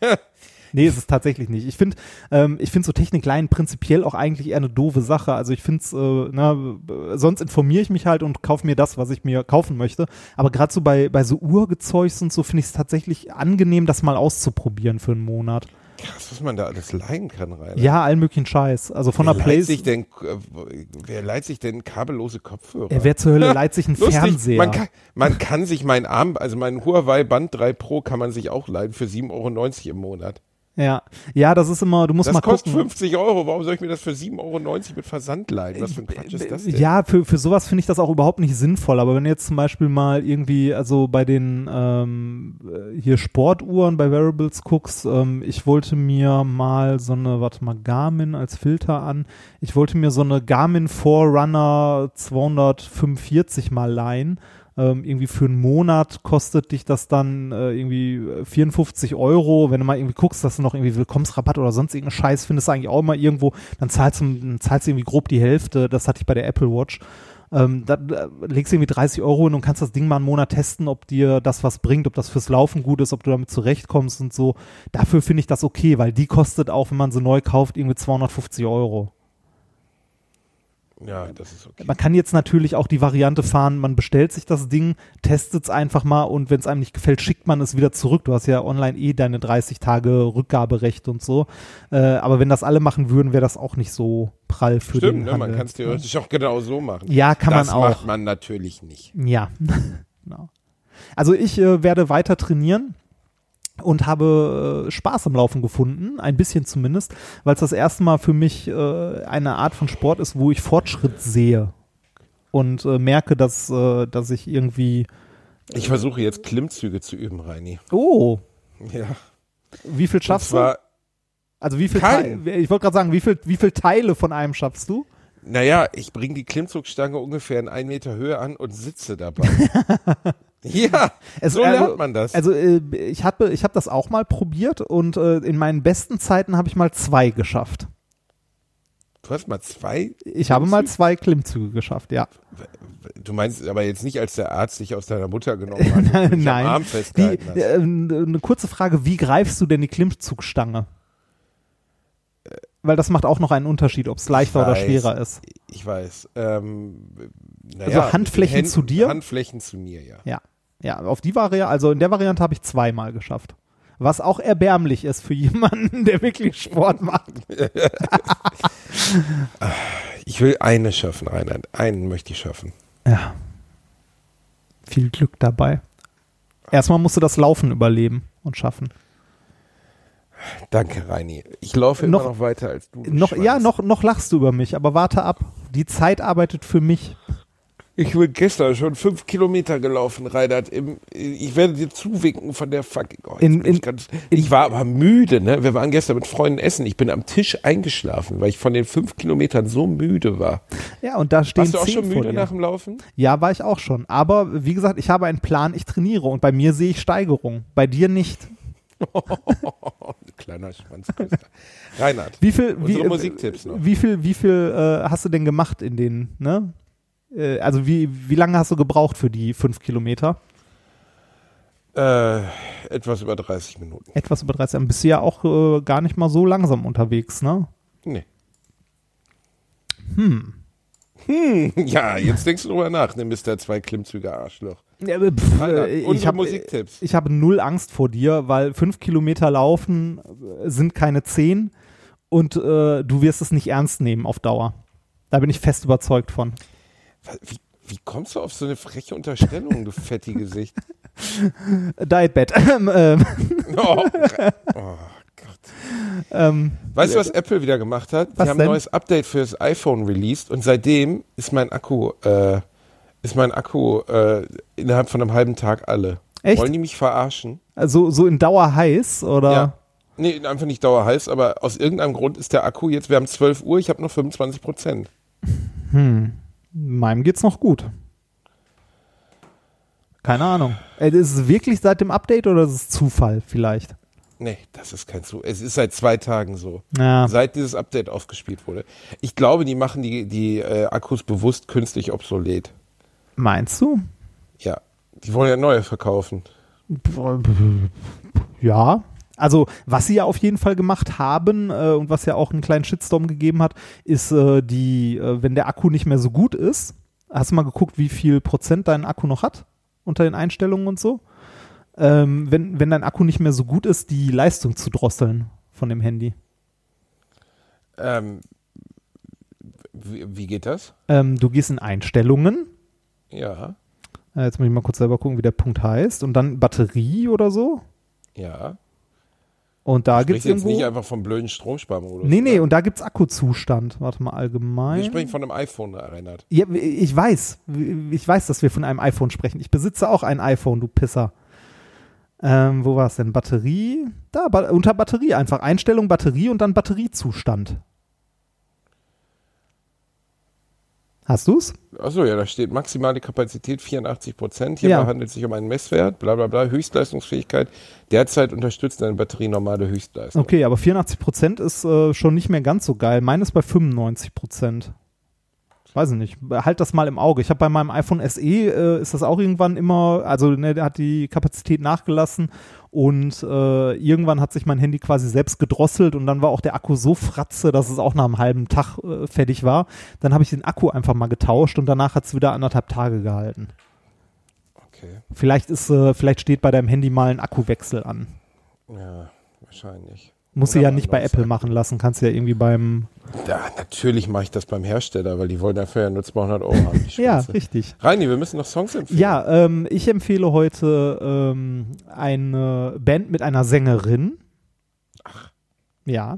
[SPEAKER 4] nee, ist es tatsächlich nicht. Ich finde, ähm, ich finde so Technikleihen prinzipiell auch eigentlich eher eine doofe Sache. Also ich finde es, äh, na, b- sonst informiere ich mich halt und kaufe mir das, was ich mir kaufen möchte. Aber gerade so bei, bei so Uhrgezeugs und so finde ich es tatsächlich angenehm, das mal auszuprobieren für einen Monat.
[SPEAKER 7] Krass, was man da alles leihen kann, Rainer.
[SPEAKER 4] Ja, allen möglichen Scheiß. Also von
[SPEAKER 7] wer
[SPEAKER 4] der Playstation.
[SPEAKER 7] denn, äh, wer leiht sich denn kabellose Kopfhörer?
[SPEAKER 4] Ja, wer zur Hölle leiht sich einen
[SPEAKER 7] Lustig,
[SPEAKER 4] Fernseher?
[SPEAKER 7] Man kann, man kann sich mein Arm, also mein Huawei Band 3 Pro kann man sich auch leihen für 7,90 Euro im Monat.
[SPEAKER 4] Ja, ja, das ist immer, du musst
[SPEAKER 7] Das
[SPEAKER 4] mal
[SPEAKER 7] kostet
[SPEAKER 4] gucken.
[SPEAKER 7] 50 Euro. Warum soll ich mir das für 7,90 Euro mit Versand leihen? Was für ein Quatsch ist das denn?
[SPEAKER 4] Ja, für, für sowas finde ich das auch überhaupt nicht sinnvoll. Aber wenn du jetzt zum Beispiel mal irgendwie, also bei den ähm, äh, hier Sportuhren bei Wearables guckst, ähm, ich wollte mir mal so eine, warte mal, Garmin als Filter an. Ich wollte mir so eine Garmin Forerunner 245 mal leihen. Ähm, irgendwie für einen Monat kostet dich das dann äh, irgendwie 54 Euro. Wenn du mal irgendwie guckst, dass du noch irgendwie Willkommensrabatt oder sonst irgendeinen Scheiß findest, eigentlich auch immer irgendwo, dann zahlst du, dann zahlst du irgendwie grob die Hälfte. Das hatte ich bei der Apple Watch. Ähm, da legst du irgendwie 30 Euro hin und kannst das Ding mal einen Monat testen, ob dir das was bringt, ob das fürs Laufen gut ist, ob du damit zurechtkommst und so. Dafür finde ich das okay, weil die kostet auch, wenn man sie neu kauft, irgendwie 250 Euro.
[SPEAKER 7] Ja, das ist okay.
[SPEAKER 4] Man kann jetzt natürlich auch die Variante fahren, man bestellt sich das Ding, testet es einfach mal und wenn es einem nicht gefällt, schickt man es wieder zurück. Du hast ja online eh deine 30 Tage Rückgaberecht und so. Äh, aber wenn das alle machen würden, wäre das auch nicht so prall für den
[SPEAKER 7] Stimmt, ne? Man kann es theoretisch auch genau so machen.
[SPEAKER 4] Ja, kann
[SPEAKER 7] das
[SPEAKER 4] man auch.
[SPEAKER 7] macht man natürlich nicht.
[SPEAKER 4] Ja, genau. Also ich äh, werde weiter trainieren und habe äh, Spaß am Laufen gefunden, ein bisschen zumindest, weil es das erste Mal für mich äh, eine Art von Sport ist, wo ich Fortschritt sehe und äh, merke, dass, äh, dass ich irgendwie,
[SPEAKER 7] Ich versuche jetzt Klimmzüge zu üben, Reini.
[SPEAKER 4] oh,
[SPEAKER 7] Ja.
[SPEAKER 4] wie viel schaffst du? Also wie viel. Teile, ich wollte gerade sagen, wie viel, wie viel Teile von einem schaffst du?
[SPEAKER 7] naja, ich bringe die Klimmzugstange ungefähr in einen Meter Höhe an und sitze dabei. ja,
[SPEAKER 4] Es-
[SPEAKER 7] so
[SPEAKER 4] also-
[SPEAKER 7] lernt man das.
[SPEAKER 4] Also äh, ich habe ich hab das auch mal probiert und äh, in meinen besten Zeiten habe ich mal zwei geschafft.
[SPEAKER 7] du hast mal zwei.
[SPEAKER 4] Ich habe mal zwei Klimmzüge geschafft, ja.
[SPEAKER 7] Du meinst aber jetzt nicht, als der Arzt dich aus deiner Mutter genommen hat und dich am
[SPEAKER 4] Nein.
[SPEAKER 7] Arm
[SPEAKER 4] Die,
[SPEAKER 7] festgehalten hast.
[SPEAKER 4] äh, eine kurze Frage, wie greifst du denn die Klimmzugstange? Weil das macht auch noch einen Unterschied, ob es leichter oder
[SPEAKER 7] weiß.
[SPEAKER 4] schwerer ist.
[SPEAKER 7] Ich weiß. Ähm, naja,
[SPEAKER 4] Also Handflächen
[SPEAKER 7] Händen-
[SPEAKER 4] zu dir?
[SPEAKER 7] Handflächen zu mir, ja.
[SPEAKER 4] Ja. Ja, auf die Variante, also in der Variante habe ich zweimal geschafft. Was auch erbärmlich ist für jemanden, der wirklich Sport macht.
[SPEAKER 7] Ich will eine schaffen, Reinhard. Einen möchte ich schaffen.
[SPEAKER 4] Ja. Viel Glück dabei. Erstmal musst du das Laufen überleben und schaffen.
[SPEAKER 7] Danke, Reini. Ich laufe
[SPEAKER 4] Noch-
[SPEAKER 7] immer noch weiter als du.
[SPEAKER 4] Noch, ja, noch, noch lachst du über mich, aber warte ab. Die Zeit arbeitet für mich.
[SPEAKER 7] Ich bin gestern schon fünf Kilometer gelaufen, Reinhard. Im, ich werde dir zuwinken von der fucking. Oh,
[SPEAKER 4] In-
[SPEAKER 7] bin ich,
[SPEAKER 4] in-
[SPEAKER 7] ganz, ich war aber müde, ne? Wir waren gestern mit Freunden essen. Ich bin am Tisch eingeschlafen, weil ich von den fünf Kilometern so müde war.
[SPEAKER 4] Ja, und da stehen
[SPEAKER 7] Warst du auch schon müde nach dem Laufen?
[SPEAKER 4] Ja, war ich auch schon. Aber wie gesagt, ich habe einen Plan, ich trainiere und bei mir sehe ich Steigerung. Bei dir nicht.
[SPEAKER 7] Kleiner Schwanzküster. Reinhard,
[SPEAKER 4] Wie viel, wie,
[SPEAKER 7] unsere
[SPEAKER 4] äh,
[SPEAKER 7] Musiktipps noch.
[SPEAKER 4] Wie viel, wie viel äh, hast du denn gemacht in den, ne? Äh, also wie, wie lange hast du gebraucht für die fünf Kilometer?
[SPEAKER 7] Äh, etwas über 30 Minuten.
[SPEAKER 4] Etwas über 30. Dann bist du ja auch äh, gar nicht mal so langsam unterwegs, ne?
[SPEAKER 7] Nee.
[SPEAKER 4] Hm.
[SPEAKER 7] Hm, ja, jetzt denkst du drüber nach, ne, Mr. Zwei Klimmzüge Arschloch.
[SPEAKER 4] Ja, pff,
[SPEAKER 7] Reinhard,
[SPEAKER 4] äh, ich habe
[SPEAKER 7] Musiktipps.
[SPEAKER 4] ich habe null Angst vor dir, weil fünf Kilometer laufen äh, sind keine zehn und äh, du wirst es nicht ernst nehmen auf Dauer. Da bin ich fest überzeugt von.
[SPEAKER 7] Wie, wie kommst du auf so eine freche Unterstellung, du fettige Gesicht?
[SPEAKER 4] Dietbed. Ähm, ähm,
[SPEAKER 7] Oh, oh Gott.
[SPEAKER 4] ähm,
[SPEAKER 7] Weißt du, was Apple wieder gemacht hat?
[SPEAKER 4] Was
[SPEAKER 7] Die haben
[SPEAKER 4] denn?
[SPEAKER 7] ein neues Update für das iPhone released und seitdem ist mein Akku, äh, ist mein Akku äh, innerhalb von einem halben Tag alle.
[SPEAKER 4] Echt?
[SPEAKER 7] Wollen die mich verarschen?
[SPEAKER 4] also so in Dauer heiß oder?
[SPEAKER 7] Ja. Nee, einfach nicht dauerheiß, aber aus irgendeinem Grund ist der Akku jetzt, wir haben 12 Uhr, ich habe noch 25 Prozent.
[SPEAKER 4] Hm. Meinem geht's noch gut. Keine Ahnung. Äh, Ist es wirklich seit dem Update oder ist es Zufall vielleicht?
[SPEAKER 7] Nee, das ist kein Zu. Es ist seit zwei Tagen so.
[SPEAKER 4] Ja.
[SPEAKER 7] Seit dieses Update aufgespielt wurde. Ich glaube, die machen die, die äh, Akkus bewusst künstlich obsolet.
[SPEAKER 4] Meinst du?
[SPEAKER 7] Ja. Die wollen ja neue verkaufen.
[SPEAKER 4] Ja. Also, was sie ja auf jeden Fall gemacht haben äh, und was ja auch einen kleinen Shitstorm gegeben hat, ist äh, die, äh, wenn der Akku nicht mehr so gut ist, hast du mal geguckt, wie viel Prozent dein Akku noch hat unter den Einstellungen und so? Ähm, wenn, wenn dein Akku nicht mehr so gut ist, die Leistung zu drosseln von dem Handy.
[SPEAKER 7] Ähm, wie, wie geht das?
[SPEAKER 4] Ähm, du gehst in Einstellungen.
[SPEAKER 7] Ja,
[SPEAKER 4] Äh, jetzt muss ich mal kurz selber gucken, wie der Punkt heißt. Und dann Batterie oder so.
[SPEAKER 7] ja.
[SPEAKER 4] Und da gibt's
[SPEAKER 7] spreche jetzt nicht einfach vom blöden Stromsparmodus.
[SPEAKER 4] Nee, nee,
[SPEAKER 7] oder?
[SPEAKER 4] und da gibt's Akkuzustand. Warte mal, allgemein.
[SPEAKER 7] Wir sprechen von einem iPhone, Reinhard.
[SPEAKER 4] Ja, ich weiß. Ich weiß, dass wir von einem iPhone sprechen. Ich besitze auch ein iPhone, du Pisser. Ähm, wo war es denn? Batterie? Da, ba unter Batterie einfach. Einstellung Batterie und dann Batteriezustand. Hast du's?
[SPEAKER 7] Achso, ja, da steht maximale Kapazität 84 Prozent. Hierbei
[SPEAKER 4] Ja.
[SPEAKER 7] handelt es sich um einen Messwert, bla bla bla, Höchstleistungsfähigkeit. Derzeit unterstützt eine Batterie normale Höchstleistung.
[SPEAKER 4] Okay, aber 84% ist äh, schon nicht mehr ganz so geil. Meine ist bei 95%. Weiß ich nicht. Halt das mal im Auge. Ich habe bei meinem iPhone SE äh, ist das auch irgendwann immer, also ne, der hat die Kapazität nachgelassen und äh, irgendwann hat sich mein Handy quasi selbst gedrosselt und dann war auch der Akku so fratze, dass es auch nach einem halben Tag äh, fertig war. Dann habe ich den Akku einfach mal getauscht und danach hat es wieder anderthalb Tage gehalten.
[SPEAKER 7] Okay,
[SPEAKER 4] Vielleicht ist, äh, vielleicht steht bei deinem Handy mal ein Akkuwechsel an.
[SPEAKER 7] ja, wahrscheinlich.
[SPEAKER 4] Muss sie ja nicht bei Apple machen lassen, kannst du ja irgendwie beim
[SPEAKER 7] Ja, natürlich mache ich das beim Hersteller, weil die wollen dafür ja nur 200 Euro haben.
[SPEAKER 4] Ja, richtig.
[SPEAKER 7] Reini, wir müssen noch Songs empfehlen.
[SPEAKER 4] Ja, ähm, ich empfehle heute ähm, eine Band mit einer Sängerin. Ach. Ja.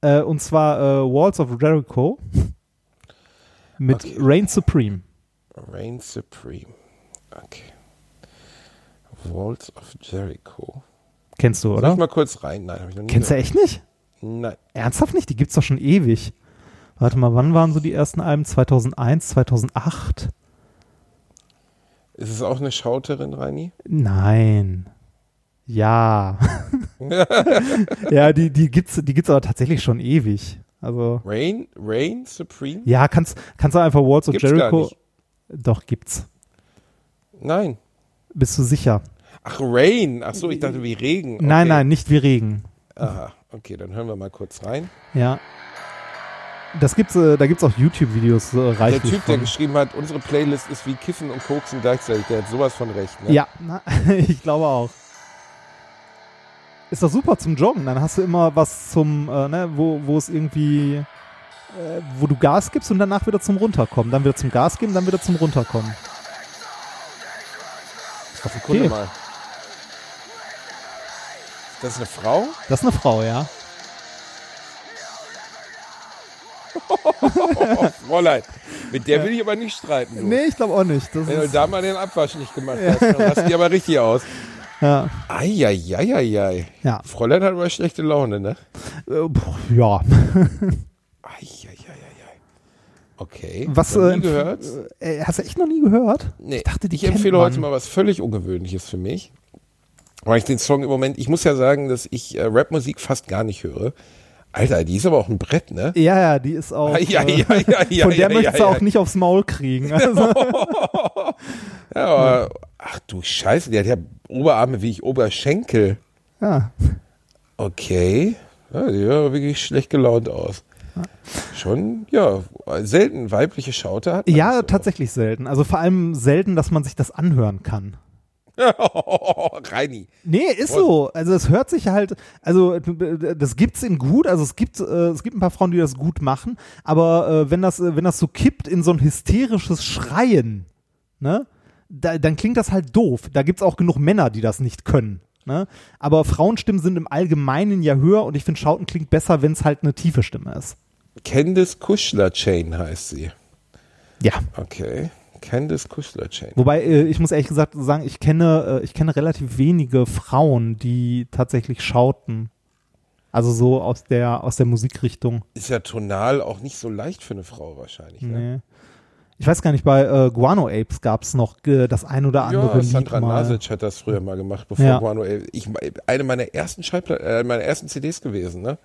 [SPEAKER 4] Äh, und zwar äh, Walls of Jericho mit
[SPEAKER 7] Okay.
[SPEAKER 4] Reign Supreme.
[SPEAKER 7] Reign Supreme. Okay. Walls of Jericho.
[SPEAKER 4] Kennst du,
[SPEAKER 7] Soll
[SPEAKER 4] oder?
[SPEAKER 7] ich mal kurz rein? Nein, habe ich noch nie
[SPEAKER 4] Kennst du echt nicht?
[SPEAKER 7] Nein.
[SPEAKER 4] Ernsthaft nicht? Die gibt's doch schon ewig. Warte mal, wann waren so die ersten Alben? 2001, 2008?
[SPEAKER 7] Ist es auch eine Schauterin, Reini?
[SPEAKER 4] Nein. Ja. ja, die, die gibt's, die gibt's aber tatsächlich schon ewig. Also.
[SPEAKER 7] Reign, Reign Supreme?
[SPEAKER 4] Ja, kannst, kannst du einfach Walls of Jericho.
[SPEAKER 7] nicht.
[SPEAKER 4] Doch, gibt's.
[SPEAKER 7] Nein.
[SPEAKER 4] Bist du sicher?
[SPEAKER 7] Ach, Rain. Ach so, ich dachte wie Regen. Okay.
[SPEAKER 4] Nein, nein, nicht wie Regen.
[SPEAKER 7] Aha, okay, dann hören wir mal kurz rein.
[SPEAKER 4] Ja. Das gibt's, äh, da gibt's auch YouTube-Videos äh,
[SPEAKER 7] Der
[SPEAKER 4] reichlich
[SPEAKER 7] Typ, der
[SPEAKER 4] von.
[SPEAKER 7] geschrieben hat, unsere Playlist ist wie Kiffen und Koksen gleichzeitig, der hat sowas von recht. Ne?
[SPEAKER 4] Ja, na, ich glaube auch. Ist doch super zum Joggen. Dann hast du immer was zum, äh, ne, wo, wo es irgendwie, äh, wo du Gas gibst und danach wieder zum Runterkommen. Dann wieder zum Gas geben, dann wieder zum Runterkommen. Doch
[SPEAKER 7] Sekunde
[SPEAKER 4] okay.
[SPEAKER 7] mal. Ist das eine Frau?
[SPEAKER 4] Das ist eine Frau, ja.
[SPEAKER 7] Oh, Fräulein. Mit der will ich aber nicht streiten. Du.
[SPEAKER 4] Nee, ich glaube auch nicht. Das
[SPEAKER 7] Wenn du
[SPEAKER 4] ist,
[SPEAKER 7] da mal den Abwasch nicht gemacht hast, dann rast die aber richtig aus.
[SPEAKER 4] ja.
[SPEAKER 7] Eieieiei.
[SPEAKER 4] Ja.
[SPEAKER 7] Fräulein hat aber schlechte Laune, ne?
[SPEAKER 4] Äh, ja.
[SPEAKER 7] Eieieiei. Okay.
[SPEAKER 4] Was
[SPEAKER 7] Noch
[SPEAKER 4] äh,
[SPEAKER 7] nie gehört?
[SPEAKER 4] Äh, hast du echt noch nie gehört?
[SPEAKER 7] Nee,
[SPEAKER 4] Ich dachte, die
[SPEAKER 7] ich empfehle
[SPEAKER 4] man.
[SPEAKER 7] heute mal was völlig Ungewöhnliches für mich. Weil ich den Song im Moment, ich muss ja sagen, dass ich äh, Rapmusik fast gar nicht höre. Alter, die ist aber auch ein Brett, ne?
[SPEAKER 4] Ja, ja, die ist auch.
[SPEAKER 7] Ja, ja,
[SPEAKER 4] äh,
[SPEAKER 7] ja, ja,
[SPEAKER 4] von der
[SPEAKER 7] ja,
[SPEAKER 4] möchtest
[SPEAKER 7] ja,
[SPEAKER 4] du
[SPEAKER 7] ja.
[SPEAKER 4] auch nicht aufs Maul kriegen. Also,
[SPEAKER 7] Ja, aber, ach du Scheiße, die hat ja Oberarme wie ich Oberschenkel.
[SPEAKER 4] ja.
[SPEAKER 7] Okay. Ja, die aber wirklich schlecht gelaunt aus. Schon, ja, selten weibliche Schaute hat.
[SPEAKER 4] ja,
[SPEAKER 7] so.
[SPEAKER 4] tatsächlich selten. Also vor allem selten, dass man sich das anhören kann.
[SPEAKER 7] Reini.
[SPEAKER 4] Nee, ist so. Also es hört sich halt, also das gibt's in gut, also es gibt äh, es gibt ein paar Frauen, die das gut machen, aber äh, wenn das äh, wenn das so kippt in so ein hysterisches Schreien, ne? Da, dann klingt das halt doof. Da gibt's auch genug Männer, die das nicht können, ne? Aber Frauenstimmen sind im Allgemeinen ja höher und ich finde Schauten klingt besser, wenn es halt eine tiefe Stimme ist.
[SPEAKER 7] Candice Kuschler Chain heißt sie.
[SPEAKER 4] Ja.
[SPEAKER 7] Okay. Candice Kuschler Chain.
[SPEAKER 4] Wobei, äh, ich muss ehrlich gesagt sagen, ich kenne, äh, ich kenne relativ wenige Frauen, die tatsächlich schauten. Also so aus der, aus der Musikrichtung.
[SPEAKER 7] Ist ja tonal auch nicht so leicht für eine Frau wahrscheinlich. Ne?
[SPEAKER 4] Nee. Ich weiß gar nicht, bei äh, Guano Apes gab es noch äh, das ein oder andere
[SPEAKER 7] Ja, Sandra. Nasic hat das früher mal gemacht, bevor
[SPEAKER 4] Ja.
[SPEAKER 7] Guano ich, eine meiner ersten Schallplatten, äh, meiner ersten CDs gewesen, ne?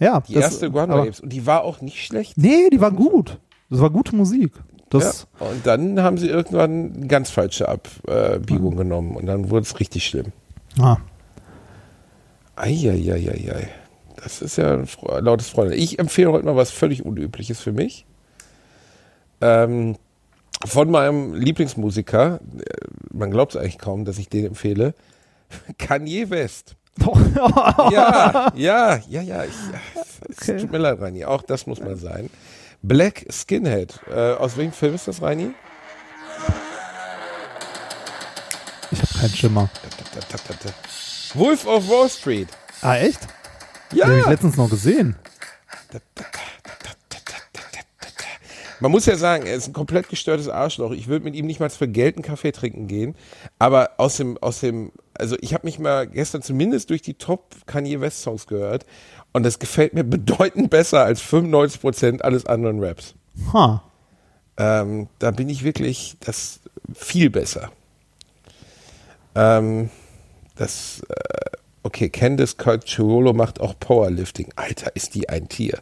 [SPEAKER 4] Ja,
[SPEAKER 7] Die
[SPEAKER 4] das-
[SPEAKER 7] erste Guano Apes. Und die war auch nicht schlecht.
[SPEAKER 4] Nee, die war gut. Das war gute Musik. Das,
[SPEAKER 7] ja. Und dann haben sie irgendwann eine ganz falsche Abbiegung genommen und dann wurde es richtig schlimm.
[SPEAKER 4] ah,
[SPEAKER 7] Eieieiei. Das ist ja ein lautes Freunde. Ich empfehle heute mal was völlig Unübliches für mich. Ähm, von meinem Lieblingsmusiker, äh, man glaubt es eigentlich kaum, dass ich den empfehle, Kanye West. Ja, ja, ja, ja. Ich, es
[SPEAKER 4] Okay.
[SPEAKER 7] tut mir leid, Reini. Auch das muss mal sein. Black Skinhead. Äh, aus welchem Film ist das, Reini?
[SPEAKER 4] ich habe keinen Schimmer.
[SPEAKER 7] Wolf of Wall Street.
[SPEAKER 4] Ah, echt?
[SPEAKER 7] Ja.
[SPEAKER 4] Den habe ich letztens noch gesehen.
[SPEAKER 7] Man muss ja sagen, er ist ein komplett gestörtes Arschloch. Ich würde mit ihm nicht mal für Geld einen Kaffee trinken gehen. Aber aus dem, aus dem, also ich habe mich mal gestern zumindest durch die Top Kanye West Songs gehört und das gefällt mir bedeutend besser als 95 Prozent alles anderen Raps.
[SPEAKER 4] Ha.
[SPEAKER 7] Ähm, da bin ich wirklich das viel besser. Ähm, das, äh, okay, Candice Calciolo macht auch Powerlifting. Alter, ist die ein Tier.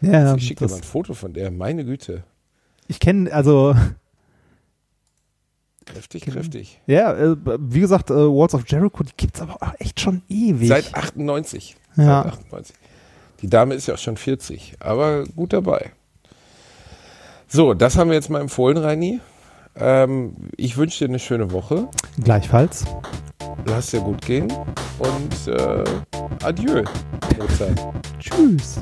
[SPEAKER 4] Ja,
[SPEAKER 7] ich schicke dir mal ein Foto von der, meine Güte.
[SPEAKER 4] Ich kenne, also,
[SPEAKER 7] Kräftig, kräftig.
[SPEAKER 4] ja, äh, wie gesagt, äh, Walls of Jericho, die gibt's aber auch echt schon ewig.
[SPEAKER 7] Seit 98.
[SPEAKER 4] Ja.
[SPEAKER 7] Seit 98. Die Dame ist ja auch schon 40, aber gut dabei. So, das haben wir jetzt mal empfohlen, Reini. Ähm, ich wünsche dir eine schöne Woche.
[SPEAKER 4] Gleichfalls.
[SPEAKER 7] Lass dir gut gehen und äh, adieu.
[SPEAKER 4] Tschüss.